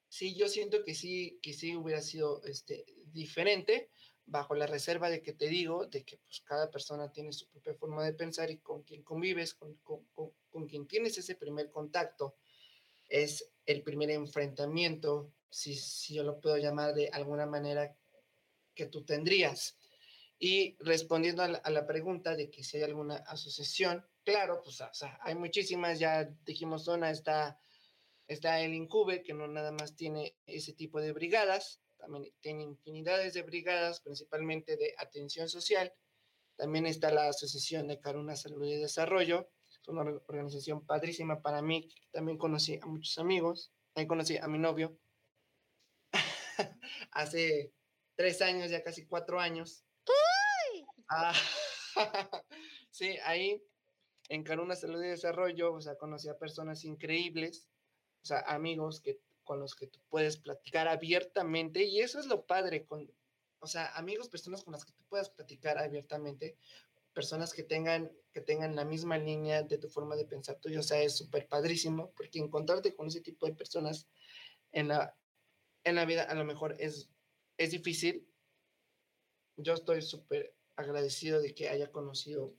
sí, yo siento que sí, que sí hubiera sido este, diferente bajo la reserva de que te digo, de que pues cada persona tiene su propia forma de pensar y con quien convives, con, con, con, quien tienes ese primer contacto, es el primer enfrentamiento, si, si yo lo puedo llamar de alguna manera, que tú tendrías. Y respondiendo a la, pregunta de que si hay alguna asociación, claro, pues hay muchísimas, ya dijimos una, está, está el Incube, que no nada más tiene ese tipo de brigadas, también tiene infinidades de brigadas, principalmente de atención social. También está la Asociación de Caruna Salud y Desarrollo, es una organización padrísima para mí. También conocí a muchos amigos, ahí conocí a mi novio hace tres años, ya casi cuatro años. Ah, sí, ahí en Caruna Salud y Desarrollo, o sea, conocí a personas increíbles, o sea, amigos que con los que tú puedes platicar abiertamente y eso es lo padre con, o sea, amigos, personas con las que tú puedas platicar abiertamente, personas que tengan, que tengan la misma línea de tu forma de pensar tuyo, o sea, es súper padrísimo, porque encontrarte con ese tipo de personas en la, en la vida a lo mejor es, es difícil. Yo estoy súper agradecido de que haya conocido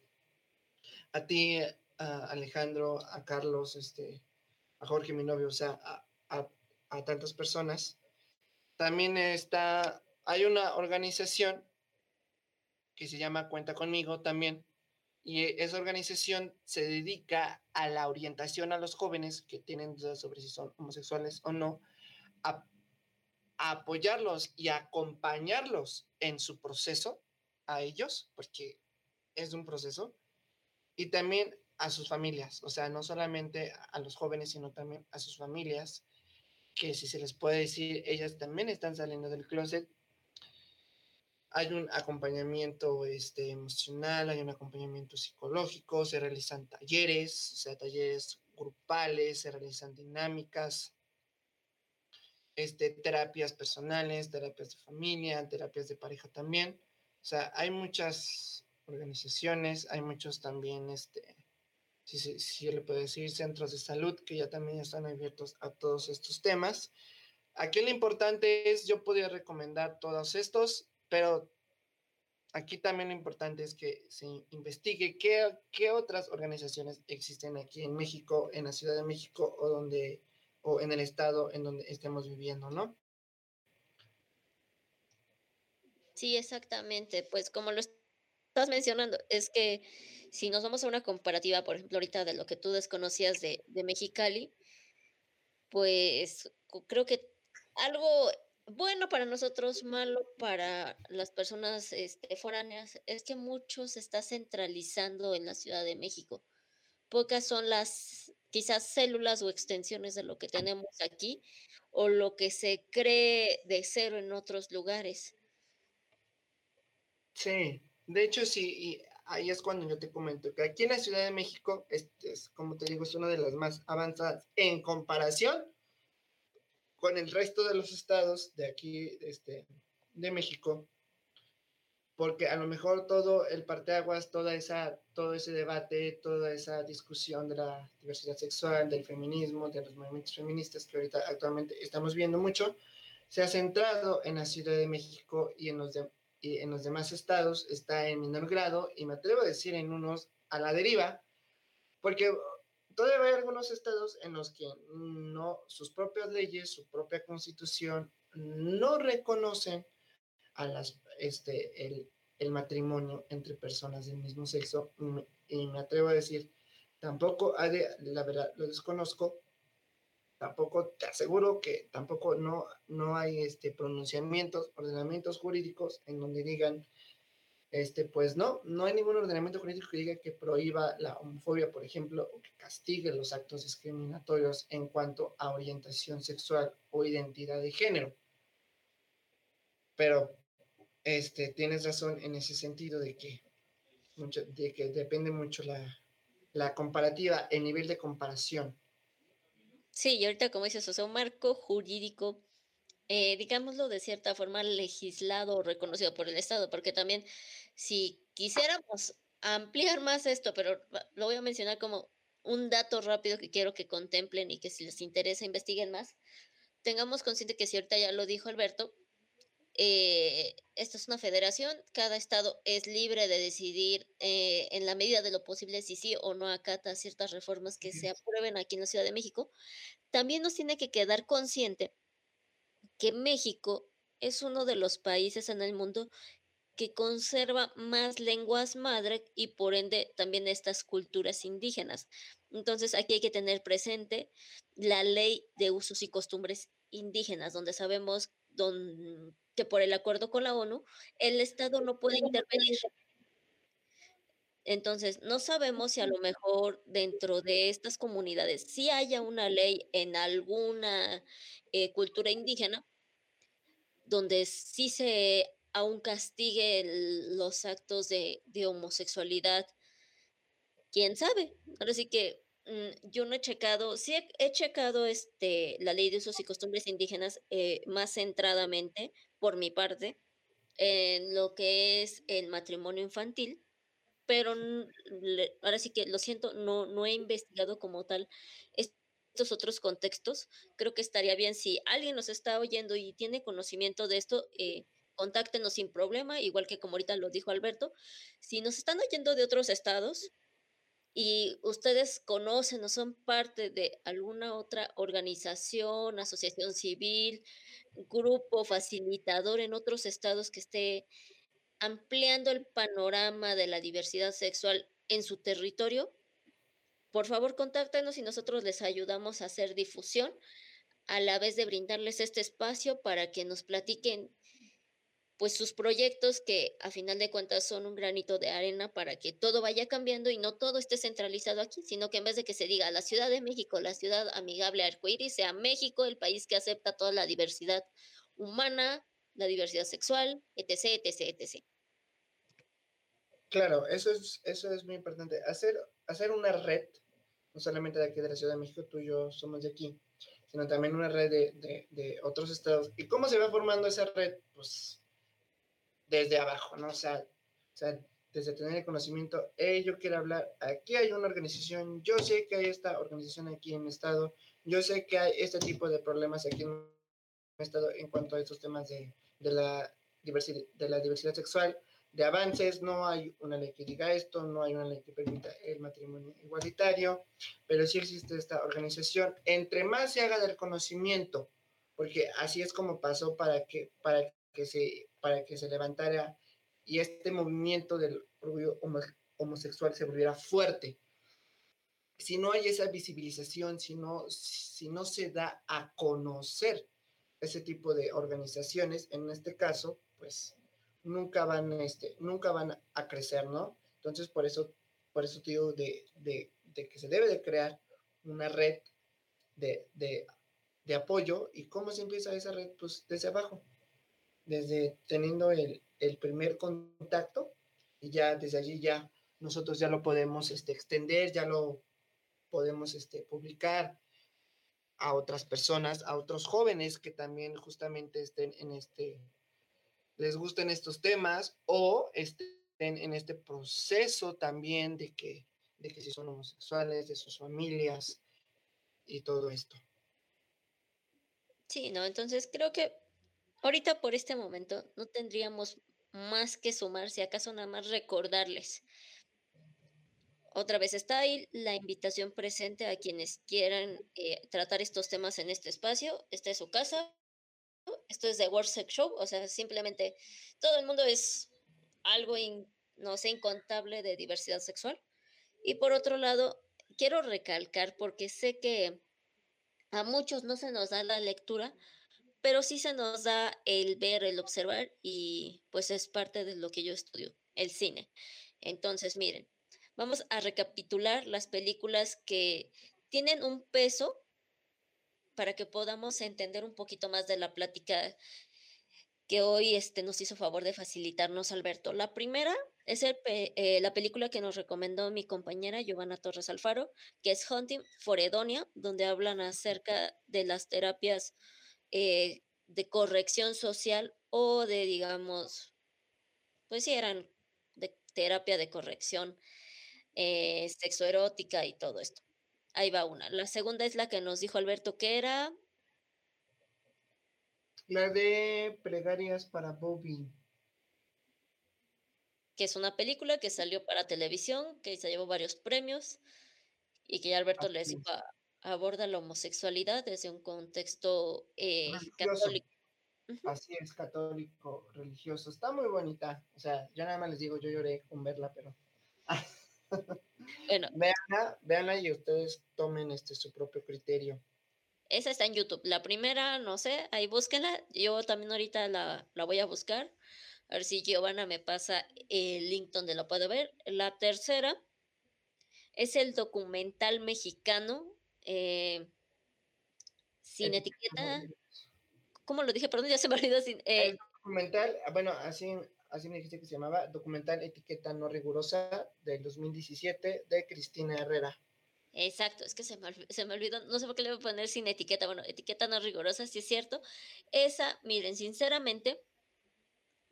a ti, a Alejandro, a Carlos, este, a Jorge, mi novio, o sea, a, a, a tantas personas. También está, hay una organización que se llama Cuenta conmigo también. Y esa organización se dedica a la orientación a los jóvenes que tienen dudas sobre si son homosexuales o no, a, apoyarlos y acompañarlos en su proceso, a ellos, porque es un proceso, y también a sus familias, o sea, no solamente a los jóvenes, sino también a sus familias, que si se les puede decir, ellas también están saliendo del closet hay un acompañamiento este, emocional, hay un acompañamiento psicológico, se realizan talleres, o sea, talleres grupales, se realizan dinámicas, este, terapias personales, terapias de familia, terapias de pareja también. O sea, hay muchas organizaciones, hay muchos también, este, si, si, si le puedo decir, centros de salud que ya también están abiertos a todos estos temas. Aquí lo importante es, yo podría recomendar todos estos, pero aquí también lo importante es que se investigue qué, qué otras organizaciones existen aquí en México, en la Ciudad de México o donde o en el estado en donde estemos viviendo, ¿no? Sí, exactamente. Pues como lo estás mencionando, es que si nos vamos a una comparativa, por ejemplo, ahorita de lo que tú desconocías de, Mexicali, pues creo que algo bueno para nosotros, malo para las personas este, foráneas, es que mucho se está centralizando en la Ciudad de México. Pocas son las quizás células o extensiones de lo que tenemos aquí o lo que se cree de cero en otros lugares. Sí, de hecho sí, y ahí es cuando yo te comento que aquí en la Ciudad de México, este es, como te digo, es una de las más avanzadas en comparación con el resto de los estados de aquí, este, de México, porque a lo mejor todo el parteaguas, toda esa, todo ese debate, toda esa discusión de la diversidad sexual, del feminismo, de los movimientos feministas que ahorita actualmente estamos viendo mucho, se ha centrado en la Ciudad de México y en los, y en los demás estados está en menor grado y me atrevo a decir en unos a la deriva, porque todavía hay algunos estados en los que no, sus propias leyes, su propia constitución, no reconocen a las, este, el, el matrimonio entre personas del mismo sexo. Y me atrevo a decir, tampoco la verdad, lo desconozco, tampoco te aseguro que tampoco no, no hay este, pronunciamientos, ordenamientos jurídicos en donde digan este, pues no, no hay ningún ordenamiento jurídico que diga que prohíba la homofobia, por ejemplo, o que castigue los actos discriminatorios en cuanto a orientación sexual o identidad de género. Pero este, tienes razón en ese sentido de que, mucho, de que depende mucho la, la comparativa, el nivel de comparación. Sí, y ahorita como dices, o sea, un marco jurídico eh, digámoslo de cierta forma, legislado o reconocido por el Estado, porque también si quisiéramos ampliar más esto, pero lo voy a mencionar como un dato rápido que quiero que contemplen y que si les interesa investiguen más, tengamos consciente que si ahorita ya lo dijo Alberto, eh, esto es una federación, cada estado es libre de decidir eh, en la medida de lo posible si sí o no acata ciertas reformas que se aprueben aquí en la Ciudad de México. También nos tiene que quedar consciente que México es uno de los países en el mundo que conserva más lenguas madre y por ende también estas culturas indígenas. Entonces aquí hay que tener presente la ley de usos y costumbres indígenas, donde sabemos que por el acuerdo con la ONU el Estado no puede intervenir. Entonces, no sabemos si a lo mejor dentro de estas comunidades sí haya una ley en alguna eh, cultura indígena donde sí se aún castigue el, los actos de, de, homosexualidad. ¿Quién sabe? Ahora sí que yo no he checado, sí he, checado este, la ley de usos y costumbres indígenas eh, más centradamente, por mi parte, en lo que es el matrimonio infantil, pero ahora sí que lo siento, no, no he investigado como tal estos otros contextos. Creo que estaría bien si alguien nos está oyendo y tiene conocimiento de esto, eh, contáctenos sin problema, igual que como ahorita lo dijo Alberto. Si nos están oyendo de otros estados y ustedes conocen o son parte de alguna otra organización, asociación civil, grupo facilitador en otros estados que esté ampliando el panorama de la diversidad sexual en su territorio, por favor contáctenos y nosotros les ayudamos a hacer difusión a la vez de brindarles este espacio para que nos platiquen pues sus proyectos que a final de cuentas son un granito de arena para que todo vaya cambiando y no todo esté centralizado aquí, sino que en vez de que se diga la Ciudad de México, la ciudad amigable arcoíris, sea México el país que acepta toda la diversidad humana, la diversidad sexual, etc, etc, etc. Claro, eso es, eso es muy importante. Hacer, hacer una red, no solamente de aquí de la Ciudad de México, tú y yo somos de aquí, sino también una red de, de, de otros estados. ¿Y cómo se va formando esa red? Pues desde abajo, ¿no? O sea, o sea desde tener el conocimiento, hey, yo quiero hablar, aquí hay una organización, yo sé que hay esta organización aquí en mi estado, yo sé que hay este tipo de problemas aquí en mi estado en cuanto a estos temas de, de la, diversidad, de la diversidad sexual, de avances, no hay una ley que diga esto, no hay una ley que permita el matrimonio igualitario, pero sí existe esta organización. Entre más se haga del conocimiento, porque así es como pasó para que, para que se para que se levantara y este movimiento del orgullo homosexual se volviera fuerte. Si no hay esa visibilización, si no, si no se da a conocer ese tipo de organizaciones, en este caso, pues nunca van, este, nunca van a crecer, ¿no? Entonces, por eso, por eso digo de, de, de que se debe de crear una red de, de, de apoyo. ¿Y cómo se empieza esa red? Pues desde abajo desde teniendo el, el, primer contacto y ya desde allí ya nosotros ya lo podemos este, extender, ya lo podemos este, publicar a otras personas, a otros jóvenes que también justamente estén en este, les gusten estos temas o estén en este proceso también de que, de que si son homosexuales, de sus familias y todo esto. Sí, no, entonces creo que Ahorita por este momento no tendríamos más que sumar, si acaso nada más recordarles. Otra vez está ahí la invitación presente a quienes quieran eh, tratar estos temas en este espacio. Esta es su casa. Esto es The World Sex Show. O sea, simplemente todo el mundo es algo, no sé, incontable de diversidad sexual. Y por otro lado, quiero recalcar, porque sé que a muchos no se nos da la lectura, pero sí se nos da el ver, el observar y pues es parte de lo que yo estudio, el cine. Entonces, miren, vamos a recapitular las películas que tienen un peso para que podamos entender un poquito más de la plática que hoy este, nos hizo favor de facilitarnos Alberto. La primera es eh, la película que nos recomendó mi compañera Giovanna Torres Alfaro, que es Hunting for Edonia, donde hablan acerca de las terapias eh, de corrección social o de, digamos, pues sí, eran de terapia de corrección eh, sexoerótica y todo esto. Ahí va una. La segunda es la que nos dijo Alberto que era. La de Plegarias para Bobby. Que es una película que salió para televisión, que se llevó varios premios y que ya Alberto les dijo aborda la homosexualidad desde un contexto eh, católico. Así es, católico, religioso. Está muy bonita. O sea, yo nada más les digo, yo lloré con verla, pero... bueno. Veanla, veanla y ustedes tomen este su propio criterio. Esa está en YouTube. La primera, no sé, ahí búsquenla. Yo también ahorita la, la voy a buscar. A ver si Giovanna me pasa el link donde la puedo ver. La tercera es el documental mexicano eh, sin etiqueta. ¿Cómo lo dije? Perdón, ya se me olvidó. Sin, eh, documental, ah, bueno, así, así me dijiste que se llamaba, documental etiqueta no rigurosa del 2017 de Cristina Herrera. Exacto, es que se me, se me olvidó, no sé por qué le voy a poner sin etiqueta, bueno, etiqueta no rigurosa, si es cierto. Esa, miren, sinceramente,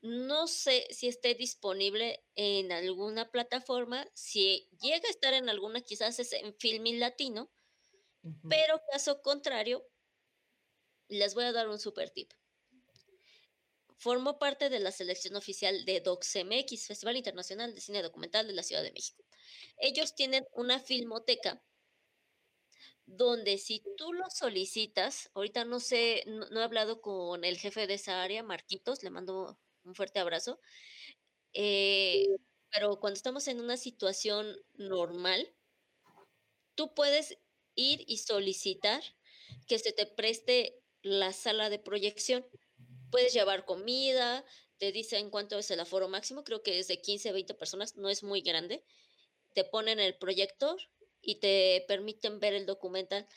no sé si esté disponible en alguna plataforma, si llega a estar en alguna, quizás es en Filmin Latino, pero caso contrario, les voy a dar un super tip. Formo parte de la selección oficial de DocsMX, Festival Internacional de Cine Documental de la Ciudad de México. Ellos tienen una filmoteca donde si tú lo solicitas, ahorita no sé, no, no, he hablado con el jefe de esa área, Marquitos, le mando un fuerte abrazo. Eh, pero cuando estamos en una situación normal, tú puedes ir y solicitar que se te preste la sala de proyección. Puedes llevar comida, te dicen cuánto es el aforo máximo, creo que es de 15 a 20 personas, no es muy grande. Te ponen el proyector y te permiten ver el documental.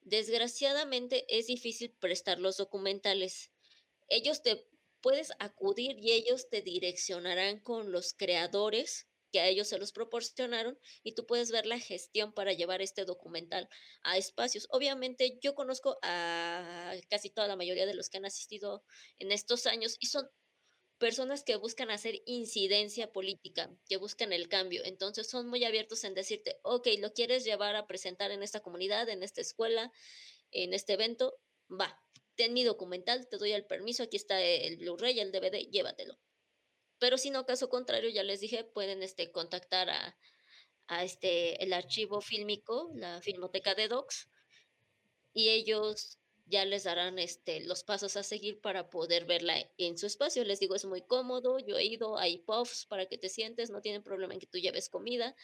Desgraciadamente es difícil prestar los documentales. Ellos te puedes acudir y ellos te direccionarán con los creadores que a ellos se los proporcionaron y tú puedes ver la gestión para llevar este documental a espacios. Obviamente yo conozco a casi toda la mayoría de los que han asistido en estos años y son personas que buscan hacer incidencia política, que buscan el cambio. Entonces son muy abiertos en decirte, ok, lo quieres llevar a presentar en esta comunidad, en esta escuela, en este evento, va, ten mi documental, te doy el permiso, aquí está el Blu-ray, el DVD, llévatelo. Pero si no, caso contrario, ya les dije, pueden este, contactar a, a este, el archivo fílmico, la Filmoteca de Docs, y ellos ya les darán este, los pasos a seguir para poder verla en su espacio. Les digo, es muy cómodo, yo he ido, hay puffs para que te sientes, no tienen problema en que tú lleves comida,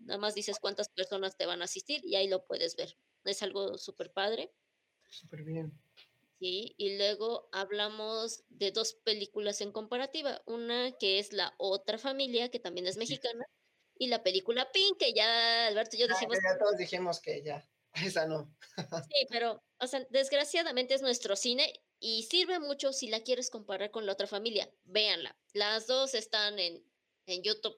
nada más dices cuántas personas te van a asistir y ahí lo puedes ver. Es algo súper padre. Súper bien. Sí, y luego hablamos de dos películas en comparativa. Una que es La Otra Familia, que también es mexicana, y la película Pink, que ya Alberto y yo Ah, dijimos. ya todos dijimos que ya, esa no. Sí, pero, o sea, desgraciadamente es nuestro cine y sirve mucho si la quieres comparar con La Otra Familia. Véanla. Las dos están en, en YouTube.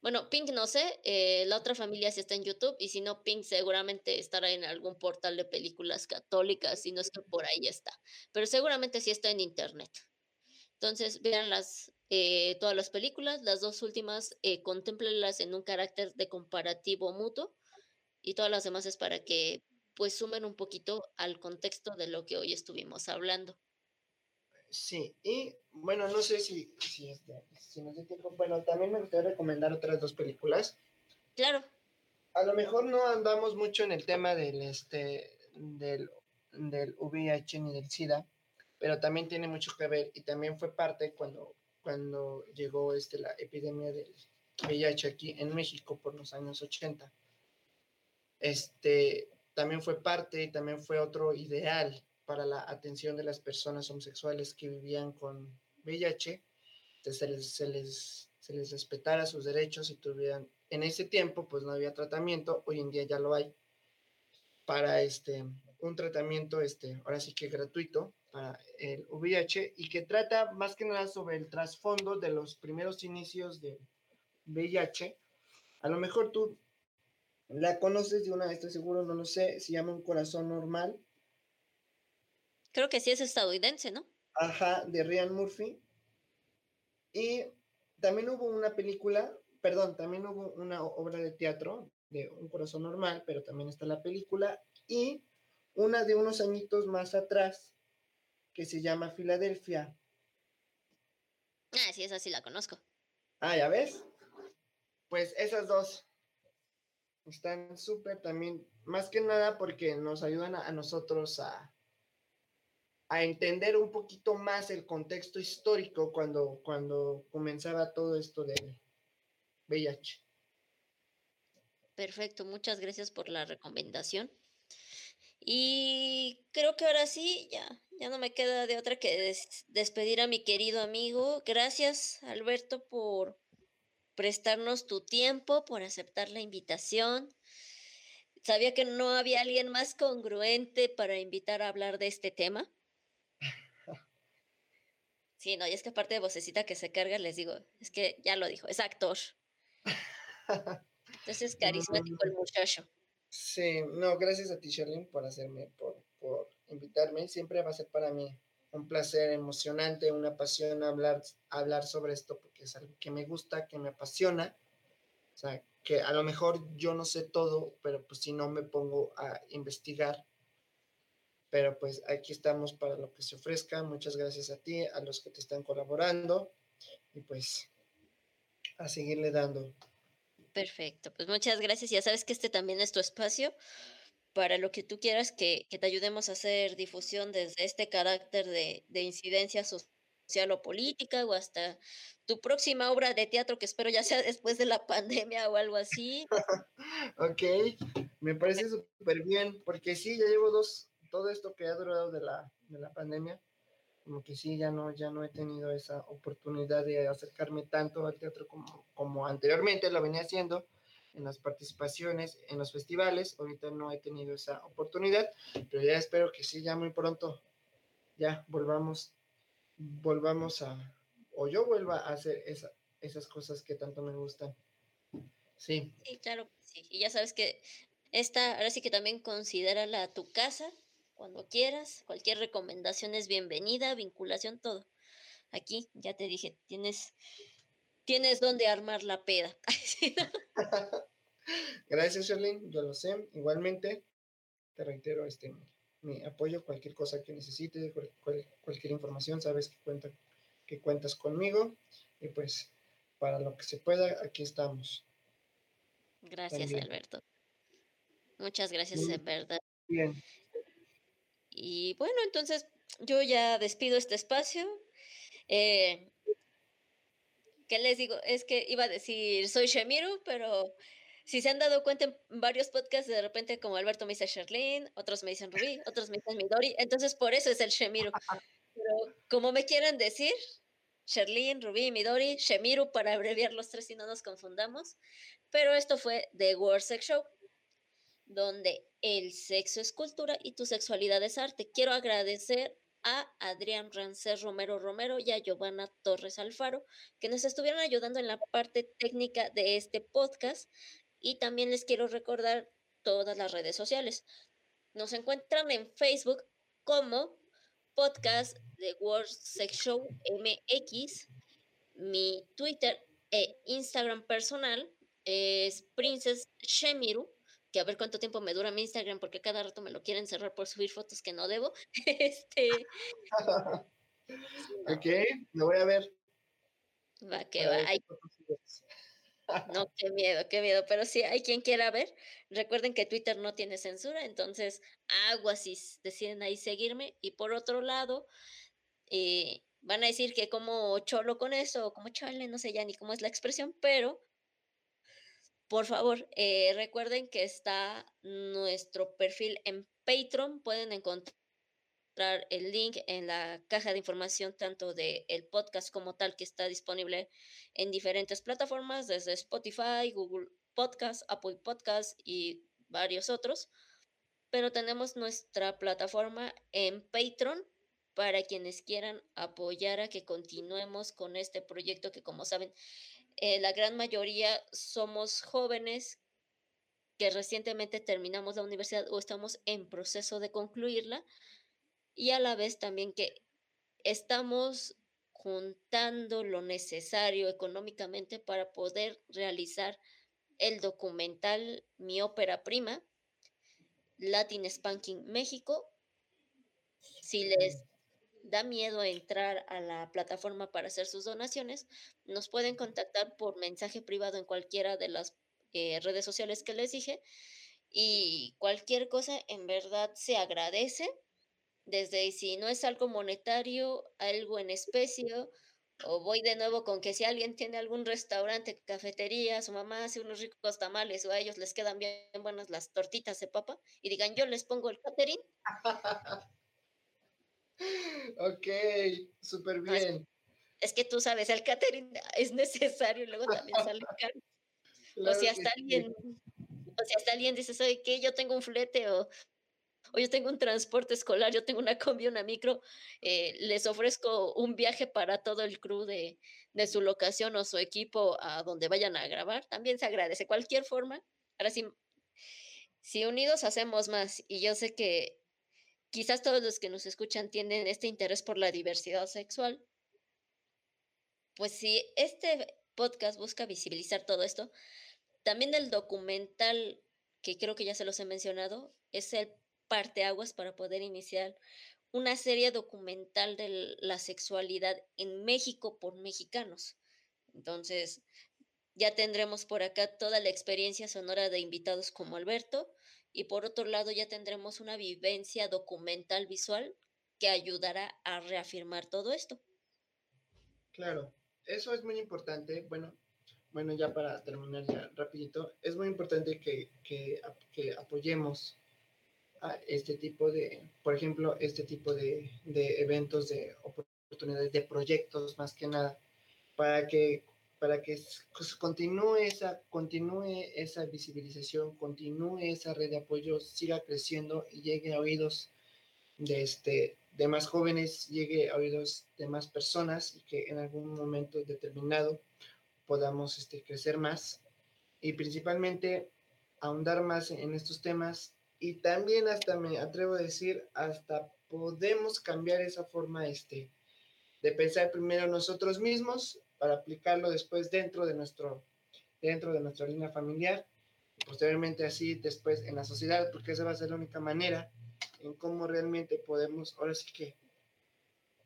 Bueno, Pink no sé, eh, la otra familia sí está en YouTube y si no, Pink seguramente estará en algún portal de películas católicas, si no es que por ahí está, pero seguramente sí está en Internet. Entonces, vean las, eh, todas las películas, las dos últimas, eh, contémplenlas en un carácter de comparativo mutuo y todas las demás es para que pues sumen un poquito al contexto de lo que hoy estuvimos hablando. Sí, y bueno, no sé si, si, este, si nos dé tiempo. Bueno, también me gustaría recomendar otras dos películas. Claro, A lo mejor no andamos mucho en el tema del, este, del, del VIH ni del SIDA, pero también tiene mucho que ver y también fue parte cuando, cuando llegó este, la epidemia del VIH aquí en México por los años 80. Este, también fue parte y también fue otro ideal para la atención de las personas homosexuales que vivían con VIH, se les, se les, se les respetara sus derechos y tuvieran, en ese tiempo pues no había tratamiento, hoy en día ya lo hay, para este, un tratamiento, este, ahora sí que gratuito para el VIH y que trata más que nada sobre el trasfondo de los primeros inicios de VIH. A lo mejor tú la conoces de una estoy seguro, no lo sé, se llama Un Corazón Normal. Creo que sí es estadounidense, ¿no? Ajá, de Ryan Murphy. Y también hubo una película, perdón, también hubo una obra de teatro de Un Corazón Normal, pero también está la película. Y una de unos añitos más atrás, que se llama Filadelfia. Ah, sí, esa sí la conozco. Ah, ¿ya ves? Pues esas dos están súper también, más que nada porque nos ayudan a, a nosotros a, a entender un poquito más el contexto histórico cuando, cuando comenzaba todo esto del VIH. Perfecto, muchas gracias por la recomendación. Y creo que ahora sí, ya, ya no me queda de otra que des- despedir a mi querido amigo. Gracias, Alberto, por prestarnos tu tiempo, por aceptar la invitación. Sabía que no había alguien más congruente para invitar a hablar de este tema. Sí, no, y es que aparte de vocecita que se carga, les digo, es que ya lo dijo, es actor. Entonces es carismático el muchacho. Sí, no, gracias a ti, Sherlyn, por hacerme, por, por invitarme. Siempre va a ser para mí un placer emocionante, una pasión hablar, hablar sobre esto, porque es algo que me gusta, que me apasiona. O sea, que a lo mejor yo no sé todo, pero pues si no me pongo a investigar. Pero pues aquí estamos para lo que se ofrezca. Muchas gracias a ti, a los que te están colaborando. Y pues a seguirle dando. Perfecto, pues muchas gracias. Ya sabes que este también es tu espacio para lo que tú quieras que, te ayudemos a hacer difusión desde este carácter de, de incidencia social o política o hasta tu próxima obra de teatro que espero ya sea después de la pandemia o algo así. ok, me parece súper bien porque sí, ya llevo dos, todo esto que ha durado de la, de la pandemia, como que sí, ya no, ya no he tenido esa oportunidad de acercarme tanto al teatro como, como anteriormente lo venía haciendo en las participaciones, en los festivales. Ahorita no he tenido esa oportunidad, pero ya espero que sí, ya muy pronto, ya volvamos, volvamos a, o yo vuelva a hacer esa, esas cosas que tanto me gustan. Sí. Sí, claro, sí. Y ya sabes que esta, ahora sí que también considérala tu casa cuando quieras. Cualquier recomendación es bienvenida, vinculación, todo. Aquí, ya te dije, tienes, tienes donde armar la peda. Gracias, Sherlyn, yo lo sé. Igualmente, te reitero este, mi apoyo, cualquier cosa que necesites, cualquier información, sabes que, cuenta, que cuentas conmigo. Y pues, para lo que se pueda, aquí estamos. Gracias, Alberto. Muchas gracias, en verdad. Bien. Y bueno, entonces yo ya despido este espacio. Eh, ¿Qué les digo? Es que iba a decir, soy Shemiru, pero si se han dado cuenta en varios podcasts, de repente como Alberto me dice Sherlyn, otros me dicen Rubí, otros me dicen Midori, entonces por eso es el Shemiru. Pero como me quieran decir, Sherlyn, Rubí, Midori, Shemiru, para abreviar los tres y no nos confundamos. Pero esto fue The World Sex Show donde el sexo es cultura y tu sexualidad es arte. Quiero agradecer a Adrián Rancés Romero Romero y a Giovanna Torres Alfaro, que nos estuvieron ayudando en la parte técnica de este podcast. Y también les quiero recordar todas las redes sociales. Nos encuentran en Facebook como podcast de World Sex Show MX. Mi Twitter e Instagram personal es Princess Shemiru que a ver cuánto tiempo me dura mi Instagram, porque cada rato me lo quieren cerrar por subir fotos que no debo. este. ok, lo voy a ver. Va, que va. No, qué miedo, qué miedo. Pero si hay quien quiera ver, recuerden que Twitter no tiene censura, entonces agua si deciden ahí seguirme. Y por otro lado, eh, van a decir que como cholo con eso, o como chale, no sé ya ni cómo es la expresión, pero por favor, eh, recuerden que está nuestro perfil en Patreon. Pueden encontrar el link en la caja de información tanto del el podcast como tal que está disponible en diferentes plataformas, desde Spotify, Google Podcast, Apple Podcast y varios otros. Pero tenemos nuestra plataforma en Patreon para quienes quieran apoyar a que continuemos con este proyecto que como saben eh, la gran mayoría somos jóvenes que recientemente terminamos la universidad o estamos en proceso de concluirla y a la vez también que estamos juntando lo necesario económicamente para poder realizar el documental Mi ópera prima, Latin Spanking México. Si les da miedo entrar a la plataforma para hacer sus donaciones, nos pueden contactar por mensaje privado en cualquiera de las eh, redes sociales que les dije. Y cualquier cosa en verdad se agradece, desde si no es algo monetario, algo en especie, o voy de nuevo con que si alguien tiene algún restaurante, cafetería, su mamá hace unos ricos tamales o a ellos les quedan bien buenas las tortitas de papa y digan yo les pongo el catering. ok, súper bien. Es, que tú sabes, el catering es necesario y luego también sale caro. o si hasta alguien, o si hasta alguien dice, ¿sabe qué? Yo tengo un flete o, o yo tengo un transporte escolar, yo tengo una combi, una micro, eh, les ofrezco un viaje para todo el crew de, de su locación o su equipo a donde vayan a grabar. También se agradece. Cualquier forma, ahora sí, si unidos hacemos más, y yo sé que quizás todos los que nos escuchan tienen este interés por la diversidad sexual, pues si este podcast busca visibilizar todo esto, también el documental, que creo que ya se los he mencionado, es el parteaguas para poder iniciar una serie documental de la sexualidad en México por mexicanos. Entonces, ya tendremos por acá toda la experiencia sonora de invitados como Alberto y por otro lado ya tendremos una vivencia documental visual que ayudará a reafirmar todo esto. Claro, eso es muy importante. Bueno, bueno, ya para terminar ya rapidito, es muy importante que, que, apoyemos este tipo de, por ejemplo, este tipo de, de eventos, de oportunidades, de proyectos más que nada, para que para que continúe esa, continúe esa visibilización, continúe esa red de apoyo, siga creciendo y llegue a oídos de, este, de más jóvenes, llegue a oídos de más personas y que en algún momento determinado podamos este, crecer más y principalmente ahondar más en estos temas y también hasta me atrevo a decir, hasta podemos cambiar esa forma este, de pensar primero nosotros mismos para aplicarlo después dentro de, nuestro, dentro de nuestra línea familiar y posteriormente así después en la sociedad, porque esa va a ser la única manera en cómo realmente podemos, ahora sí que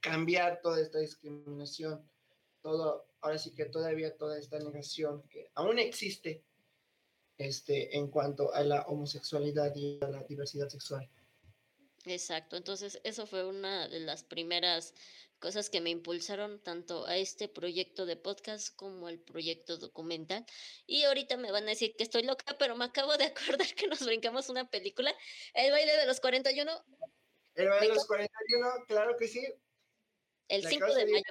cambiar toda esta discriminación, todo, ahora sí que todavía toda esta negación que aún existe este, en cuanto a la homosexualidad y a la diversidad sexual. Exacto, entonces eso fue una de las primeras cosas que me impulsaron tanto a este proyecto de podcast como al proyecto documental. Y ahorita me van a decir que estoy loca, pero me acabo de acordar que nos brincamos una película, El baile de los 41. El baile de los 41, claro que sí. El 5 de mayo.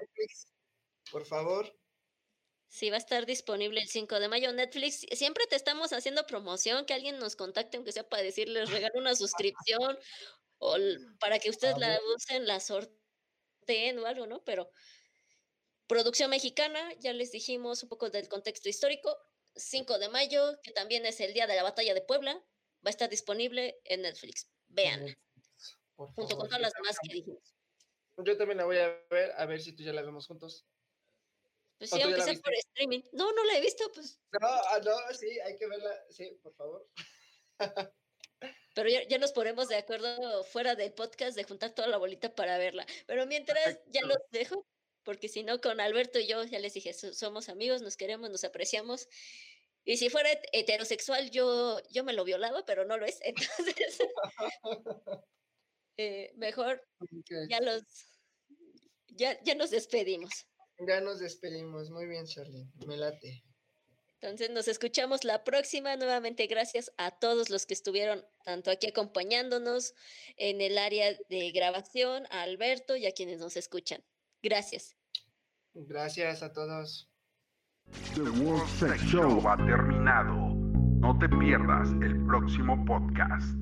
por favor. Sí, va a estar disponible el 5 de mayo. Netflix, siempre te estamos haciendo promoción, que alguien nos contacte, aunque sea para decirles, regalo una suscripción o para que ustedes la usen, la sorteen o algo, ¿no? Pero producción mexicana, ya les dijimos un poco del contexto histórico. 5 de mayo, que también es el día de la batalla de Puebla, va a estar disponible en Netflix. Vean. Junto con todas las demás que dijimos. Yo también la voy a ver, a ver si tú ya la vemos juntos. Pues sí, aunque sea por streaming. No, no la he visto, pues. No, ah, no, sí, hay que verla. Sí, por favor. Pero ya, nos ponemos de acuerdo fuera del podcast de juntar toda la bolita para verla. Pero mientras ya los dejo, porque si no, con Alberto y yo ya les dije, somos amigos, nos queremos, nos apreciamos. Y si fuera heterosexual, yo, yo me lo violaba, pero no lo es. Entonces, eh, mejor ya los ya, ya nos despedimos. Ya nos despedimos. Muy bien, Charlie. Me late. Entonces nos escuchamos la próxima. Nuevamente gracias a todos los que estuvieron tanto aquí acompañándonos en el área de grabación, a Alberto y a quienes nos escuchan. Gracias. Gracias a todos. The World Sex Show ha terminado. No te pierdas el próximo podcast.